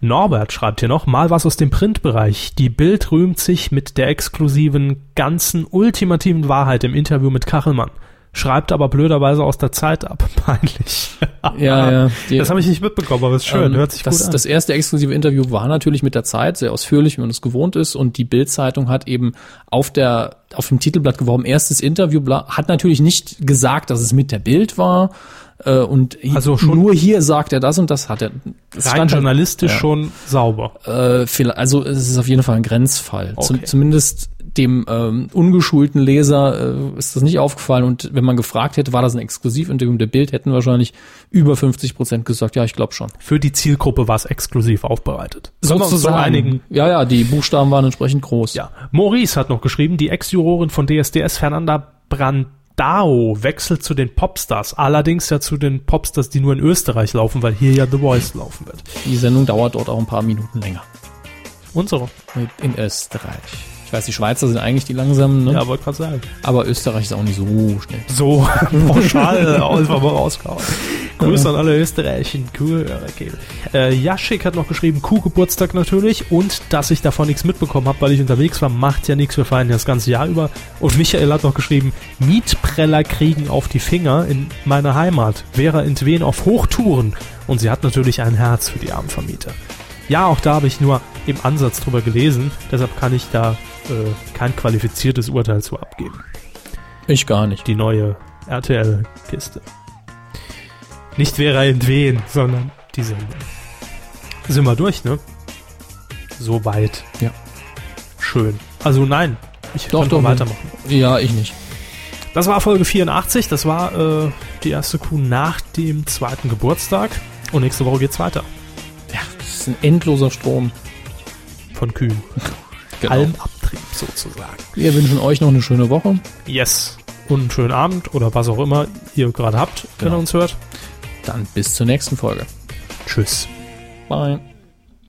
Norbert schreibt hier noch, mal was aus dem Printbereich. Die Bild rühmt sich mit der exklusiven, ganzen, ultimativen Wahrheit im Interview mit Kachelmann. Schreibt aber blöderweise aus der Zeit ab. Peinlich. Ja, ja. Die- das habe ich nicht mitbekommen, aber ist schön, Ähm, hört sich das, gut an. Das erste exklusive Interview war natürlich mit der Zeit, sehr ausführlich, wie man es gewohnt ist. Und die Bild-Zeitung hat eben auf der auf dem Titelblatt geworben, erstes Interview, hat natürlich nicht gesagt, dass es mit der Bild war. Äh, und Also nur hier sagt er das und das hat er. Das Rein halt- journalistisch ja. schon sauber. Äh, also es ist auf jeden Fall ein Grenzfall. Zum, Okay. zumindest dem ähm, ungeschulten Leser äh, ist das nicht aufgefallen. Und wenn man gefragt hätte, war das ein Exklusivinterview mit der Bild, hätten wahrscheinlich über 50 Prozent gesagt, ja, ich glaube schon. Für die Zielgruppe war es exklusiv aufbereitet. Sozusagen. einigen? Ja, ja, die Buchstaben waren entsprechend groß. Ja. Maurice hat noch geschrieben, die Ex-Jurorin von DSDS, Fernanda Brandao, wechselt zu den Popstars. Allerdings ja zu den Popstars, die nur in Österreich laufen, weil hier ja The Voice laufen wird. Die Sendung dauert dort auch ein paar Minuten länger. Unsere. In Österreich. Ich weiß, die Schweizer sind eigentlich die langsamen, ne? Ja, wollte gerade sagen. aber Österreich ist auch nicht so schnell. So, pauschal, einfach mal rausgehauen. Grüße an alle Österreichischen. Cool, okay. Äh, Jaschik hat noch geschrieben, Kuhgeburtstag natürlich und dass ich davon nichts mitbekommen habe, weil ich unterwegs war, macht ja nichts, wir feiern ja das ganze Jahr über. Und Michael hat noch geschrieben, Mietpreller kriegen auf die Finger in meiner Heimat. Vera Intwen auf Hochtouren. Und sie hat natürlich ein Herz für die armen Vermieter. Ja, auch da habe ich nur im Ansatz drüber gelesen, deshalb kann ich da äh, kein qualifiziertes Urteil zu abgeben Ich gar nicht. die neue RTL-Kiste. Nicht in Wen, sondern die Sendung. Sind wir durch, ne? Soweit. Ja. Schön. Also nein, ich Doch, kann doch, weitermachen. Ja, ich nicht. Das war Folge 84, das war äh, die erste Kuh nach dem zweiten Geburtstag. Und nächste Woche geht's weiter. Ja, das ist ein endloser Strom. Von Kühen. Genau. Almabtrieb sozusagen. Wir wünschen euch noch eine schöne Woche. Yes. Und einen schönen Abend oder was auch immer ihr gerade habt, wenn Genau. ihr uns hört. Dann bis zur nächsten Folge. Tschüss. Bye.